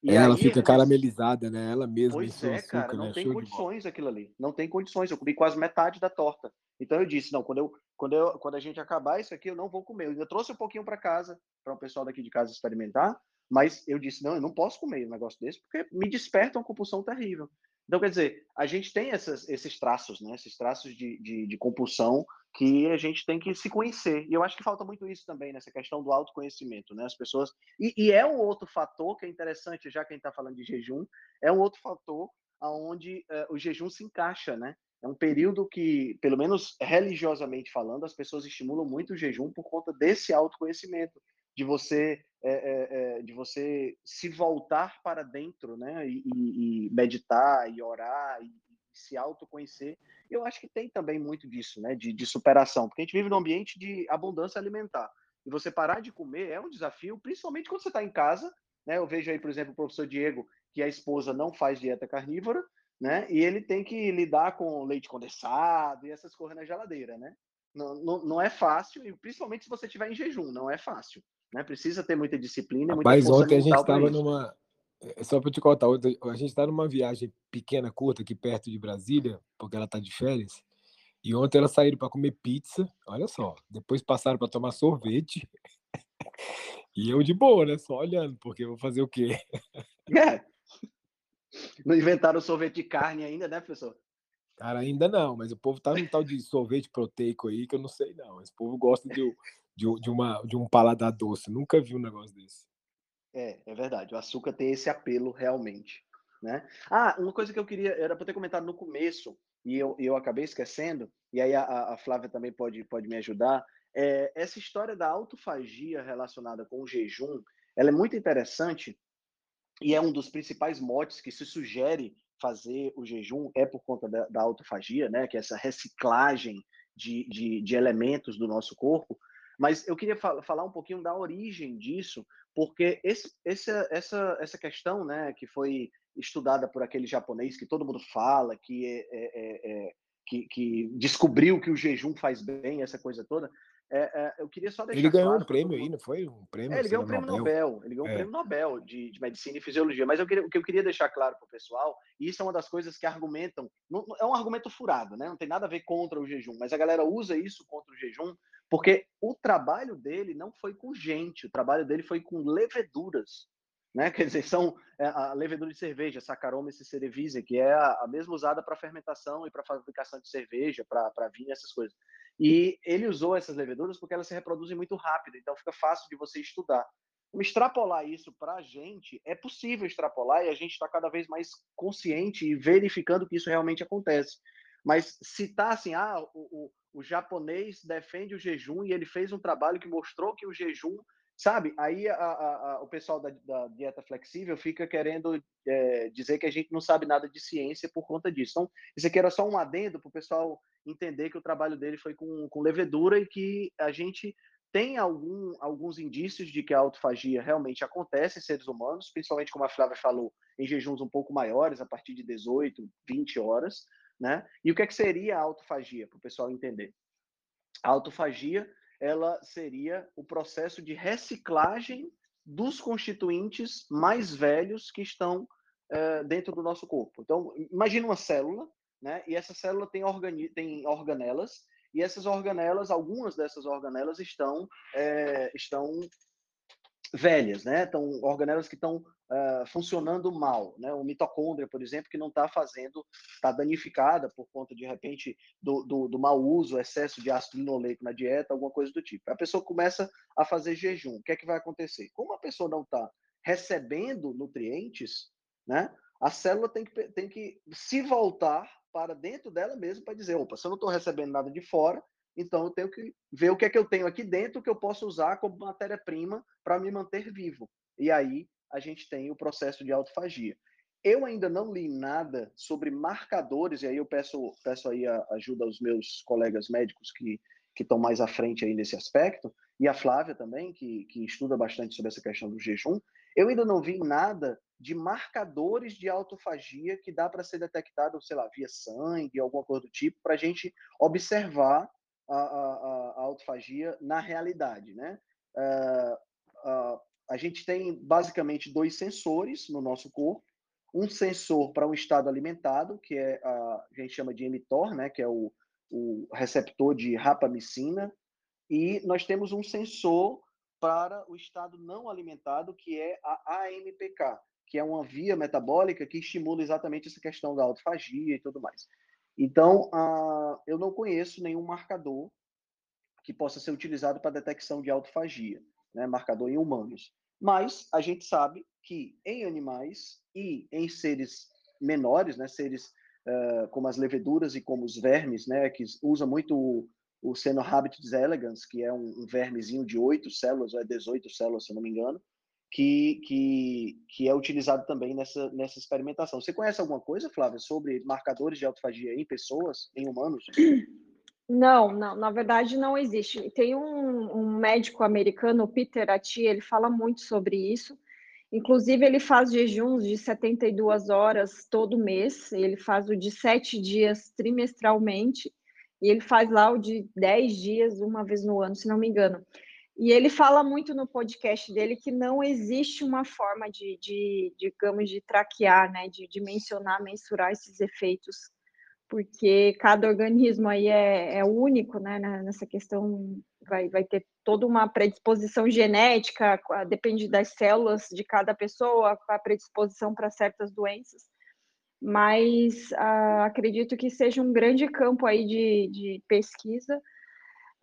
E ela aí, fica caramelizada, né? Ela mesma. Pois é, açúcar, cara, não né? tem Show condições aquilo ali. Não tem condições. Eu comi quase metade da torta. Então eu disse, não, quando eu, quando eu, quando a gente acabar isso aqui, eu não vou comer. Eu ainda trouxe um pouquinho para casa, para o pessoal daqui de casa experimentar, mas eu disse, não, eu não posso comer um negócio desse, porque me desperta uma compulsão terrível. Então, quer dizer, a gente tem essas, esses traços, né? Esses traços de, de, de compulsão que a gente tem que se conhecer. E eu acho que falta muito isso também, nessa questão do autoconhecimento, né? As pessoas. E, e é um outro fator que é interessante, já que a gente está falando de jejum, é um outro fator aonde uh, o jejum se encaixa, né? É um período que, pelo menos religiosamente falando, as pessoas estimulam muito o jejum por conta desse autoconhecimento. de você é, é, de você se voltar para dentro, né? E, e, meditar, e orar, e, e, se autoconhecer. Eu acho que tem também muito disso, né? De, de superação, porque a gente vive num ambiente de abundância alimentar. E você parar de comer é um desafio, principalmente quando você está em casa. Né? Eu vejo aí, por exemplo, o professor Diego, que a esposa não faz dieta carnívora, né? E ele tem que lidar com leite condensado e essas coisas na geladeira, né? Não, não, não é fácil, e principalmente se você estiver em jejum, não é fácil. Né? Precisa ter muita disciplina. Mas ontem a gente estava numa. É, só para te contar, a gente está numa viagem pequena, curta, aqui perto de Brasília, porque ela está de férias. E ontem elas saíram para comer pizza, olha só. Depois passaram para tomar sorvete. [LAUGHS] E eu de boa, né? Só olhando, porque eu vou fazer o quê? É. Não inventaram sorvete de carne ainda, né, professor? Cara, ainda não, mas o povo tá num tal de sorvete proteico aí que eu não sei não. Esse povo gosta de, de, de, uma, de um paladar doce. Nunca vi um negócio desse. É, é verdade. O açúcar tem esse apelo realmente. Né? Ah, uma coisa que eu queria, era para ter comentado no começo, e eu, eu acabei esquecendo, e aí a, a Flávia também pode, pode me ajudar, é, essa história da autofagia relacionada com o jejum, ela é muito interessante, e é um dos principais motes que se sugere fazer o jejum, é por conta da, da autofagia, né? que é essa reciclagem de, de, de elementos do nosso corpo, mas eu queria fal falar um pouquinho da origem disso, porque esse, essa, essa, essa questão, né, que foi estudada por aquele japonês que todo mundo fala, que, é, é, é, é que, que, descobriu que o jejum faz bem, essa coisa toda, é, é, eu queria só deixar Ele ganhou claro um prêmio aí, não foi? Um prêmio, ele ganhou um prêmio Nobel. Nobel. Ele ganhou um prêmio Nobel de, de, Medicina e Fisiologia. Mas eu queria, o que eu queria deixar claro para o pessoal, e isso é uma das coisas que argumentam, não, é um argumento furado, né? não tem nada a ver contra o jejum, mas a galera usa isso contra o jejum porque o trabalho dele não foi com gente, o trabalho dele foi com leveduras. Né? Quer dizer, são é, a levedura de cerveja, Saccharomyces cerevisiae, que é a, mesma usada para fermentação e para fabricação de cerveja, para vinho, essas coisas. E ele usou essas leveduras porque elas se reproduzem muito rápido, então fica fácil de você estudar. Extrapolar isso para a gente, é possível extrapolar e a gente está cada vez mais consciente e verificando que isso realmente acontece. Mas citar assim, ah, o, o, o japonês defende o jejum e ele fez um trabalho que mostrou que o jejum sabe? Aí a, a, a, o pessoal da, da, dieta flexível fica querendo é, dizer que a gente não sabe nada de ciência por conta disso. Então, isso aqui era só um adendo para o pessoal entender que o trabalho dele foi com, com levedura e que a gente tem algum, alguns indícios de que a autofagia realmente acontece em seres humanos, principalmente, como a Flávia falou, em jejuns um pouco maiores, a partir de 18, 20 horas. Né? E o que, é que seria a autofagia, para o pessoal entender? A autofagia ela seria o processo de reciclagem dos constituintes mais velhos que estão é, dentro do nosso corpo. Então, imagine uma célula, né? E essa célula tem, tem organelas, e essas organelas, algumas dessas organelas estão, é, estão velhas, né? Então, organelas que estão uh, funcionando mal, né? O mitocôndria, por exemplo, que não está fazendo, está danificada por conta, de repente, do, do, do mau uso, excesso de ácido linoleico na dieta, alguma coisa do tipo. A pessoa começa a fazer jejum. O que é que vai acontecer? Como a pessoa não está recebendo nutrientes, né? A célula tem que, tem que se voltar para dentro dela mesma para dizer, opa, se eu não estou recebendo nada de fora, então eu tenho que ver o que é que eu tenho aqui dentro que eu posso usar como matéria-prima para me manter vivo. E aí a gente tem o processo de autofagia. Eu ainda não li nada sobre marcadores, e aí eu peço, peço aí a ajuda aos meus colegas médicos que que estão mais à frente aí nesse aspecto, e a Flávia também, que, que estuda bastante sobre essa questão do jejum, eu ainda não vi nada de marcadores de autofagia que dá para ser detectado, sei lá, via sangue, alguma coisa do tipo, para a gente observar a, a, a autofagia na realidade, né? Uh, uh, a gente tem basicamente dois sensores no nosso corpo, um sensor para um estado alimentado, que é a, a gente chama de mTOR, né, que é o, o receptor de rapamicina, e nós temos um sensor para o estado não alimentado, que é a AMPK, que é uma via metabólica que estimula exatamente essa questão da autofagia e tudo mais. Então, uh, eu não conheço nenhum marcador que possa ser utilizado para detecção de autofagia, né, marcador em humanos. Mas a gente sabe que em animais e em seres menores, né, seres uh, como as leveduras e como os vermes, né, que usam muito o Cenohabitidis elegans, que é um, um vermezinho de 8 células, ou é 18 células, se não me engano, que, que, que é utilizado também nessa, nessa experimentação. Você conhece alguma coisa, Flávia, sobre marcadores de autofagia em pessoas, em humanos? Não, não, na verdade não existe. Tem um, um médico americano, Peter Attia, ele fala muito sobre isso. Inclusive, ele faz jejuns de 72 horas todo mês, ele faz o de sete dias trimestralmente, e ele faz lá o de 10 dias uma vez no ano, se não me engano. E ele fala muito no podcast dele que não existe uma forma de, de digamos, de traquear, né, de dimensionar, mensurar esses efeitos, porque cada organismo aí é, é único, né, nessa questão vai, vai ter toda uma predisposição genética, depende das células de cada pessoa, a predisposição para certas doenças, mas acredito que seja um grande campo aí de, de pesquisa,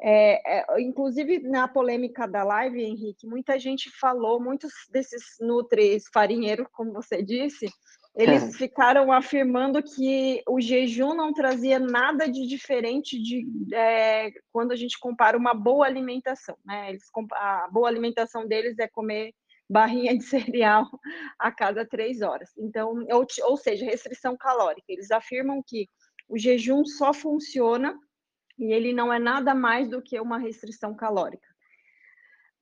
é, é, inclusive na polêmica da live, Henrique, muita gente falou, muitos desses nutris farinheiros, como você disse, eles é. ficaram afirmando que o jejum não trazia nada de diferente de é, quando a gente compara uma boa alimentação, né? Eles, a boa alimentação deles é comer barrinha de [LAUGHS] cereal a cada três horas. Então, ou, ou seja, restrição calórica. Eles afirmam que o jejum só funciona e ele não é nada mais do que uma restrição calórica.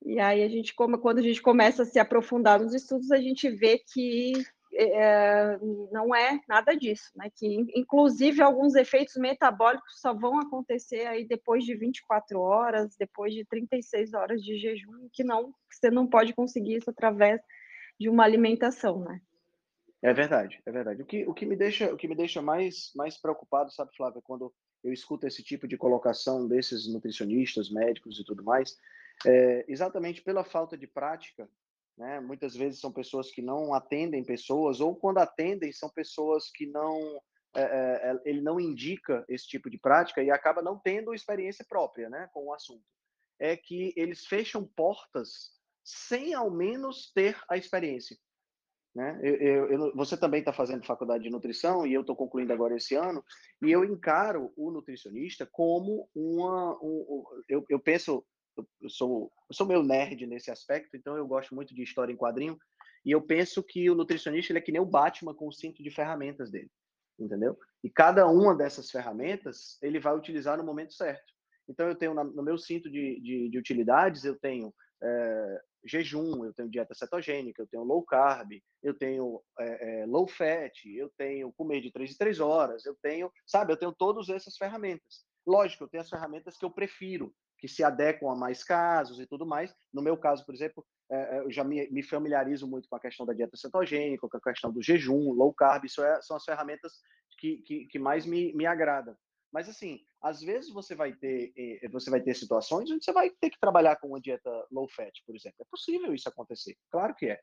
E aí a gente, quando a gente começa a se aprofundar nos estudos, a gente vê que é, não é nada disso, né? Que inclusive alguns efeitos metabólicos só vão acontecer aí depois de 24 horas, depois de 36 horas de jejum, que não você não pode conseguir isso através de uma alimentação, né? É verdade, é verdade. O que, o que me deixa, o que me deixa mais, mais preocupado, sabe, Flávia, quando eu escuto esse tipo de colocação desses nutricionistas, médicos e tudo mais, é exatamente pela falta de prática. Né? Muitas vezes são pessoas que não atendem pessoas, ou quando atendem, são pessoas que não. É, é, ele não indica esse tipo de prática e acaba não tendo experiência própria né, com o assunto. É que eles fecham portas sem ao menos ter a experiência. Né? Eu, eu, eu, você também está fazendo faculdade de nutrição e eu estou concluindo agora esse ano e eu encaro o nutricionista como uma, um, um, eu penso, eu sou, eu sou meio nerd nesse aspecto, então eu gosto muito de história em quadrinho e eu penso que o nutricionista ele é que nem o Batman com o cinto de ferramentas dele, entendeu? E cada uma dessas ferramentas ele vai utilizar no momento certo. Então eu tenho no meu cinto de, de, de utilidades eu tenho é, jejum, eu tenho dieta cetogênica, eu tenho low carb, eu tenho é, é, low fat, eu tenho comer de 3 em 3 horas, eu tenho, sabe, eu tenho todas essas ferramentas. Lógico, eu tenho as ferramentas que eu prefiro, que se adequam a mais casos e tudo mais. No meu caso, por exemplo, é, eu já me, familiarizo muito com a questão da dieta cetogênica, com a questão do jejum, low carb, isso é, são as ferramentas que, que, que mais me, me agradam. Mas assim, às vezes você vai ter eh, você vai ter situações onde você vai ter que trabalhar com uma dieta low fat, por exemplo. É possível isso acontecer, claro que é.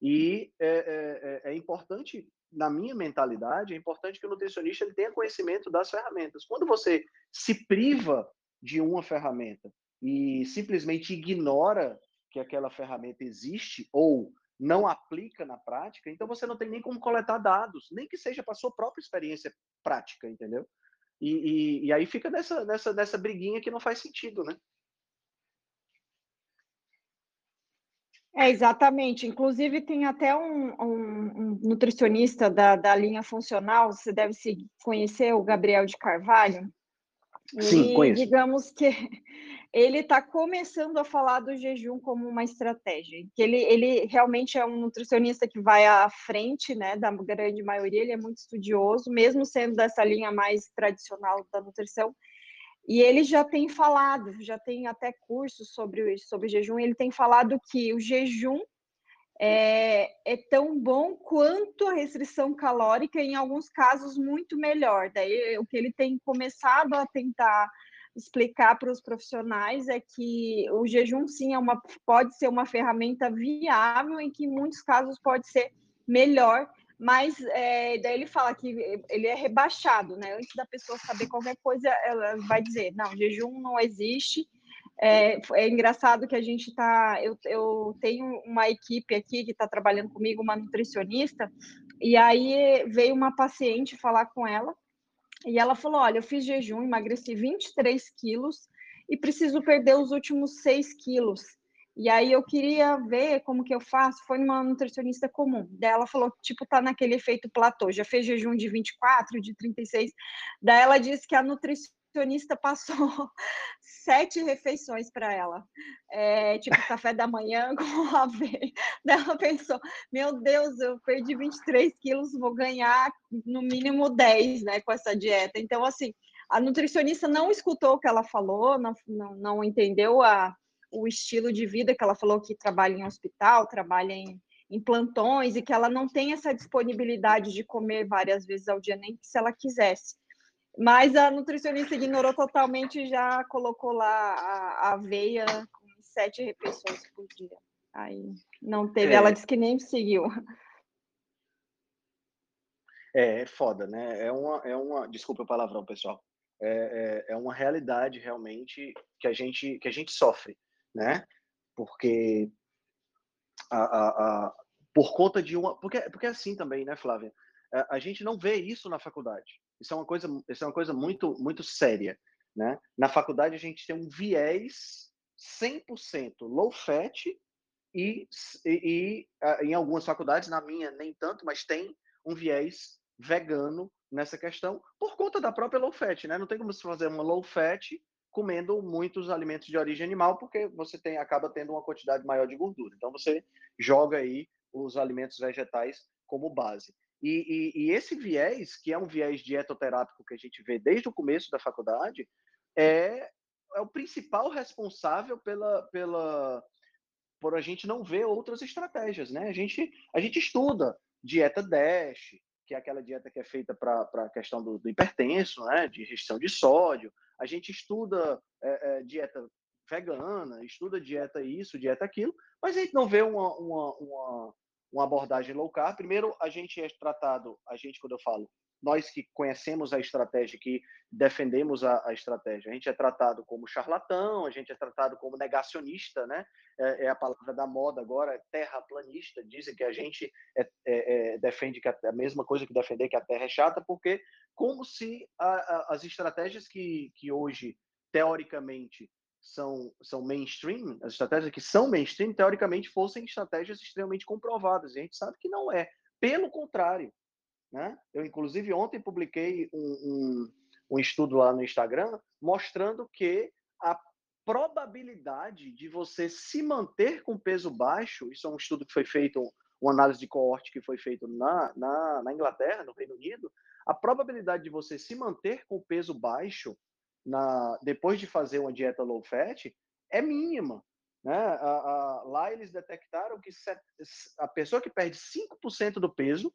E é, é, é importante, na minha mentalidade, é importante que o nutricionista ele tenha conhecimento das ferramentas. Quando você se priva de uma ferramenta e simplesmente ignora que aquela ferramenta existe ou não aplica na prática, então você não tem nem como coletar dados, nem que seja para sua própria experiência prática, entendeu? E, e, e, aí fica nessa, nessa, nessa briguinha que não faz sentido, né? É, exatamente. Inclusive, tem até um, um, um nutricionista da, da linha funcional, você deve se conhecer, o Gabriel de Carvalho. Sim, conheço. Digamos que [LAUGHS] ele está começando a falar do jejum como uma estratégia. Que ele, ele realmente é um nutricionista que vai à frente, né, da grande maioria. Ele é muito estudioso, mesmo sendo dessa linha mais tradicional da nutrição. E ele já tem falado, já tem até cursos sobre sobre jejum. Ele tem falado que o jejum é, é, tão bom quanto a restrição calórica, em alguns casos muito melhor. Daí o que ele tem começado a tentar explicar para os profissionais é que o jejum sim é uma, pode ser uma ferramenta viável, em que em muitos casos pode ser melhor, mas é, daí ele fala que ele é rebaixado, né? Antes da pessoa saber qualquer coisa, ela vai dizer, não, jejum não existe. É, é engraçado que a gente está. Eu, eu tenho uma equipe aqui que está trabalhando comigo, uma nutricionista, e aí veio uma paciente falar com ela, e ela falou: Olha, eu fiz jejum, emagreci 23 quilos, e preciso perder os últimos 6 quilos. E aí eu queria ver como que eu faço. Foi numa nutricionista comum. Daí ela falou tipo, tá naquele efeito platô. Já fez jejum de 24, de 36. Daí ela disse que a nutricionista passou sete refeições para ela. É, tipo, café da manhã [LAUGHS] com aveia. Ela pensou, meu Deus, eu perdi 23 quilos, vou ganhar no mínimo 10, né, com essa dieta. Então, assim, a nutricionista não escutou o que ela falou, não, não, não entendeu a o estilo de vida que ela falou que trabalha em hospital, trabalha em, em plantões e que ela não tem essa disponibilidade de comer várias vezes ao dia, nem se ela quisesse. Mas a nutricionista ignorou totalmente e já colocou lá a, aveia com sete refeições por dia. Aí não teve, é. ela disse que nem seguiu. É, é foda, né? É uma, é uma, desculpa o palavrão, pessoal. É, é, é uma realidade realmente que a gente que a gente sofre né? Porque a, a, a, por conta de uma, porque porque é assim também, né, Flávia? A, a, gente não vê isso na faculdade. Isso é uma coisa, isso é uma coisa muito muito séria, né? Na faculdade a gente tem um viés 100% low fat e, e, e em algumas faculdades, na minha nem tanto, mas tem um viés vegano nessa questão por conta da própria low fat, né? Não tem como se fazer uma low fat comendo muitos alimentos de origem animal, porque você tem, acaba tendo uma quantidade maior de gordura. Então, você joga aí os alimentos vegetais como base. E, e, e, esse viés, que é um viés dietoterápico que a gente vê desde o começo da faculdade, é, é o principal responsável pela, pela, por a gente não ver outras estratégias, né? A gente, a gente estuda dieta DASH, que é aquela dieta que é feita para a questão do, do, hipertenso, né? De restrição de sódio a gente estuda é, é, dieta vegana, estuda dieta isso, dieta aquilo, mas a gente não vê uma, uma, uma, uma abordagem low carb. Primeiro, a gente é tratado, a gente, quando eu falo, nós que conhecemos a estratégia, que defendemos a, a, estratégia, a gente é tratado como charlatão, a gente é tratado como negacionista, né? É, é a palavra da moda agora, terraplanista. Dizem que a gente é, é, é defende que a, a, mesma coisa que defender que a Terra é chata, porque como se a, as estratégias que, que hoje, teoricamente, são, são mainstream, as estratégias que são mainstream, teoricamente, fossem estratégias extremamente comprovadas. E a gente sabe que não é. Pelo contrário, né? Eu, inclusive, ontem publiquei um, um, um estudo lá no Instagram mostrando que a probabilidade de você se manter com peso baixo, isso é um estudo que foi feito, uma análise de coorte que foi feito na, na, na Inglaterra, no Reino Unido, a probabilidade de você se manter com peso baixo na, depois de fazer uma dieta low fat é mínima. Né? A, a, lá eles detectaram que a pessoa que perde 5% do peso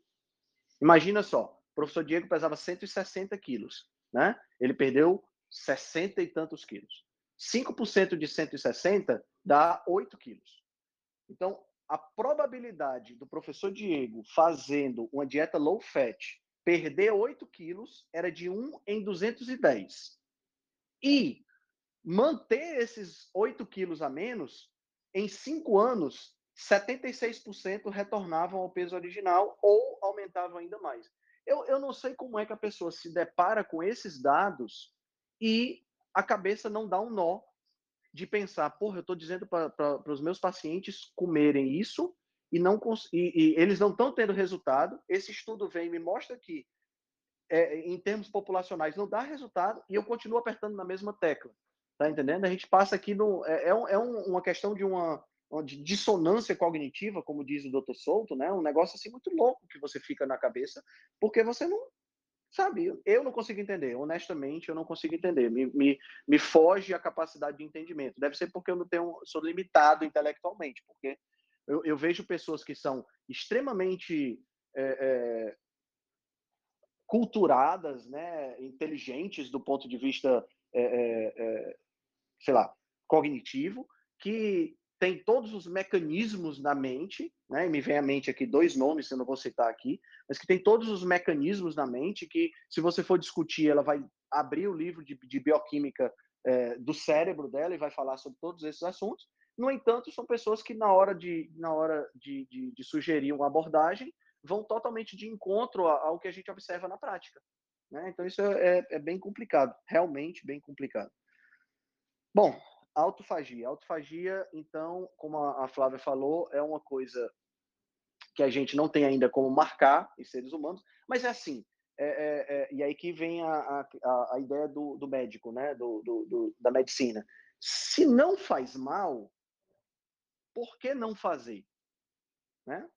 Imagina só, o professor Diego pesava 160 quilos, né? Ele perdeu 60 e tantos quilos. 5% de 160 dá 8 quilos. Então, a probabilidade do professor Diego fazendo uma dieta low fat perder 8 quilos era de 1 em 210. E manter esses 8 quilos a menos, em 5 anos, 76% retornavam ao peso original ou aumentavam ainda mais. Eu, eu não sei como é que a pessoa se depara com esses dados e a cabeça não dá um nó de pensar, porra, eu estou dizendo para os meus pacientes comerem isso e, não, e, e eles não estão tendo resultado. Esse estudo vem e me mostra que, é, em termos populacionais, não dá resultado e eu continuo apertando na mesma tecla. Tá entendendo? A gente passa aqui no. É, é, um, é uma questão de uma de dissonância cognitiva, como diz o Dr. Souto, né? Um negócio assim muito louco que você fica na cabeça, porque você não sabe, eu não consigo entender, honestamente, eu não consigo entender. Me, me, me foge a capacidade de entendimento. Deve ser porque eu não tenho, sou limitado intelectualmente, porque eu, eu vejo pessoas que são extremamente é, é, culturadas, né, inteligentes do ponto de vista, é, é, é sei lá, cognitivo, que tem todos os mecanismos na mente, né? Me vem à mente aqui dois nomes, eu não vou citar aqui, mas que tem todos os mecanismos na mente que, se você for discutir, ela vai abrir o livro de, de bioquímica é, do cérebro dela e vai falar sobre todos esses assuntos. No entanto, são pessoas que na hora de, na hora de, de, de sugerir uma abordagem vão totalmente de encontro ao que a gente observa na prática. Né? Então isso é, é, é bem complicado, realmente bem complicado. Bom, autofagia. Autofagia, então, como a Flávia falou, é uma coisa que a gente não tem ainda como marcar em seres humanos, mas é assim. É, é, é, e aí que vem a, a, a ideia do, do médico, né? Do, do, do, da medicina. Se não faz mal, por que não fazer? Né?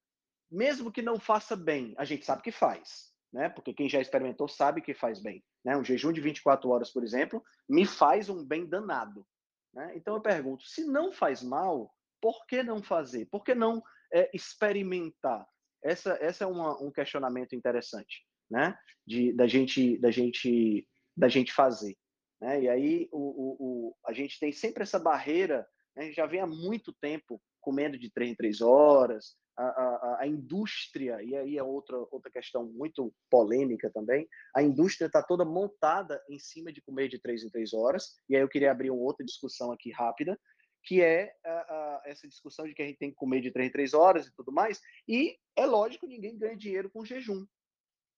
Mesmo que não faça bem, a gente sabe que faz, né? Porque quem já experimentou sabe que faz bem. Né? Um jejum de 24 horas, por exemplo, me faz um bem danado. Né? Então eu pergunto, se não faz mal, por que não fazer? Por que não é, experimentar? Essa, essa é uma, um questionamento interessante, né? De, da gente, da gente, da gente fazer. Né? E aí o, o, o, a gente tem sempre essa barreira, né? já vem há muito tempo comendo de três em três horas, a, a, indústria, e aí é outra, outra questão muito polêmica também, a indústria está toda montada em cima de comer de três em três horas, e aí eu queria abrir uma outra discussão aqui rápida, que é a, essa discussão de que a gente tem que comer de três em três horas e tudo mais, e é lógico, ninguém ganha dinheiro com jejum.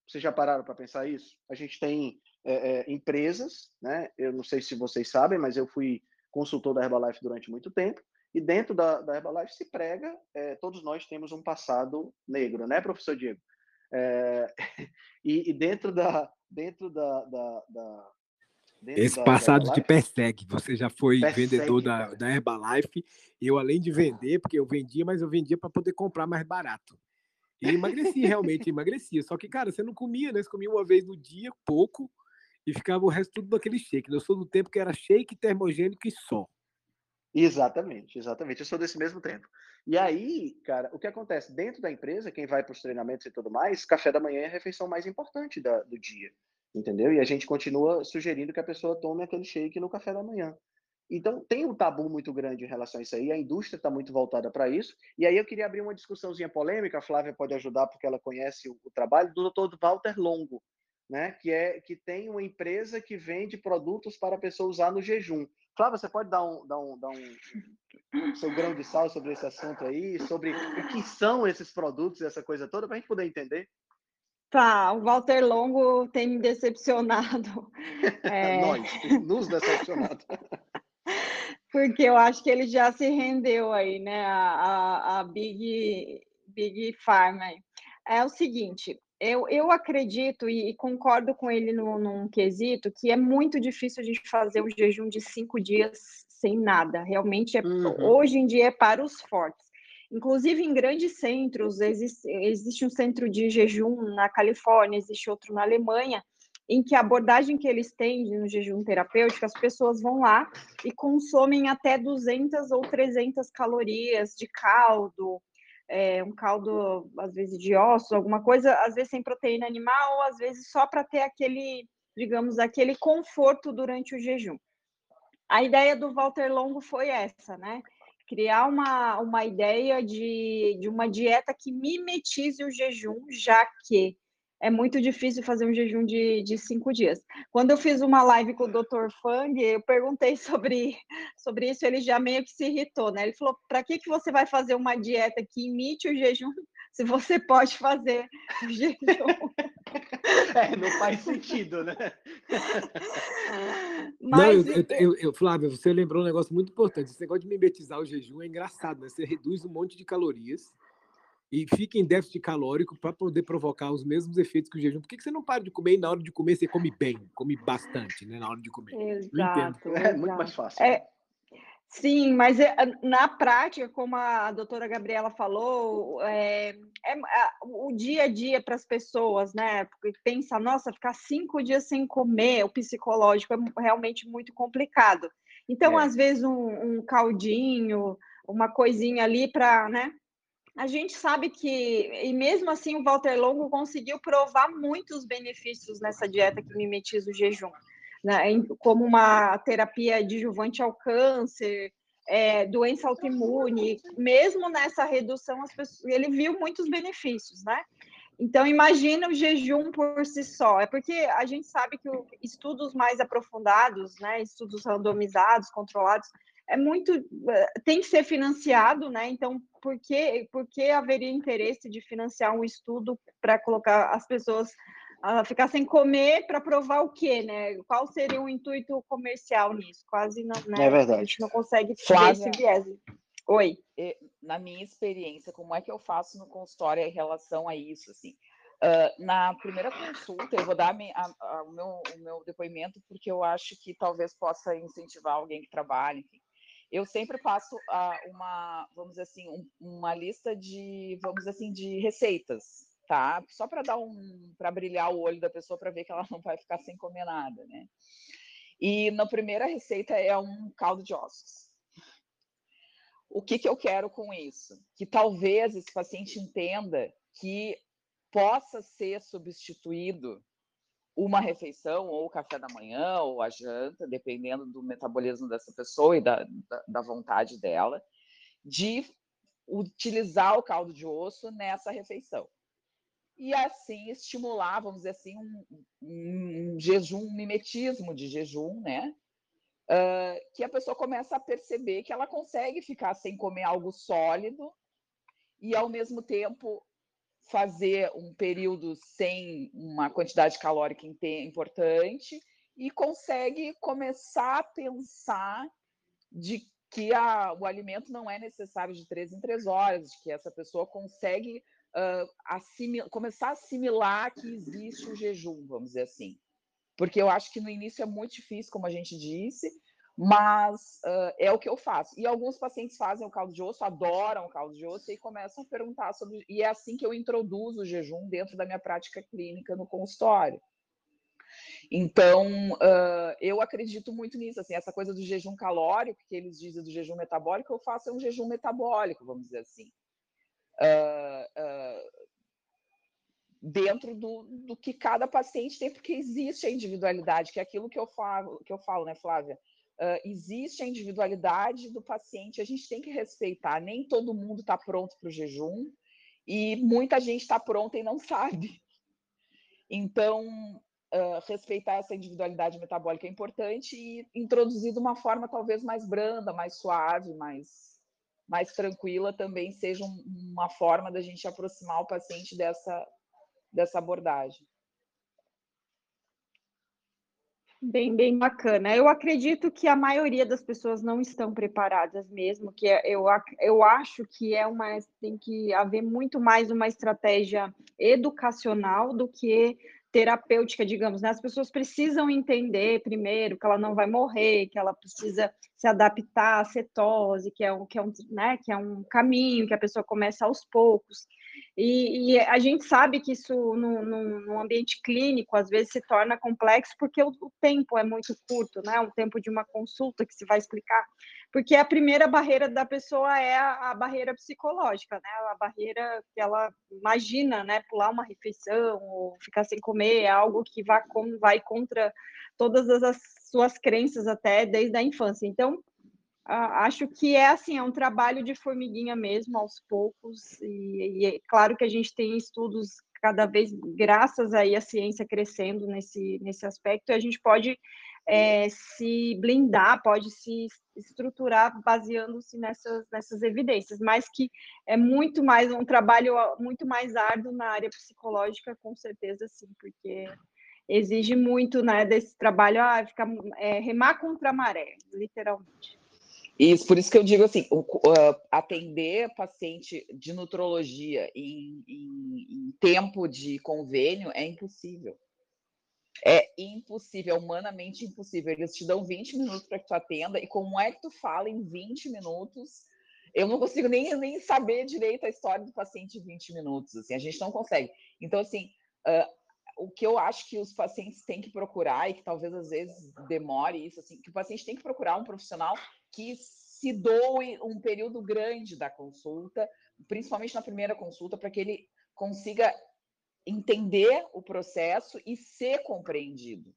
Vocês já pararam para pensar isso? A gente tem é, é, empresas, né? Eu não sei se vocês sabem, mas eu fui consultor da Herbalife durante muito tempo. E dentro da, da Herbalife se prega, é, todos nós temos um passado negro, né, professor Diego? É, [LAUGHS] e, e, dentro da. Dentro da, da, da dentro Esse passado te persegue. Você já foi persegue, vendedor da, da Herbalife. Eu, além de vender, porque eu vendia, mas eu vendia para poder comprar mais barato. E emagreci, [LAUGHS] realmente, emagrecia. Só que, cara, você não comia, né? Você comia uma vez no dia, pouco, e ficava o resto tudo daquele shake. Eu sou do tempo que era shake termogênico e só. Exatamente, exatamente. Eu sou desse mesmo tempo. E aí, cara, o que acontece? Dentro da empresa, quem vai para os treinamentos e tudo mais, café da manhã é a refeição mais importante da, do dia. Entendeu? E a gente continua sugerindo que a pessoa tome aquele shake no café da manhã. Então, tem um tabu muito grande em relação a isso aí, a indústria está muito voltada para isso. E aí eu queria abrir uma discussãozinha polêmica, a Flávia pode ajudar porque ela conhece o, o trabalho do Dr. Walter Longo, né? que, é, que tem uma empresa que vende produtos para a pessoa usar no jejum. Flávia, você pode dar um, dar um, dar um seu grão de sal sobre esse assunto aí, sobre o que são esses produtos, essa coisa toda, para a gente poder entender? Tá, o Walter Longo tem me decepcionado. [LAUGHS] É... Nós, nos decepcionado. [LAUGHS] Porque eu acho que ele já se rendeu aí, né, a, a, a Big, Big Pharma. É o seguinte, eu, eu acredito e, e concordo com ele no, num quesito que é muito difícil a gente fazer um jejum de cinco dias sem nada. Realmente, é, uhum. hoje em dia, é para os fortes. Inclusive, em grandes centros, existe, existe um centro de jejum na Califórnia, existe outro na Alemanha, em que a abordagem que eles têm no jejum terapêutico, as pessoas vão lá e consomem até 200 ou 300 calorias de caldo, é, um caldo, às vezes, de ossos, alguma coisa, às vezes sem proteína animal, ou às vezes só para ter aquele, digamos, aquele conforto durante o jejum. A ideia do Walter Longo foi essa, né? Criar uma, uma ideia de, de uma dieta que mimetize o jejum, já que é muito difícil fazer um jejum de, de cinco dias. Quando eu fiz uma live com o Dr. Fang, eu perguntei [LAUGHS] sobre, sobre isso, ele já meio que se irritou, né? Ele falou: para que, que você vai fazer uma dieta que imite o jejum [LAUGHS] se você pode fazer o jejum? [LAUGHS] É, não faz sentido, né? Mas, não, eu, eu, eu, Flávia, você lembrou um negócio muito importante. Esse negócio de mimetizar o jejum é engraçado, né? Você reduz um monte de calorias e fica em déficit calórico para poder provocar os mesmos efeitos que o jejum. Por que, que você não para de comer e na hora de comer você come bem, come bastante, né? Na hora de comer. Exato. É muito mais fácil. É, sim, mas é, na prática, como a doutora Gabriela falou, é, é, é o dia a dia para as pessoas, né? Porque pensa, nossa, ficar cinco dias sem comer, o psicológico é realmente muito complicado. Então, é. às vezes, um, um caldinho, uma coisinha ali para, né? A gente sabe que, e mesmo assim, o Walter Longo conseguiu provar muitos benefícios nessa dieta que mimetiza o jejum, né? como uma terapia adjuvante ao câncer, é, doença autoimune, mesmo nessa redução, pessoas, ele viu muitos benefícios, né? Então, imagina o jejum por si só. É porque a gente sabe que estudos mais aprofundados, né, estudos randomizados, controlados, é muito eh, tem que ser financiado, né? Então, por que, por que haveria interesse de financiar um estudo para colocar as pessoas a ficar sem comer para provar o quê, né? Qual seria o intuito comercial nisso? Quase não, né? É verdade. A gente não consegue Flávia, esse viés. Oi. Na minha experiência, como é que eu faço no consultório em relação a isso, assim? Uh, na primeira consulta, eu vou dar a, a, o, meu, o, meu, depoimento porque eu acho que talvez possa incentivar alguém que trabalha, enfim. Eu sempre passo uh, uma, vamos dizer assim, um, uma lista de, vamos assim, de receitas, tá? Só para dar um, para brilhar o olho da pessoa para ver que ela [LAUGHS] não vai ficar sem comer nada, né? E na primeira receita é um caldo de ossos. O que, que eu quero com isso? Que talvez esse paciente entenda que possa ser substituído uma refeição, ou o café da manhã, ou a janta, dependendo do metabolismo dessa pessoa e da, da, da vontade dela, de utilizar o caldo de osso nessa refeição. E assim estimular, vamos dizer assim, um, um jejum, um mimetismo de jejum, né? Uh, que a pessoa começa a perceber que ela consegue ficar sem comer algo sólido e, ao mesmo tempo, fazer um período sem uma quantidade calórica importante e consegue começar a pensar de que a, o alimento não é necessário de três em três horas, de que essa pessoa consegue uh, assimil, começar a assimilar que existe o jejum, vamos dizer assim. Porque eu acho que no início é muito difícil, como a gente disse, mas uh, é o que eu faço. E alguns pacientes fazem o caldo de osso, adoram o caldo de osso e começam a perguntar sobre. E é assim que eu introduzo o jejum dentro da minha prática clínica no consultório. Então, uh, eu acredito muito nisso. Assim, essa coisa do jejum calórico, que eles dizem do jejum metabólico, eu faço é um jejum metabólico, vamos dizer assim. Uh, dentro do, do que cada paciente tem, porque existe a individualidade, que é aquilo que eu falo, que eu falo, né, Flávia? Uh, existe a individualidade do paciente, a gente tem que respeitar. Nem todo mundo está pronto para o jejum e muita gente está pronta e não sabe. Então, uh, respeitar essa individualidade metabólica é importante e introduzir de uma forma talvez mais branda, mais suave, mais, mais tranquila também seja um, uma forma da gente aproximar o paciente dessa, dessa abordagem. Bem, bem bacana. Eu acredito que a maioria das pessoas não estão preparadas mesmo, que é, eu, eu acho que é uma tem que haver muito mais uma estratégia educacional do que terapêutica, digamos, né? As pessoas precisam entender primeiro que ela não vai morrer, que ela precisa se adaptar à cetose, que é um, que é um, né, que é um caminho que a pessoa começa aos poucos. E, e, a gente sabe que isso no, ambiente clínico às vezes se torna complexo porque o, o, tempo é muito curto, né? O tempo de uma consulta que se vai explicar, porque a primeira barreira da pessoa é a, a barreira psicológica, né? A barreira que ela imagina, né? Pular uma refeição ou ficar sem comer é algo que vai, vai contra todas as suas crenças até desde a infância. Então acho que é assim, é um trabalho de formiguinha mesmo, aos poucos, e, e, é claro que a gente tem estudos cada vez, graças aí a ciência crescendo nesse, nesse aspecto, a gente pode é, se blindar, pode se estruturar baseando-se nessas, nessas evidências, mas que é muito mais um trabalho muito mais árduo na área psicológica, com certeza sim, porque exige muito né, desse trabalho, ah, ficar, é, remar contra a maré, literalmente. Isso, por isso que eu digo assim, uh, atender paciente de nutrologia em, em, em, tempo de convênio é impossível. É impossível, é humanamente impossível. Eles te dão 20 minutos para que tu atenda, e como é que tu fala em 20 minutos? Eu não consigo nem, nem saber direito a história do paciente em 20 minutos, assim, a gente não consegue. Então, assim, uh, o que eu acho que os pacientes têm que procurar, e que talvez às vezes demore isso, assim, que o paciente tem que procurar um profissional que se doe um período grande da consulta, principalmente na primeira consulta, para que ele consiga entender o processo e ser compreendido.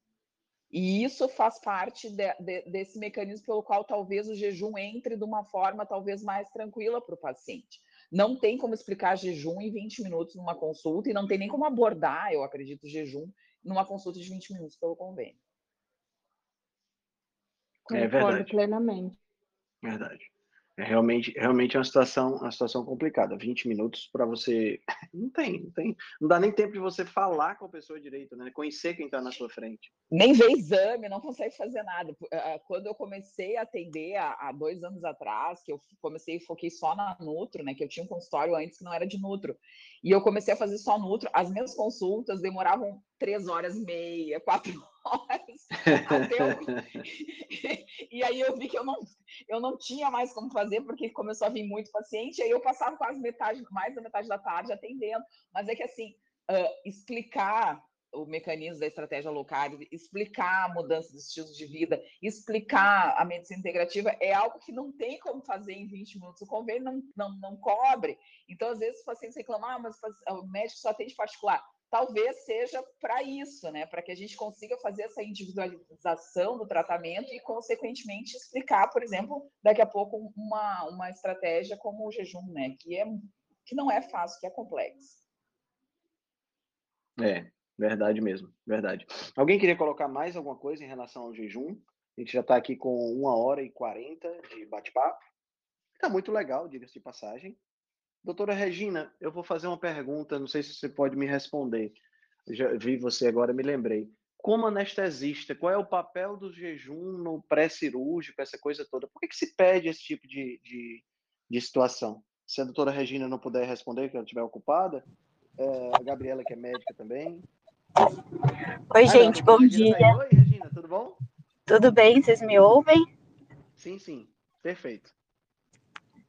E isso faz parte de, de, desse mecanismo pelo qual talvez o jejum entre de uma forma talvez mais tranquila para o paciente. Não tem como explicar jejum em 20 minutos numa consulta e não tem nem como abordar, eu acredito, jejum numa consulta de 20 minutos pelo convênio. É Concordo é verdade. plenamente. Verdade. É realmente, realmente é uma situação, uma situação complicada. 20 minutos para você. [LAUGHS] Não tem, não tem. Não dá nem tempo de você falar com a pessoa direito, né? Conhecer quem está na sua frente. Nem ver exame, não consegue fazer nada. Quando eu comecei a atender há dois anos atrás, que eu comecei e foquei só na Nutro, né? Que eu tinha um consultório antes que não era de Nutro. E eu comecei a fazer só Nutro. As minhas consultas demoravam três horas e meia, quatro horas. Eu... [LAUGHS] e aí eu vi que eu não, eu não tinha mais como fazer, porque começou a vir muito paciente, aí eu passava quase metade, mais da metade da tarde atendendo. Mas é que assim, uh, explicar o mecanismo da estratégia low carb, explicar a mudança de estilos de vida, explicar a medicina integrativa é algo que não tem como fazer em 20 minutos. O convênio não, não, não cobre. Então, às vezes, os pacientes reclamam, ah, mas o médico só atende particular talvez seja para isso, né? Para que a gente consiga fazer essa individualização do tratamento e, consequentemente, explicar, por exemplo, daqui a pouco uma, uma estratégia como o jejum, né? Que, é, que não é fácil, que é complexo. É, verdade mesmo, verdade. Alguém queria colocar mais alguma coisa em relação ao jejum? A gente já está aqui com uma hora e quarenta de bate-papo. Está muito legal, diga-se de passagem. Doutora Regina, eu vou fazer uma pergunta, não sei se você pode me responder. Já vi você agora, me lembrei. Como anestesista, qual é o papel do jejum no pré-cirúrgico, essa coisa toda? Por que, que se pede esse tipo de, de, de situação? Se a doutora Regina não puder responder, que ela estiver ocupada, é, a Gabriela, que é médica também. Oi, ah, gente, não, bom dia. Tá Oi, Regina, tudo bom? Tudo bem, vocês me ouvem? Sim, sim, perfeito.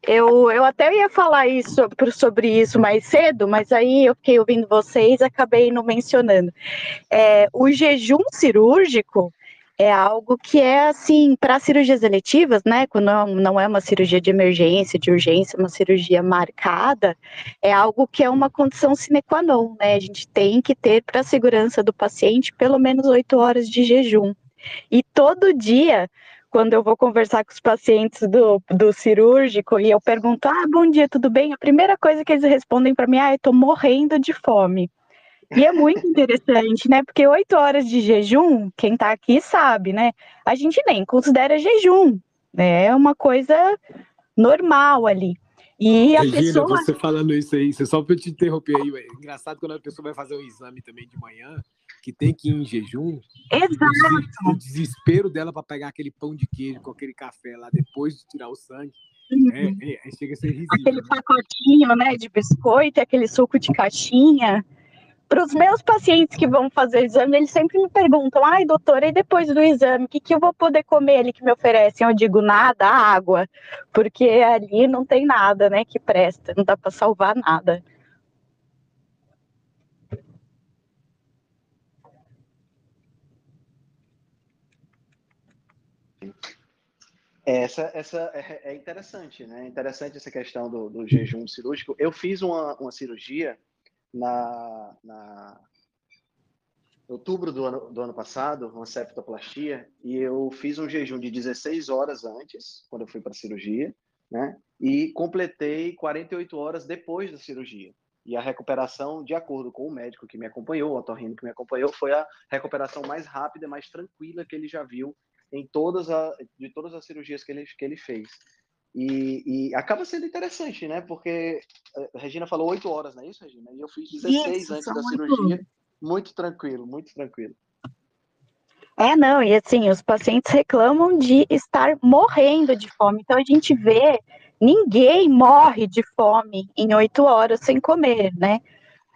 Eu, eu até ia falar isso, sobre isso mais cedo, mas aí eu fiquei ouvindo vocês e acabei não mencionando. É, o jejum cirúrgico é algo que é assim para cirurgias eletivas, né? Quando não é uma cirurgia de emergência, de urgência, uma cirurgia marcada, é algo que é uma condição sine qua non, né? A gente tem que ter para a segurança do paciente pelo menos oito horas de jejum. E todo dia quando eu vou conversar com os pacientes do, do cirúrgico e eu pergunto: Ah, bom dia, tudo bem? A primeira coisa que eles respondem para mim: Ah, eu tô morrendo de fome. E é muito interessante, né? Porque oito horas de jejum, quem tá aqui sabe, né? A gente nem considera jejum, né? É uma coisa normal ali. E a Regina, pessoa... você falando isso aí, só para te interromper aí, é engraçado quando a pessoa vai fazer um exame também de manhã, que tem que ir em jejum. Exato. O desespero dela para pegar aquele pão de queijo com aquele café lá depois de tirar o sangue. Uhum. É, é, chega a ser risível. Aquele né? pacotinho, né, de biscoito, aquele suco de caixinha. Para os meus pacientes que vão fazer exame, eles sempre me perguntam: ai, doutora, e depois do exame, o que, que eu vou poder comer ali que me oferecem? Eu digo: nada, água, porque ali não tem nada, né, que presta, não dá para salvar nada. Essa, essa é, é interessante, né? É interessante essa questão do, do jejum cirúrgico. Eu fiz uma, uma cirurgia na, na outubro do ano, do ano passado, uma septoplastia, e eu fiz um jejum de 16 horas antes, quando eu fui para a cirurgia, né? E completei 48 horas depois da cirurgia. E a recuperação, de acordo com o médico que me acompanhou, o otorrino que me acompanhou, foi a recuperação mais rápida, mais tranquila que ele já viu em todas a, de todas as cirurgias que ele, que ele fez. E, e, acaba sendo interessante, né? Porque a Regina falou oito horas, não é isso, Regina? E eu fiz 16 isso, antes da cirurgia. Muito tranquilo, muito tranquilo. É, não, e assim, os pacientes reclamam de estar morrendo de fome. Então a gente vê, ninguém morre de fome em oito horas sem comer, né?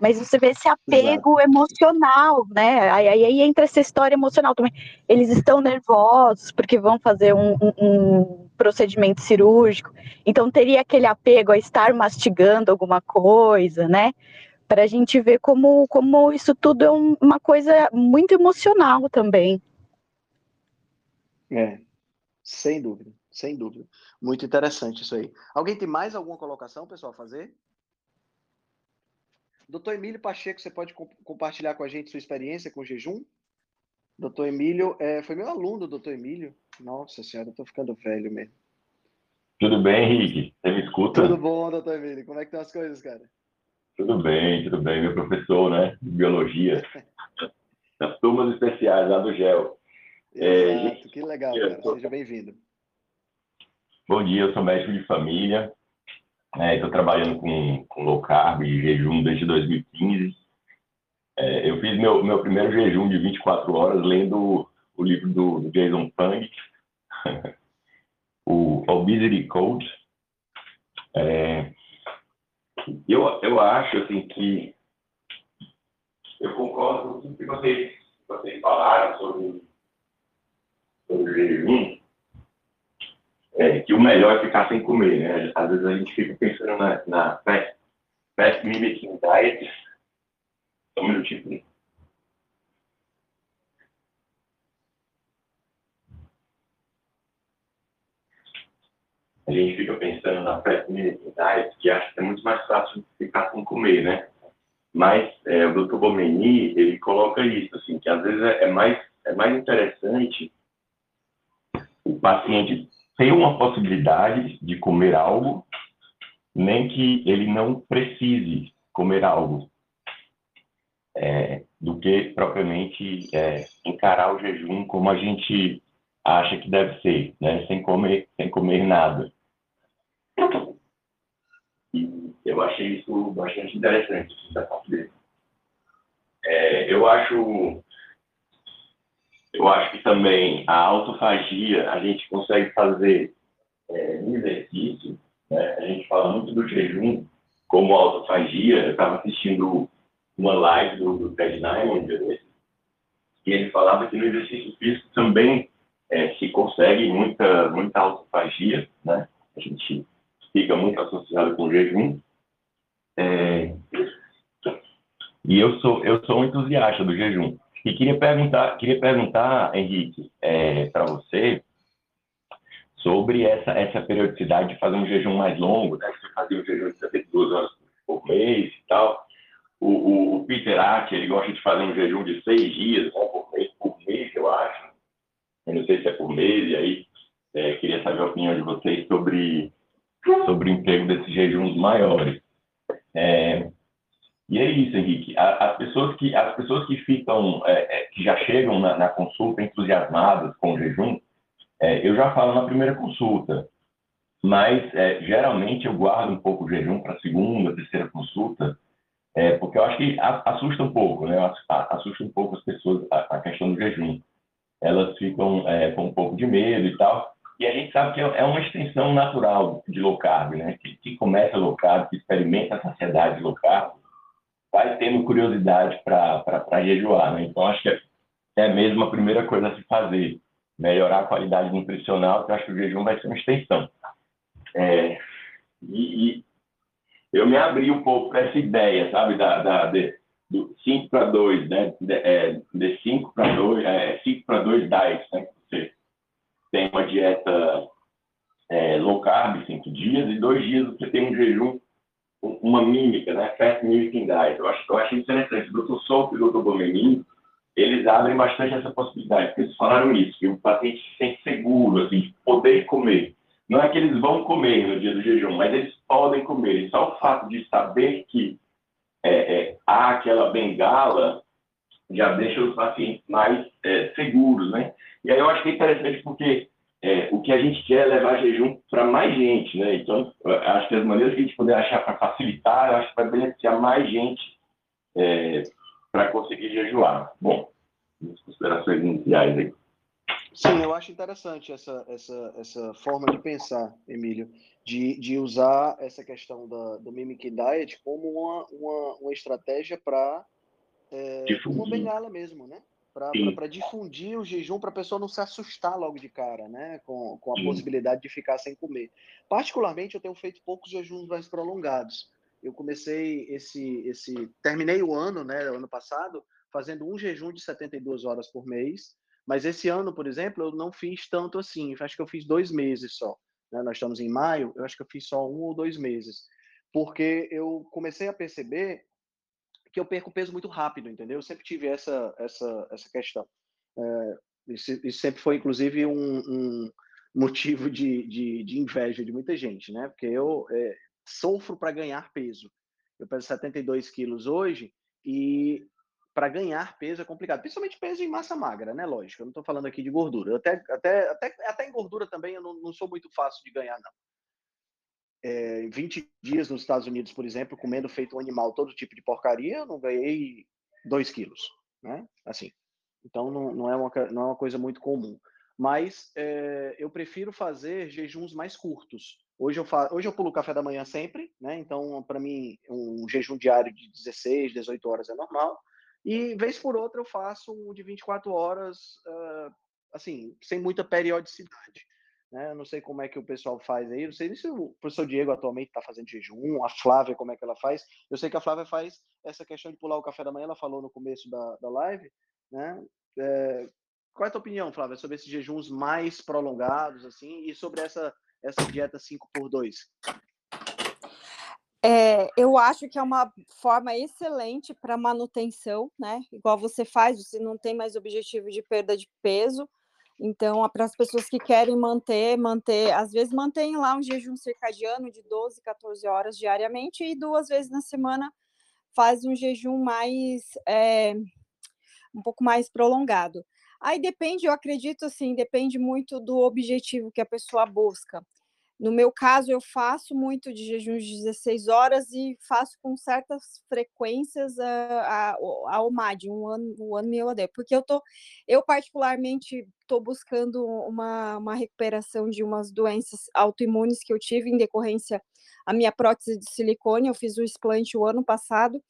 Mas você vê esse apego Exato. emocional, né? Aí, aí, entra essa história emocional também. Eles estão nervosos porque vão fazer um, um, um procedimento cirúrgico, então teria aquele apego a estar mastigando alguma coisa, né? Para a gente ver como, como isso tudo é um, uma coisa muito emocional também. É, sem dúvida, sem dúvida. Muito interessante isso aí. Alguém tem mais alguma colocação, pessoal, a fazer? Doutor Emílio Pacheco, você pode compartilhar com a gente sua experiência com o jejum? Doutor Emílio, é, foi meu aluno, doutor Emílio. Nossa senhora, eu tô ficando velho mesmo. Tudo bem, Henrique? Você me escuta? Tudo bom, doutor Emílio. Como é que estão as coisas, cara? Tudo bem, tudo bem. Meu professor, né, de biologia. [LAUGHS] das turmas especiais lá do GEL. Exato, é, que legal, cara. Seja bem-vindo. Bom dia, eu sou médico de família. Estou é, trabalhando com, com low carb e jejum desde 2015. É, eu fiz meu, meu primeiro jejum de 24 horas lendo o livro do, do Jason Fung, [LAUGHS] o Obesity Code. É, eu, eu acho assim que eu concordo com tudo que vocês, vocês falaram sobre, sobre o jejum é, que o melhor é ficar sem comer, né? Às vezes a gente fica pensando na, na fast, fast mimicking diet. Só um minutinho. A gente fica pensando na fast mimicking diet, que acha que é muito mais fácil ficar sem comer, né? Mas é, o Dr. Bomeni, ele coloca isso, assim, que às vezes é, é mais, é mais interessante o paciente tem uma possibilidade de comer algo, nem que ele não precise comer algo, é, do que propriamente é, encarar o jejum como a gente acha que deve ser, né? sem comer, sem comer nada. E eu achei isso bastante interessante da parte dele. É, eu acho eu acho que também a autofagia a gente consegue fazer é, no exercício. Né? A gente fala muito do jejum como autofagia. Eu estava assistindo uma live do, do Ted Nyman, e ele falava que no exercício físico também é, se consegue muita, muita autofagia, né? A gente fica muito associado com o jejum. É... E eu sou, eu sou um entusiasta do jejum. E queria perguntar, queria perguntar, Henrique, é, para você sobre essa, essa periodicidade de fazer um jejum mais longo, né? Você fazia um jejum de 72 horas por mês e tal. O, o, o Peter Ack, ele gosta de fazer um jejum de seis dias né, por, mês, por mês, eu acho. Eu não sei se é por mês, e aí é, queria saber a opinião de vocês sobre, sobre o emprego desses jejuns maiores. É, e é isso, Henrique. As pessoas que, as pessoas que ficam, é, é, que já chegam na, na, consulta entusiasmadas com o jejum, é, eu já falo na primeira consulta, mas é, geralmente eu guardo um pouco o jejum para a segunda, terceira consulta, é, porque eu acho que assusta um pouco, né? Assusta um pouco as pessoas a, a questão do jejum. Elas ficam é, com um pouco de medo e tal. E a gente sabe que é uma extensão natural de low carb, né? Que, que começa low carb, que experimenta a saciedade low carb, vai tendo curiosidade para jejuar, né? Então, acho que é, é mesmo a primeira coisa a se fazer, melhorar a qualidade nutricional, que eu acho que o jejum vai ser uma extensão. É, e, e, eu me abri um pouco para essa ideia, sabe, da, da de, do 5 para 2, né? De, é, de 5 para 2, é, 5 para 2 diet, né? Você tem uma dieta é, low carb, 5 dias, e dois dias você tem um jejum uma mímica, né? Fast Mimicking Diet. Eu acho, eu acho interessante. O Dr. Souto e o Dr. Bomenin, eles abrem bastante essa possibilidade, porque eles falaram isso, que o paciente se sente seguro, assim, de poder comer. Não é que eles vão comer no dia do jejum, mas eles podem comer. E só o fato de saber que é, é, há aquela bengala já deixa os pacientes mais é, seguros, né? E aí eu acho que é interessante porque é, o que a gente quer é levar jejum para mais gente, né? Então, acho que as maneiras que a gente puder achar para facilitar, eu acho que vai beneficiar mais gente é, para conseguir jejuar. Bom, considerações iniciais aí. Sim, eu acho interessante essa, essa, essa forma de pensar, Emílio, de, de usar essa questão da, do Mimic Diet como uma, uma, uma estratégia para é, uma bengala mesmo, né? Para difundir o jejum, para a pessoa não se assustar logo de cara, né? Com, com a Sim. possibilidade de ficar sem comer. Particularmente, eu tenho feito poucos jejuns mais prolongados. Eu comecei esse, esse, terminei o ano, né? Ano passado, fazendo um jejum de 72 horas por mês. Mas esse ano, por exemplo, eu não fiz tanto assim. Acho que eu fiz dois meses só. Né? Nós estamos em maio, eu acho que eu fiz só um ou dois meses. Porque eu comecei a perceber que eu perco peso muito rápido, entendeu? Eu sempre tive essa, essa, essa questão. É, isso, isso, sempre foi, inclusive, um, um motivo de, de, de, inveja de muita gente, né? Porque eu é, sofro para ganhar peso. Eu peso 72 quilos hoje e para ganhar peso é complicado, principalmente peso em massa magra, né? Lógico, eu não estou falando aqui de gordura. Até, até, até, até em gordura também eu não, não sou muito fácil de ganhar, não. É, 20 dias nos Estados Unidos, por exemplo, comendo feito um animal todo tipo de porcaria, eu não ganhei 2 quilos, né? Assim. Então não, não, é uma, não é uma coisa muito comum. Mas é, eu prefiro fazer jejuns mais curtos. Hoje eu, fa... Hoje eu pulo café da manhã sempre, né? Então, para mim, um jejum diário de 16, 18 horas é normal. E, vez por outra, eu faço um de 24 horas, uh, assim, sem muita periodicidade. Né? Eu não sei como é que o pessoal faz aí, não sei se o professor Diego atualmente está fazendo jejum, a Flávia, como é que ela faz. Eu sei que a Flávia faz essa questão de pular o café da manhã, ela falou no começo da, da live, né? É, qual é a tua opinião, Flávia, sobre esses jejuns mais prolongados, assim, e sobre essa, essa dieta 5 por 2 é, eu acho que é uma forma excelente para manutenção, né? Igual você faz, você não tem mais objetivo de perda de peso. Então, para as pessoas que querem manter, manter, às vezes mantém lá um jejum circadiano de 12, 14 horas diariamente e duas vezes na semana faz um jejum mais é, um pouco mais prolongado. Aí depende, eu acredito assim, depende muito do objetivo que a pessoa busca. No meu caso, eu faço muito de jejum de 16 horas e faço com certas frequências a, a, a OMAD, um one, one meal a day, porque eu tô, eu particularmente estou buscando uma, uma recuperação de umas doenças autoimunes que eu tive em decorrência a minha prótese de silicone, eu fiz o explante o ano passado,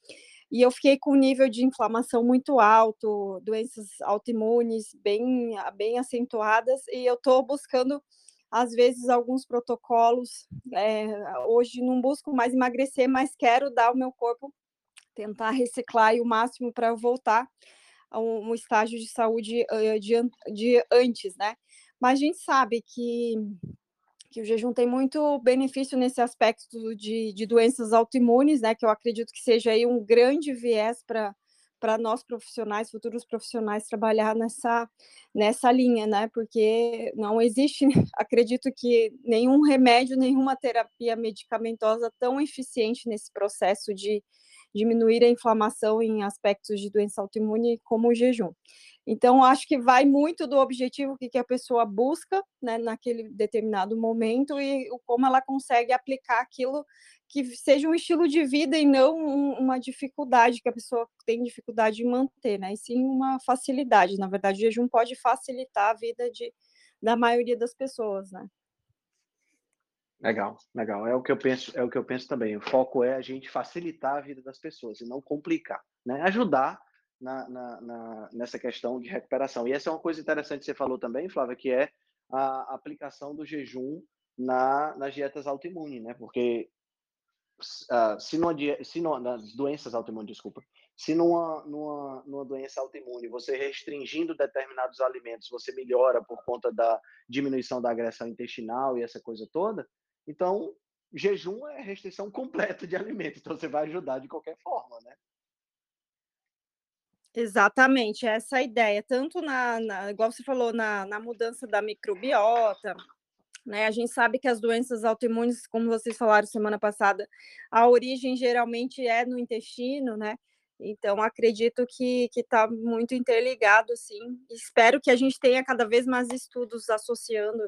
e eu fiquei com um nível de inflamação muito alto, doenças autoimunes bem, bem acentuadas, e eu estou buscando às vezes alguns protocolos. É, hoje não busco mais emagrecer, mas quero dar ao meu corpo, tentar reciclar o máximo para voltar a um, um, estágio de saúde uh, de, de antes, né? Mas a gente sabe que que o jejum tem muito benefício nesse aspecto de, de doenças autoimunes, né? Que eu acredito que seja aí um grande viés para para nós profissionais, futuros profissionais, trabalhar nessa, nessa linha, né? Porque não existe, [LAUGHS] acredito que nenhum remédio, nenhuma terapia medicamentosa tão eficiente nesse processo de diminuir a inflamação em aspectos de doença autoimune como o jejum. Então, acho que vai muito do objetivo que, a pessoa busca né, naquele determinado momento e como ela consegue aplicar aquilo que seja um estilo de vida e não uma dificuldade que a pessoa tem dificuldade de manter, né? E sim uma facilidade. Na verdade, o jejum pode facilitar a vida de, da maioria das pessoas, né? Legal, legal. É o que eu penso, é o que eu penso também. O foco é a gente facilitar a vida das pessoas e não complicar, né? Ajudar na, na, na, nessa questão de recuperação. E essa é uma coisa interessante que você falou também, Flávia, que é a aplicação do jejum na, nas dietas autoimunes, né? Porque uh, se, numa, se numa, nas doenças autoimunes, desculpa, se numa, numa, numa doença autoimune você restringindo determinados alimentos, você melhora por conta da diminuição da agressão intestinal e essa coisa toda, então jejum é restrição completa de alimentos, então você vai ajudar de qualquer forma, né? Exatamente, essa é a ideia, tanto na, na igual você falou, na, na mudança da microbiota, né? A gente sabe que as doenças autoimunes, como vocês falaram semana passada, a origem geralmente é no intestino, né? Então, acredito que está muito interligado, sim. Espero que a gente tenha cada vez mais estudos associando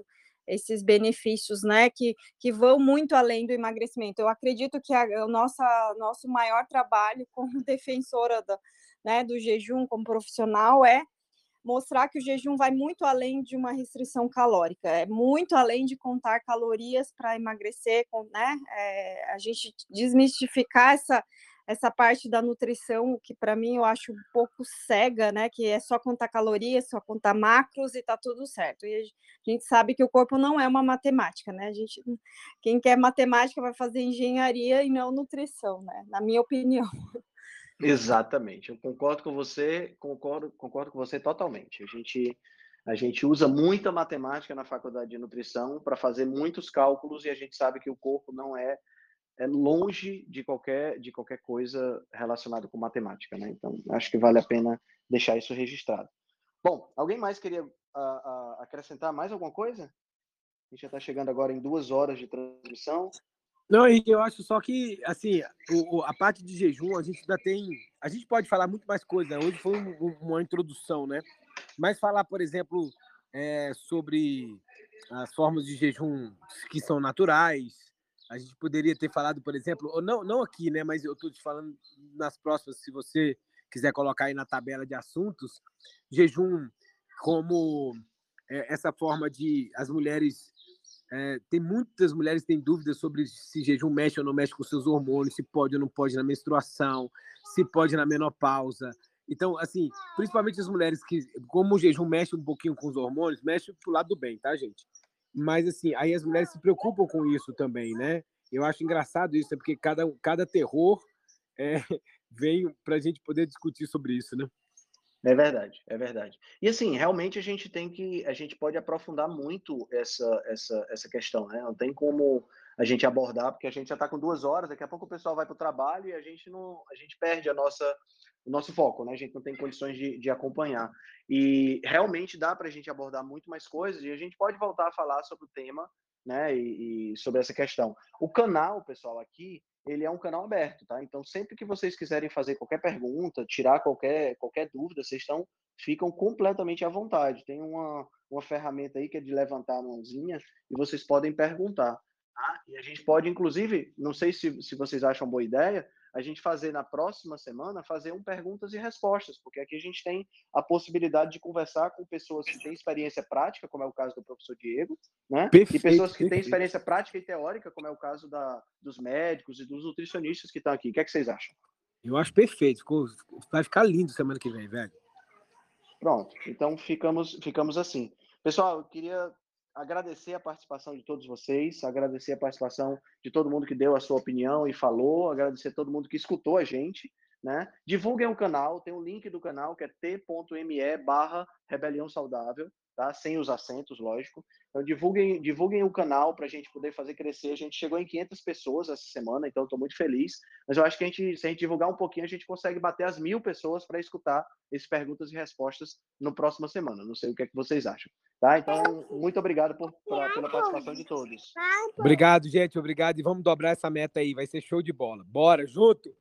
esses benefícios, né, que, que vão muito além do emagrecimento. Eu acredito que o nossa, nosso maior trabalho como [LAUGHS] defensora da, né, do jejum, como profissional, é mostrar que o jejum vai muito além de uma restrição calórica, é muito além de contar calorias para emagrecer, né? É, a gente desmistificar essa essa parte da nutrição que para mim eu acho um pouco cega, né? Que é só contar calorias, só contar macros e tá tudo certo. E a gente sabe que o corpo não é uma matemática, né? A gente, quem quer matemática vai fazer engenharia e não nutrição, né? Na minha opinião. Exatamente, eu concordo com você, concordo, concordo com você totalmente. A gente, a gente usa muita matemática na faculdade de nutrição para fazer muitos cálculos e a gente sabe que o corpo não é, é longe de qualquer, de qualquer coisa relacionada com matemática, né? Então, acho que vale a pena deixar isso registrado. Bom, alguém mais queria uh, uh, acrescentar mais alguma coisa? A gente já está chegando agora em duas horas de transmissão. Não, eu acho só que, assim, o, a parte de jejum, a gente ainda tem. A gente pode falar muito mais coisa. Hoje foi um, uma introdução, né? Mas falar, por exemplo, é, sobre as formas de jejum que são naturais. A gente poderia ter falado, por exemplo, ou não, não aqui, né? Mas eu estou te falando nas próximas, se você quiser colocar aí na tabela de assuntos, jejum como é, essa forma de as mulheres é, tem muitas mulheres têm dúvidas sobre se jejum mexe ou não mexe com seus hormônios, se pode ou não pode na menstruação, se pode na menopausa. Então, assim, principalmente as mulheres que, como o jejum mexe um pouquinho com os hormônios, mexe pro lado do bem, tá, gente? Mas, assim, aí as mulheres se preocupam com isso também, né? Eu acho engraçado isso, é porque cada, cada terror é, [LAUGHS] vem para a gente poder discutir sobre isso, né? É verdade, é verdade. E assim, realmente a gente tem que, a gente pode aprofundar muito essa, essa, essa questão, né? Não tem como a gente abordar, porque a gente já está com duas horas, daqui a pouco o pessoal vai para o trabalho e a gente não, a gente perde a nossa, o nosso foco, né? A gente não tem condições de, de acompanhar. E realmente dá para a gente abordar muito mais coisas e a gente pode voltar a falar sobre o tema, né? E, e sobre essa questão. O canal, pessoal, aqui ele é um canal aberto, tá? Então, sempre que vocês quiserem fazer qualquer pergunta, tirar qualquer, qualquer dúvida, vocês estão, ficam completamente à vontade. Tem uma, uma ferramenta aí que é de levantar a mãozinha e vocês podem perguntar. Tá? E a gente pode, inclusive, não sei se, se vocês acham boa ideia, a gente fazer na próxima semana, fazer um perguntas e respostas, porque aqui a gente tem a possibilidade de conversar com pessoas que têm experiência prática, como é o caso do professor Diego, né? Perfeito, e pessoas que têm experiência prática e teórica, como é o caso da, dos médicos e dos nutricionistas que estão aqui. O que, é que vocês acham? Eu acho perfeito. Vai ficar lindo semana que vem, velho. Pronto. Então ficamos, ficamos assim. Pessoal, eu queria agradecer a participação de todos vocês, agradecer a participação de todo mundo que deu a sua opinião e falou, agradecer a todo mundo que escutou a gente, né? Divulguem o canal, tem um link do canal que é t.me barra rebelião saudável, tá? Sem os acentos, lógico. Então divulguem, divulguem o canal para a gente poder fazer crescer. A gente chegou em 500 pessoas essa semana, então estou muito feliz. Mas eu acho que a gente, se a gente divulgar um pouquinho, a gente consegue bater as mil pessoas para escutar essas perguntas e respostas no próxima semana. Não sei o que, é que vocês acham. Tá? Então, muito obrigado por, pra, pela participação de todos. Obrigado, gente. Obrigado. E vamos dobrar essa meta aí. Vai ser show de bola. Bora, junto!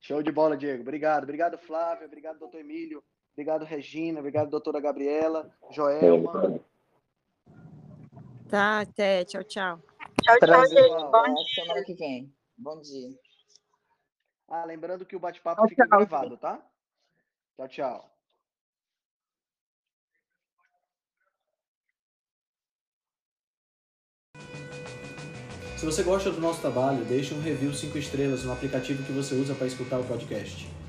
Show de bola, Diego. Obrigado. Obrigado, Flávio. Obrigado, doutor Emílio. Obrigado, Regina. Obrigado, doutora Gabriela. Joelma. Tá, até. Tchau, tchau. Tchau, tchau, gente. Bom dia. Semana que vem. Bom dia. Ah, lembrando que o bate-papo fica tchau. gravado, tá? Tchau, tchau. Se você gosta do nosso trabalho, deixe um review 5 estrelas no aplicativo que você usa para escutar o podcast.